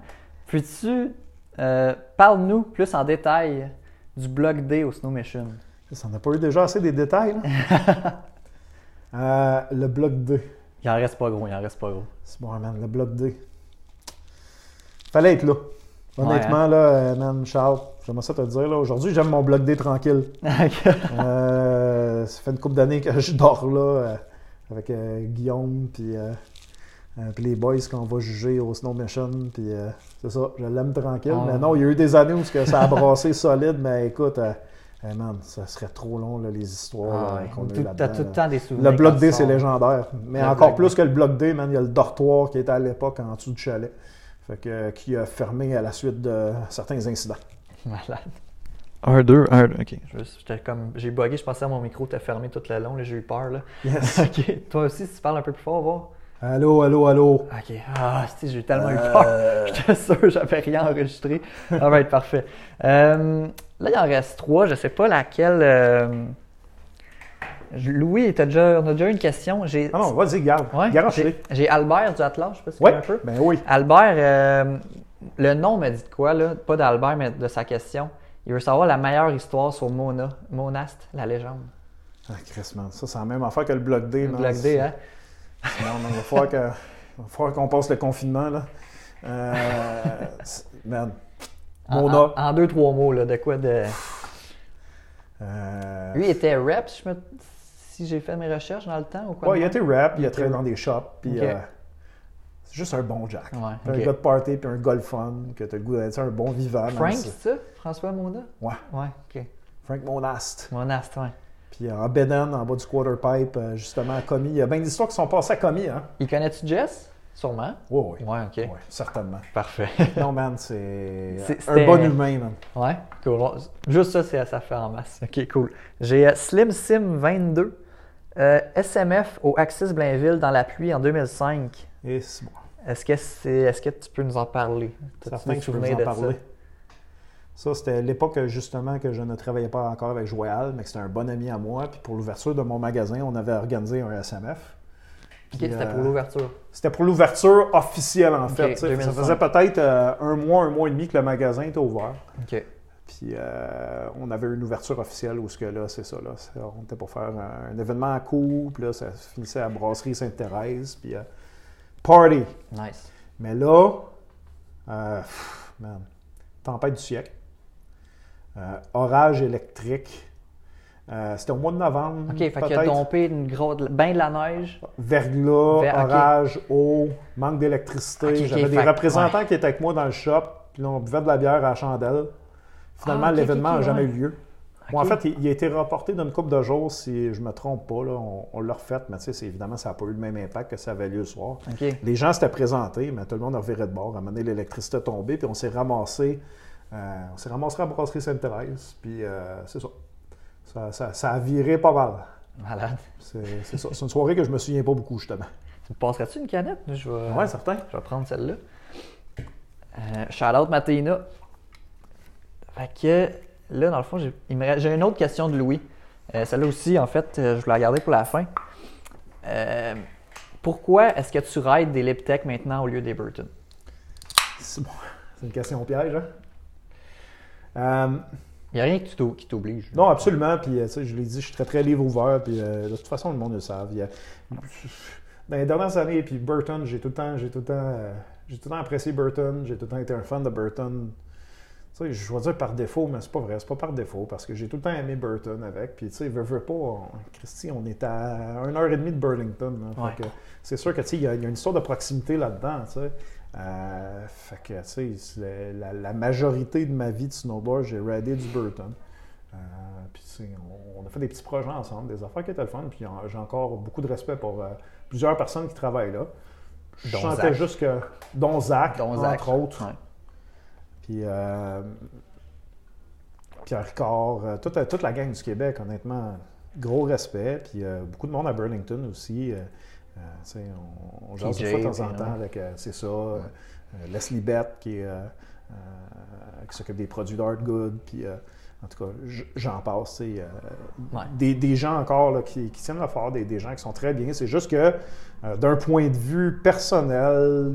Peux-tu. euh, Parle-nous plus en détail du Block D au Snow Mission. Ça n'a pas eu déjà assez des détails, là? Euh, le bloc D. Il en reste pas gros, il en reste pas gros. C'est bon, man, le bloc D. Fallait être là. Honnêtement, hein? là, euh, man, Charles, j'aimerais ça te dire. Là. Aujourd'hui, j'aime mon bloc D tranquille. Euh, ça fait une couple d'années que je dors là euh, avec Guillaume puis, puis les boys qu'on va juger au Snow Mission. Puis c'est ça, je l'aime tranquille. Ah. Mais non, il y a eu des années où ce que ça a brassé solide, mais écoute, euh, hey, man, ça serait trop long là, les histoires Ah ouais. qu'on a Tout- eues T'as là-dedans. tout le temps des souvenirs. Le bloc D, c'est légendaire. Mais Le encore plus que le bloc D, man, il y a le dortoir qui était à l'époque en dessous du chalet. Fait que, euh, qui a fermé à la suite de certains incidents. Malade. Un, deux, un, ok. Juste, j'étais comme, j'ai bugué, je pensais à mon micro était fermé tout le long, j'ai eu peur. Là. Yes. ok, toi aussi, si tu parles un peu plus fort, voir. Allô, allô, allô? Ok, ah, si, j'ai tellement eu peur. Euh, J'étais sûr, j'avais rien enregistré. Ça va être parfait. Euh, là, il en reste trois. Je sais pas laquelle. euh, Louis, t'as déjà, on a déjà une question. J'ai, Ah non, vas-y, garde. ouais, j'ai, j'ai Albert du Atlas, je sais pas si tu Ouais, un peu. ben oui. Albert, euh, le nom me dit de quoi, là? Pas d'Albert, mais de sa question. Il veut savoir la meilleure histoire sur Mona, Monast, la légende. Ah, Chris, man. Ça, c'est la même affaire que le bloc D. Le man. Bloc D, hein? Non, non, il va falloir que- il va falloir qu'on passe le confinement, là. Euh. En, Mona. en- en deux, trois mots, là, de quoi de. Euh, Lui il était rep, si, je me- si j'ai fait mes recherches dans le temps ou quoi? il été rap, il Il a était travaillé dans des shops, puis euh, c'est juste un bon Jack. Ouais. Un gars de party, puis un le fun, que t'as le goût d'être un bon vivant. Frank, c'est- c'est ça? François Mona? Ouais, Ouais, ok. Frank Monast. Monast, ouais. Puis euh, en Beden, en bas du quarter pipe, euh, justement, à Commis. Il y a bien d'histoires qui sont passées à Commis, hein? Il connais-tu Jess? Sûrement. Oui, oui. Ouais, ok. Ouais, certainement. Parfait. Non, man, c'est C'est- un bon humain, man. Ouais, cool. Juste ça, c'est- ça fait en masse. Ok, cool. J'ai euh, Slim Sim 22, euh, SMF au Axis Blainville dans la pluie en 2005. Et c'est bon. Est-ce que c'est, est-ce que tu peux nous en parler? T'as-tu Certain des que je peux souvenirs en parler. Ça? C'était l'époque justement que je ne travaillais pas encore avec Joël, mais que c'était un bon ami à moi. Puis pour l'ouverture de mon magasin, on avait organisé un SMF. Ok, Puis, c'était euh, pour l'ouverture. C'était pour l'ouverture officielle, en fait. Ça 2005. faisait peut-être euh, un mois, un mois et demi que le magasin était ouvert. Ok. Puis euh, on avait une ouverture officielle où ce que là, c'est ça. Là, on était pour faire un, un événement à couple. Là, ça se finissait à Brasserie Sainte-Thérèse. Puis euh, party. Nice. Mais là, euh, pff, man, tempête du siècle. Euh, orage électrique. Euh, C'était au mois de novembre. Ok, fait qu'il a tombé une grosse. Ben de la neige. Verglas, Ver- orage, eau, manque d'électricité. J'avais des représentants qui étaient avec moi dans le shop. Puis là, on buvait de la bière à la chandelle. Finalement, Ah, l'événement n'a jamais eu lieu. Bon, en fait, il, il a été reporté d'une couple de jours, si je me trompe pas. Là, on on l'a refait, mais tu sais, c'est- évidemment, ça n'a pas eu le même impact que ça avait lieu le soir. Les gens s'étaient présentés, mais tout le monde a reviré de bord. À un moment donné, l'électricité est tombée, puis on s'est ramassé. Euh, on s'est ramassé à la brasserie Sainte-Thérèse, puis euh, c'est ça. Ça, ça- ça a viré pas mal. Malade. C'est c'est ça. C'est une soirée que je me souviens pas beaucoup, justement. Tu me passerais-tu une canette? Je vais, Ouais, certain. je vais prendre celle-là. Euh, shout out Matéina. Fait que là, dans le fond, j'ai une autre question de Louis. Euh, Celle-là aussi, en fait, je voulais la garder pour la fin. Euh, pourquoi est-ce que tu rides des Liptech maintenant au lieu des Burton? C'est bon. C'est une question piège, hein? Euh, Il n'y a rien qui t'o- qui t'oblige. non, absolument. Puis, euh, je l'ai dit, je suis très, très livre ouvert. Puis, euh, de toute façon, le monde le savent. Il y a- Dans les dernières années, puis Burton, j'ai tout le temps, j'ai tout le temps, euh, j'ai tout le temps apprécié Burton. J'ai tout le temps été un fan de Burton. Tu sais, je vais dire par défaut, mais c'est pas vrai. C'est pas par défaut parce que j'ai tout le temps aimé Burton avec. Puis, tu sais, veux, veux pas, on- Christy, on est à une heure et demie de Burlington. Ouais. c'est sûr que, tu sais, il y, y a une histoire de proximité là-dedans, tu sais. Euh, fait que, tu sais, la, la majorité de ma vie de snowboard, j'ai raidé du Burton. Euh, puis, on, on a fait des petits projets ensemble, des affaires qui étaient le fun. Puis, en- j'ai encore beaucoup de respect pour euh, plusieurs personnes qui travaillent là. Je Dont sentais Zach. juste que, dont Zach, entre Zach. autres. Ouais. Puis Pierre Ricard, toute, toute la gang du Québec, honnêtement, gros respect. Puis beaucoup de monde à Burlington aussi. Euh, on, on jase de temps en puis, temps avec, euh, c'est ça, euh, Leslie Bett qui, qui s'occupe des produits d'Art Good. Puis en tout cas, j'en passe. euh, Ouais. des, des gens encore là, qui, qui tiennent le fort, des, des gens qui sont très bien. C'est juste que euh, d'un point de vue personnel,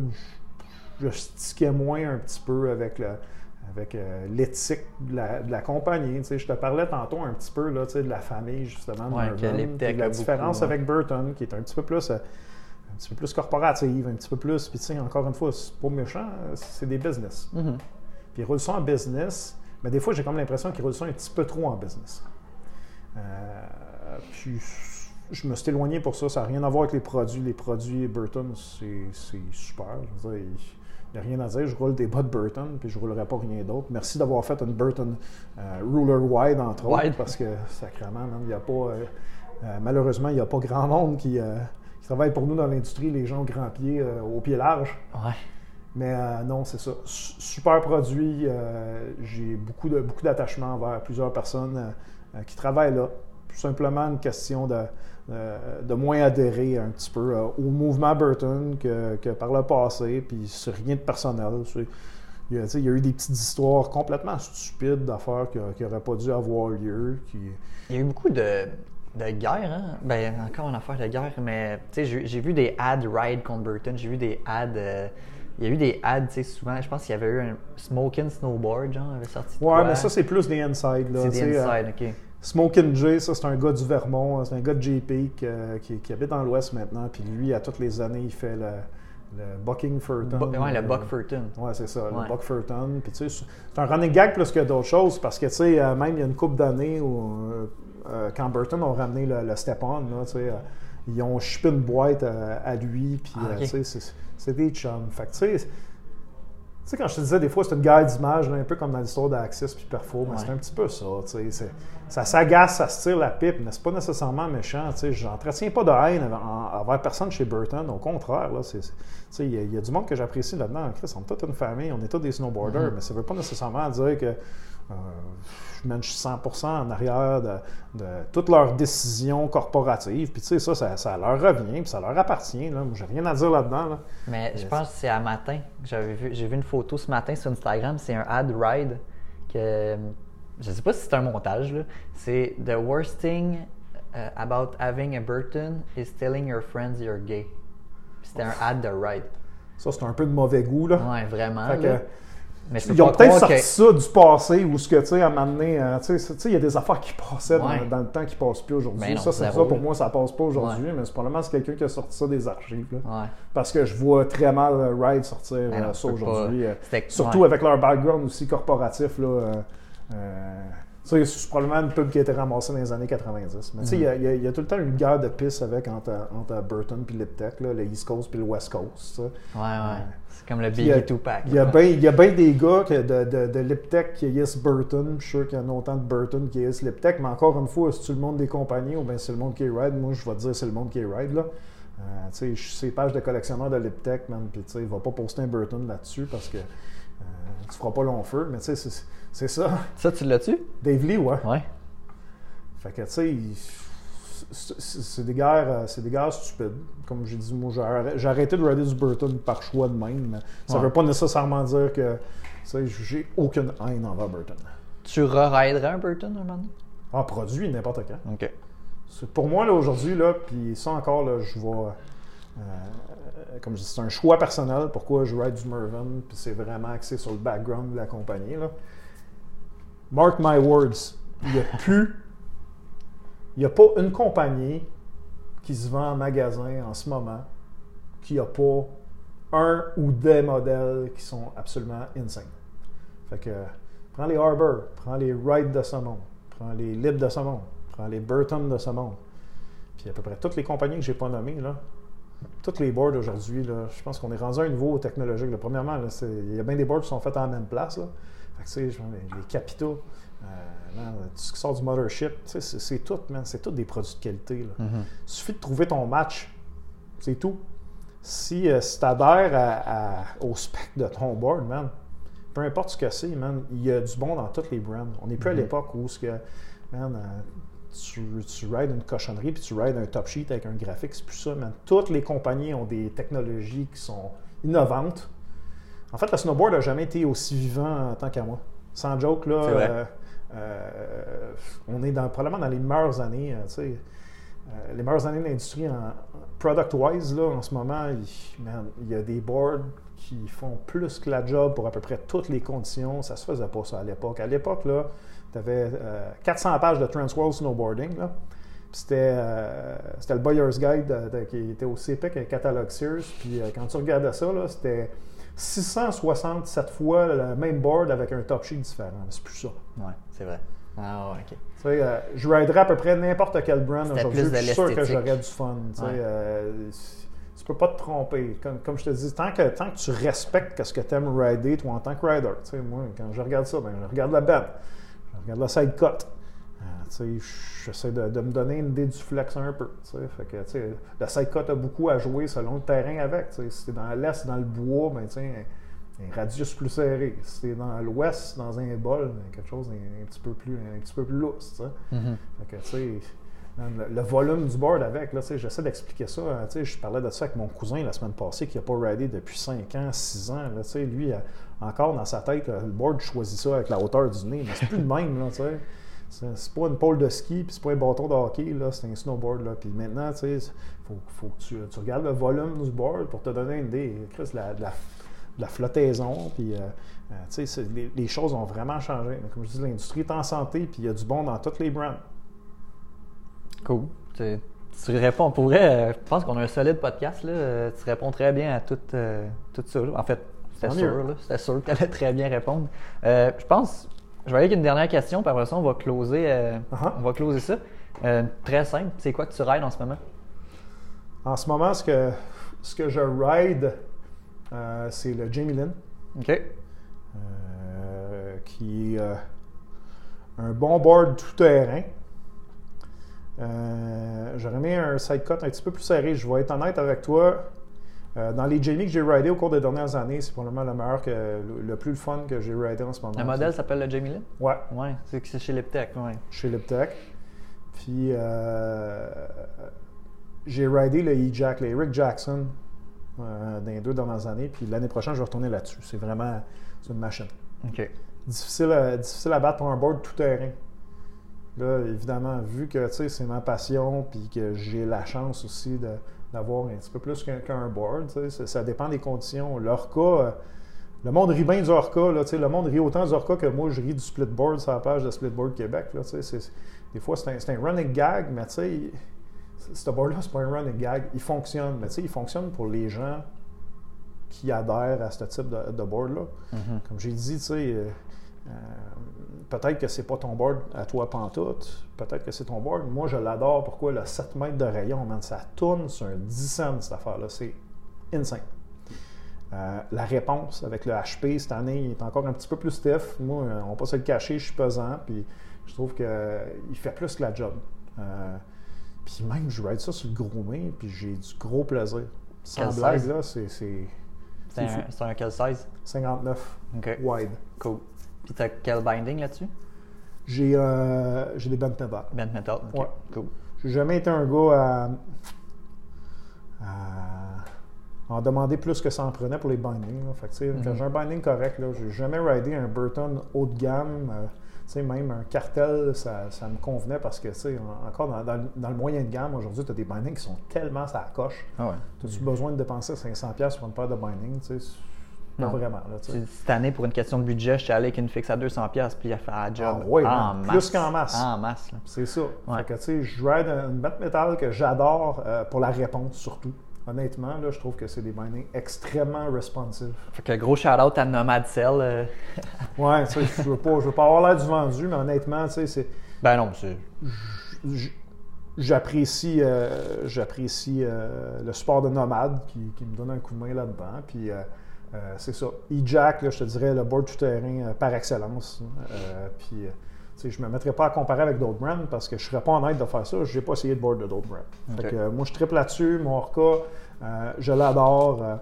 je stiquais moins un petit peu avec le- avec euh, l'éthique de la, de la compagnie. Tu sais, je te parlais tantôt un petit peu là, tu sais, de la famille, justement, de Ouais, Mervyn, puis la différence beaucoup, ouais. avec Burton, qui est un petit peu plus euh, un petit peu plus corporative, un petit peu plus. Puis tu sais, encore une fois, c'est pas méchant, c'est des business. Mhm. Puis ils roulent ça en business, mais des fois, j'ai comme l'impression qu'ils roulent ça un petit peu trop en business. Euh, puis je me suis éloigné pour ça. Ça n'a rien à voir avec les produits. Les produits Burton, c'est super. Je veux dire, il n'y a rien à dire. Je roule des bottes Burton, puis je ne roulerai pas rien d'autre. Merci d'avoir fait une Burton euh, Ruler Wide, entre Wide. autres, parce que, sacrément, il y a pas... euh, euh, malheureusement, il n'y a pas grand monde qui, qui travaille pour nous dans l'industrie, les gens au grand pied, au pied large. Ouais. Mais non, c'est ça. Su- Super produit. J'ai beaucoup de beaucoup d'attachement envers plusieurs personnes qui travaillent là. Tout simplement une question de, de moins adhérer un petit peu euh, au mouvement Burton que, que par le passé. Puis c'est rien de personnel. Il y, a, il y a eu des petites histoires complètement stupides d'affaires qui n'auraient pas dû avoir lieu. Qui... Il y a eu beaucoup de, de guerres, hein? Ben, encore une affaire de guerre, mais tu sais, j'ai vu des ads ride contre Burton, j'ai vu des ads. euh, il y a eu des ads, tu sais, souvent, je pense qu'il y avait eu un Smoking Snowboard, genre, avait sorti. de Ouais, quoi? mais ça, c'est plus des inside. là, C'est des sais, euh, inside, ok. Smokin' Jay, ça c'est un gars du Vermont, c'est un gars de JP qui, euh, qui- qui habite dans l'Ouest maintenant. Puis lui, à toutes les années, il fait le, le Bucking Furton. Bu- ouais, le Buck Furton. Ouais, c'est ça, Ouais. le Buck Furton. Puis tu sais, c'est un running gag plus que d'autres choses parce que tu sais, euh, même il y a une couple d'années où, euh, euh, quand Burton ont ramené le, le Step-On, là, tu sais, ils ont chipé une boîte à lui. Puis Ah, tu sais, c'est des chums. Fait que tu sais, tu sais, quand je te disais, des fois, c'est une guerre d'image, un peu comme dans l'histoire d'Axis puis Perfo, mais Ouais. c'est un petit peu ça. tu sais, c'est- Ça s'agace, ça se tire la pipe, mais c'est pas nécessairement méchant. tu sais, J'entretiens pas de haine envers, en- envers personne chez Burton. Au contraire, là, c'est- tu sais, il y, a- il y a du monde que j'apprécie là-dedans. Chris, on est toute une famille, on est tous des snowboarders, Mhm. mais ça veut pas nécessairement dire que je suis 100% en arrière de, de toutes leurs décisions corporatives. Puis tu sais, ça, ça, ça leur revient, puis ça leur appartient. Là. Moi, j'ai rien à dire là-dedans. là. Mais je Yes. pense que c'est à matin. J'avais vu, j'ai vu une photo ce matin sur Instagram, c'est un ad ride que je sais pas si c'est un montage, là. C'est The worst thing uh, about having a Burton is telling your friends you're gay. Puis C'était un ad de Ride. Ça, c'est un peu de mauvais goût, là. Ouais, vraiment. Fait que- là. Mais Ils ont peut-être sorti que- ça du passé où ce que tu sais à donné, euh, tu sais, il y a des affaires qui passaient dans- Ouais. dans, le temps qui passent plus aujourd'hui. Ben ça, c'est ça pour moi, ça passe pas aujourd'hui, mais c'est probablement c'est quelqu'un qui a sorti ça des archives. là. Ouais. Parce que je vois très mal euh, Ride sortir Ben euh, non, ça aujourd'hui. Surtout ouais. avec leur background aussi corporatif. Là, euh, sais, c'est probablement une pub qui a été ramassée dans les années 90. Mais tu sais, il y a- y, y tout le temps une guerre de pisse avec entre, entre Burton et Liptech, là, le East Coast puis le West Coast. Ouais, ouais. C'est comme le Puis Biggie Tupac. Il y a bien a bien des gars que de, de, de Liptech qui haïssent Burton. Je suis sûr qu'il y en a autant de Burton qui haïssent Liptech. Mais encore une fois, c'est-tu le monde des compagnies ou bien c'est le monde qui ride? Moi, je vais te dire c'est le monde qui ride. Là. Euh, tu sais, je suis ces pages de collectionneurs de Liptech, man. Puis tu sais, il va pas poster un Burton là-dessus parce que euh, tu feras pas long feu. Mais tu sais, c'est- c'est ça. Ça, tu l'as-tu? Dave Lee, ouais. Ouais. Fait que, tu sais, c'est des guerres, euh, c'est des guerres stupides. Comme j'ai dit, moi, j'ai arrêté- de rider du Burton par choix de même. mais Ça Ouais. veut pas nécessairement dire que, tu sais, j'ai aucune haine envers Burton. Tu re-riderais un Burton un moment donné? En produit, n'importe quand. Ok. Pour moi, là, aujourd'hui, là, puis ça encore, là, je vais. euh, comme je dis, c'est un choix personnel pourquoi je ride du Mervyn, puis c'est vraiment axé sur le background de la compagnie. Là. Mark my words, il n'y a plus. Il n'y a pas une compagnie qui se vend en magasin en ce moment qui n'a pas un ou des modèles qui sont absolument insane. Fait que prends les Arbor, prends les Ride de ce monde, prends les Lib de ce prends les Burton de ce monde. Puis à peu près toutes les compagnies que j'ai pas nommées, là, toutes les boards aujourd'hui, je pense qu'on est rendu à un niveau technologique. là. Premièrement, il y a bien des boards qui sont faits en même place. Là. Sais, les, capitaux, euh, man, tout ce qui sort du mothership, c'est tout, man, c'est tout des produits de qualité. là. Mhm. Il suffit de trouver ton match. C'est tout. Si, euh, si tu adhères à- à- au spec de ton board, man, peu importe ce que c'est, man, il y a du bon dans toutes les brands. On n'est plus à Mhm. l'époque où ce que, man, euh, tu, tu rides une cochonnerie puis tu rides un top sheet avec un graphique, c'est plus ça, man. Toutes les compagnies ont des technologies qui sont innovantes. En fait, le snowboard n'a jamais été aussi vivant en tant qu'à moi. Sans joke, là, euh, euh, on est dans, probablement dans les meilleures années, tu sais. Euh, les meilleures années de l'industrie en product-wise, là, en ce moment, il, man, il y a des boards qui font plus que la job pour à peu près toutes les conditions. Ça se faisait pas ça à l'époque. À l'époque, là, tu avais 400 pages de Transworld Snowboarding. Là. C'était, euh, c'était le Buyer's Guide de- de- qui était au CPEC avec catalogue Sears. Puis quand tu regardais ça, là, c'était 667 fois le même board avec un top sheet différent. C'est plus ça. Ouais, c'est vrai. Ah ouais, ok. Tu sais, euh, je riderais à peu près n'importe quel brand aujourd'hui. Je suis sûr que j'aurais du fun. Tu sais, Ouais. euh, tu peux pas te tromper. Comme, comme je te dis, tant que, tant que tu respectes ce que tu aimes rider, toi, en tant que rider, tu sais, moi, quand je regarde ça, ben, je regarde la bend, je regarde la side cut. Euh, j'essaie de, de me donner une idée du flex un peu. Fait que, le side cut a beaucoup à jouer selon le terrain avec. Si c'est dans l'est, dans le bois, ben, un, un radius plus serré. Si c'est dans l'ouest, dans un bol, ben, quelque chose un, un petit peu plus, un petit peu plus lousse. Mhm. Fait que, tu sais, man, le, le volume du board avec, j'essaie d'expliquer ça. hein, sais, je parlais de ça avec mon cousin la semaine passée qui n'a pas ridé depuis 5 ans, 6 ans. Là, lui, euh, encore dans sa tête, euh, le board choisit ça avec la hauteur du nez, mais c'est plus le même. Là. C'est, pas une pôle de ski, puis c'est pas un bâton de hockey, là, c'est un snowboard. Là. Puis maintenant, tu sais, faut, faut que tu, tu regardes le volume du board pour te donner une idée. Chris, la, la, de la flottaison, puis euh, euh, les, les choses ont vraiment changé. Mais comme je dis, l'industrie est en santé, puis il y a du bon dans toutes les brands. Cool. Tu, tu réponds, pour vrai, euh, je pense qu'on a un solide podcast. Là. Euh, Tu réponds très bien à tout, euh, tout ça. là. En fait, c'était sûr. C'était sûr que tu allais très bien répondre. Euh, je pense, je vais aller avec une dernière question, puis après ça, on va closer, euh, Uh-huh. on va closer ça. Euh, très simple. C'est quoi que tu rides en ce moment? En ce moment, ce que, ce que je ride, euh, c'est le Jamie Lynn, OK. qui est un bon board tout terrain. J'aurais mis un side cut un petit peu plus serré. Je vais être honnête avec toi. Euh, dans les Jamie que j'ai ridé au cours des dernières années, c'est probablement le meilleur, que, le, le plus fun que j'ai ridé en ce moment. Le modèle s'appelle le Jamie Lynn? Ouais, Ouais, c'est chez Liptech. Ouais. chez Liptech. Puis euh, j'ai ridé le E-Jack, le Eric Jackson, euh, dans les deux dernières années. Puis l'année prochaine, je vais retourner là-dessus. C'est vraiment une machine. OK. difficile à, difficile à battre pour un board tout terrain. Là, évidemment, vu que tu sais, c'est ma passion, puis que j'ai la chance aussi de- d'avoir un petit peu plus qu'un board, ça, ça dépend des conditions. L'Orca, euh, le monde rit bien du Orca, là, le monde rit autant du Orca que moi, je ris du Splitboard sur la page de Splitboard Québec. Là, des fois, c'est un, un running gag, mais tu sais, ce board-là, c'est pas un running gag. Il fonctionne, mais tu sais, il fonctionne pour les gens qui adhèrent à ce type de, de board-là. Mhm. Comme j'ai dit, tu sais, euh, euh, peut-être que c'est pas ton board à toi pantoute, peut-être que c'est ton board. Moi, je l'adore. Pourquoi? Le 7 mètres de rayon, man, ça tourne sur un 10 cents, cette affaire-là. C'est insane. Euh, la réponse avec le HP cette année il est encore un petit peu plus stiff. Moi, euh, on va pas se le cacher, je suis pesant, puis je trouve qu'il fait plus que la job. Euh, puis même, je ride ça sur le gros main, puis j'ai du gros plaisir. Sans Quel blague, size? là, c'est c'est un, un quel size? 59 OK. wide. Cool. Puis t'as quel binding là-dessus? J'ai euh, j'ai des bandes metal. Bent metal. OK. Ouais. Cool. J'ai jamais été un gars à, à en demander plus que ça en prenait pour les bindings. là. Fait que, tu sais, quand Mhm. j'ai un binding correct, là, j'ai jamais ridé un Burton haut de gamme. euh, tu sais, même un cartel, ça, ça me convenait parce que, tu sais, en- encore dans, dans le- dans le moyen de gamme, aujourd'hui, tu as des bindings qui sont tellement ça coche. Ah ouais. As-tu besoin de dépenser 500$ pour une paire de bindings? Sais, pas Non. vraiment. Là, Cette année, pour une question de budget, j'étais allé avec une fixe à 200$, puis il a fait la job. Ah ouais, en masse. Plus qu'en masse. En masse. C'est ça. Ouais. Fait que, tu sais, je ride une batte métal que j'adore euh, pour la réponse surtout. Honnêtement, là, je trouve que c'est des bindings extrêmement responsive. Fait que gros shout-out à Nomad Cell. euh, Ouais, tu sais, je veux pas, je veux pas avoir l'air du vendu, mais honnêtement, tu sais, c'est, Ben non, c'est. j'apprécie, euh, j'apprécie euh, le support de Nomade qui, qui me donne un coup de main là-dedans. Puis c'est ça. E-Jack, je te dirais le board tout-terrain euh, par excellence. Euh, puis euh, tu sais, je ne me mettrais pas à comparer avec d'autres brands parce que je ne serais pas honnête de faire ça. Je n'ai pas essayé de board de d'autres brands. Fait que, euh, moi, je triple là-dessus. Mon Orca, euh, je l'adore. Euh,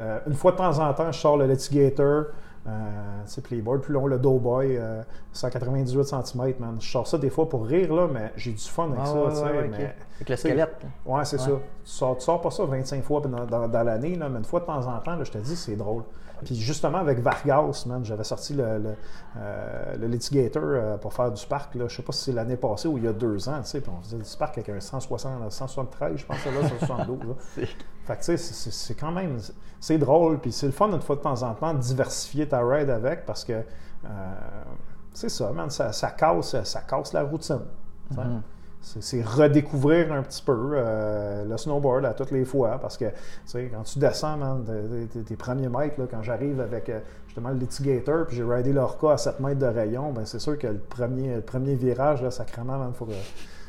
euh, une fois de temps en temps, je sors le Litigator. Euh, les boards plus longs, le Doughboy, euh, 198 cm, man. Je sors ça des fois pour rire, là, mais j'ai du fun avec Ah, ça, ouais, tu sais, ouais, ouais, mais-. Avec le squelette. Ouais, c'est Ouais. ça. Tu sors, tu sors pas ça 25 fois dans, dans- dans l'année, là, mais une fois de temps en temps, là, je te dis, c'est drôle. Puis justement, avec Vargas, man, j'avais sorti le, le, euh, le Litigator euh, pour faire du Spark. Là. Je sais pas si c'est l'année passée ou il y a deux ans, tu sais, puis on faisait du Spark avec un 160, 173, je pense, là, 172. là. Fait que tu sais, c'est- quand même, c'est drôle, puis c'est le fun une fois de temps en temps de diversifier ta ride avec parce que euh, c'est ça, man, ça, ça casse, ça casse la routine. Mhm. C'est redécouvrir un petit peu euh, le snowboard à toutes les fois parce que, tu sais, quand tu descends, man, tes premiers mètres, là, quand j'arrive avec euh, justement le litigator puis j'ai ridé l'orca à 7 mètres de rayon, ben c'est sûr que le premier, le premier virage, là, sacrément, il faut que,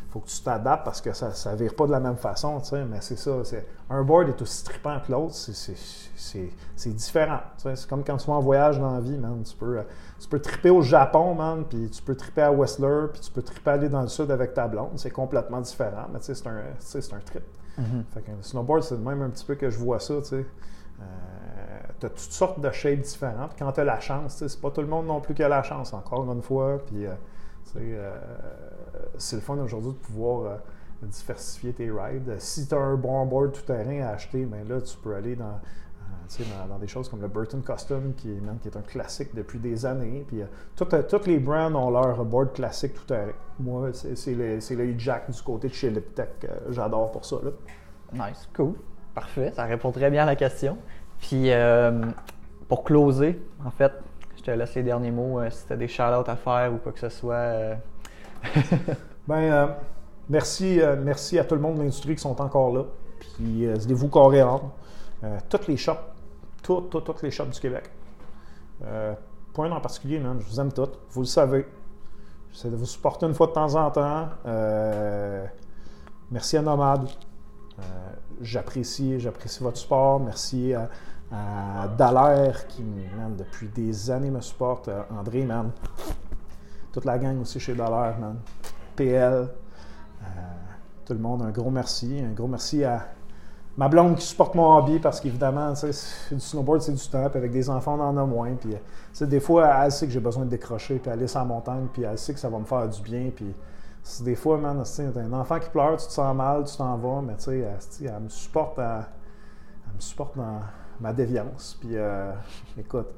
faut que tu t'adaptes parce que ça ne vire pas de la même façon, tu sais, mais c'est ça. c'est- Un board est aussi trippant que l'autre, c'est- c'est- c'est c'est différent. tu sais. C'est comme quand tu vas en voyage dans la vie, man. Tu peux, euh, tu peux tripper au Japon, man, puis tu peux tripper à Whistler, puis tu peux tripper aller dans le sud avec ta blonde. C'est complètement différent, mais tu sais, c'est un, tu sais, c'est un trip. Mhm. Fait que le snowboard, c'est même un petit peu que je vois ça, tu sais. tu as toutes sortes de shapes différentes. Quand tu as la chance, c'est pas tout le monde non plus qui a la chance, encore une fois. Puis, euh, euh, c'est le fun aujourd'hui de pouvoir euh, diversifier tes rides. Si tu as un bon board tout-terrain à acheter, ben là, tu peux aller dans, euh, dans, des choses comme le Burton Custom, qui qui est un classique depuis des années. Puis, euh, tout- euh, toutes les brands ont leur board classique tout-terrain. Moi, c'est le, E-Jack du côté de chez Liptech. euh, J'adore pour ça. Là. Nice, cool. Parfait, ça répond très bien à la question. Puis, euh, pour closer, en fait, je te laisse les derniers mots. euh, si tu as des shout-outs à faire ou quoi que ce soit. Ben, euh, merci, euh, merci à tout le monde de l'industrie qui sont encore là. Puis, euh, vous carré ordre. Euh, toutes les shops, toutes, toutes, toutes les shops du Québec. Point en particulier, man, je vous aime toutes. Vous le savez. J'essaie de vous supporter une fois de temps en temps. Merci à Nomade. J'apprécie, j'apprécie votre support. Merci à, à Dallaire qui, man, depuis des années me supporte. André, man. Toute la gang aussi chez Dallaire, man. PL. Euh, tout le monde, un gros merci. Un gros merci à ma blonde qui supporte mon hobby parce qu'évidemment, du snowboard, c'est du temps. Puis avec des enfants, on en a moins. Puis, euh, des fois, elle sait que j'ai besoin de décrocher puis aller sur la montagne. Puis elle sait que ça va me faire du bien. Puis des fois, man, t'as un enfant qui pleure, tu te sens mal, tu t'en vas. Mais tu sais, elle, me supporte, elle me supporte dans ma déviance. Puis euh, écoute,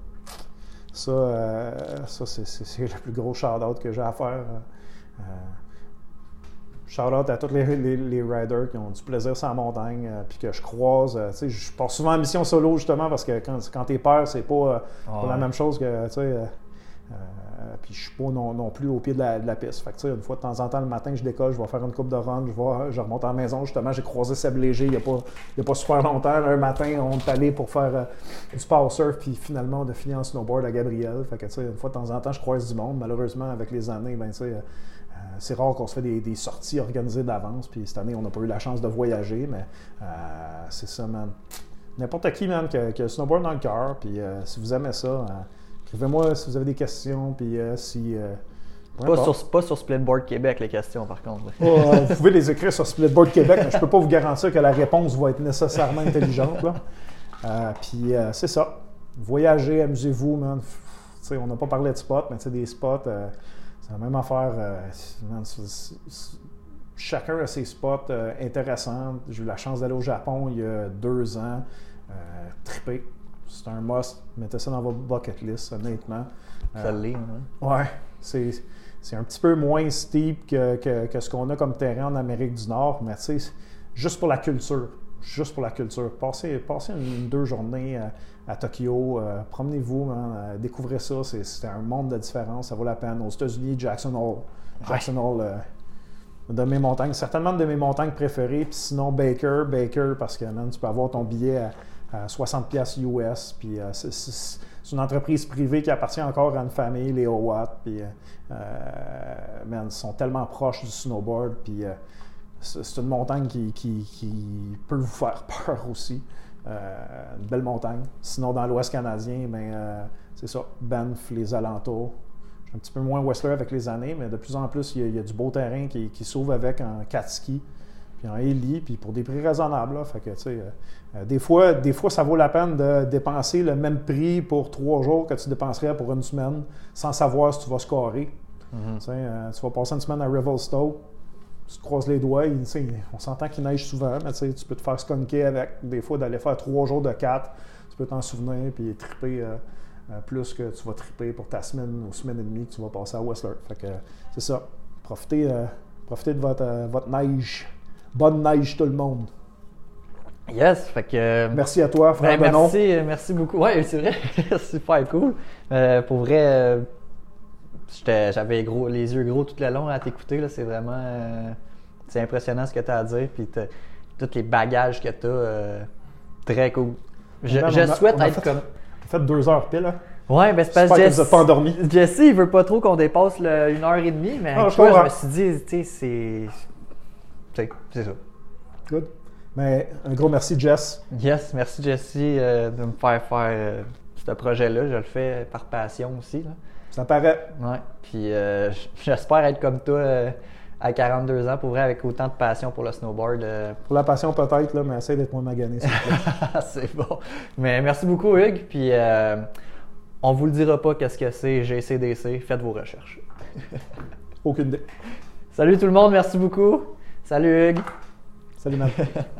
Ça, euh, ça c'est, le plus gros shout-out que j'ai à faire. Euh, shout-out à tous les, les, les riders qui ont du plaisir sur la montagne, euh, puis que je croise. euh, sais, je pars souvent en mission solo justement parce que quand, quand t'es père, c'est pas, euh, pas la Ouais. même chose que, tu sais, euh, puis je suis pas non, plus au pied de la, piste. Fait que, une fois de temps en temps, le matin, je décolle, je vais faire une coupe de run, je, vais, je remonte à la maison. Justement, j'ai croisé Seb Léger il n'y a, a pas super longtemps. Un matin, on est allé pour faire euh, du power surf, puis finalement, on a fini en snowboard à Gabriel. Fait que, une fois de temps en temps, je croise du monde. Malheureusement, avec les années, ben, euh, euh, c'est rare qu'on se fait des, sorties organisées d'avance. Puis cette année, on n'a pas eu la chance de voyager, mais euh, c'est ça, man. N'importe qui, man, qui a, qui snowboard dans le cœur, puis si vous aimez ça, écrivez-moi si vous avez des questions, puis euh, si. euh, Pas sur, pas sur Splitboard Québec, les questions, par contre. vous pouvez les écrire sur Splitboard Québec, mais je peux pas vous garantir que la réponse va être nécessairement intelligente. là. Euh, puis c'est ça. Voyagez, amusez-vous, man. On n'a pas parlé de spots, mais des spots, c'est la même affaire. chacun a ses spots euh, intéressants. J'ai eu la chance d'aller au Japon il y a deux ans. Euh, triper. C'est un must. Mettez ça dans votre bucket list, honnêtement. Ça l'est, hein? Ouais, c'est, c'est un petit peu moins steep que, que- que ce qu'on a comme terrain en Amérique du Nord, mais tu sais, juste pour la culture. Juste pour la culture. Passez, passez une, une deux journées à, à Tokyo, euh, promenez-vous, man, euh, découvrez ça. C'est, c'est un monde de différence, ça vaut la peine. Aux États-Unis, Jackson Hole. Jackson Hole, euh, de mes montagnes, certainement de mes montagnes préférées. Puis sinon, Baker, Baker, parce que man, tu peux avoir ton billet à 60$ piastres US. Puis euh, c'est, une entreprise privée qui appartient encore à une famille, les Owat. Puis, euh, euh, ils sont tellement proches du snowboard. Puis c'est, une montagne qui, peut vous faire peur aussi. Une belle montagne. Sinon, dans l'Ouest canadien, ben, c'est ça, Banff, les alentours. Je suis un petit peu moins Whistler avec les années, mais de plus en plus, il y a, du beau terrain qui, qui s'ouvre avec en 4 ski, puis en héli, puis pour des prix raisonnables. Fait que, tu sais, des, fois, des fois, ça vaut la peine de dépenser le même prix pour trois jours que tu dépenserais pour une semaine, sans savoir si tu vas scorer. Mhm. Tu euh, vas passer une semaine à Revelstoke, tu te croises les doigts, on s'entend qu'il neige souvent, mais tu peux te faire skunker avec, des fois, d'aller faire trois jours de quatre, tu peux t'en souvenir, puis triper euh, euh, plus que tu vas triper pour ta semaine ou semaine et demie que tu vas passer à Whistler. Fait que c'est ça. Profitez, euh, profitez de votre, euh, votre neige. Bonne neige, tout le monde. Yes, fait que. euh, Merci à toi, frère Ben, Benon. merci, euh, merci beaucoup. Ouais, c'est vrai, super cool. Euh, pour vrai, euh, j'avais gros, les yeux gros tout le long à t'écouter. là. C'est vraiment, euh, c'est impressionnant ce que tu as à dire, puis tous les bagages que tu as. très cool. Je, Man, je on a- souhaite on a être fait- comme. Fait deux heures pile. Hein? Ouais, ben c'est parce que n'êtes pas endormi. Jesse, il veut pas trop qu'on dépasse le une heure et demie, mais Ah, je toi, je me suis dit, tu sais, c'est. c'est- C'est ça. Good. Mais un gros merci, Jess. Yes, merci Jesse euh, de me faire faire euh, ce projet-là. Je le fais par passion aussi. Là. Ça paraît. Ouais. Puis euh, j'espère être comme toi à 42 ans, pour vrai, avec autant de passion pour le snowboard. Pour la passion peut-être, là, mais essaye d'être moins magané, s'il te plaît. c'est bon. Mais merci beaucoup, Hugues. Puis on vous le dira pas qu'est-ce que c'est GCDC. Faites vos recherches. Aucune idée. Salut tout le monde, merci beaucoup. Salut Hugues. Salut, man.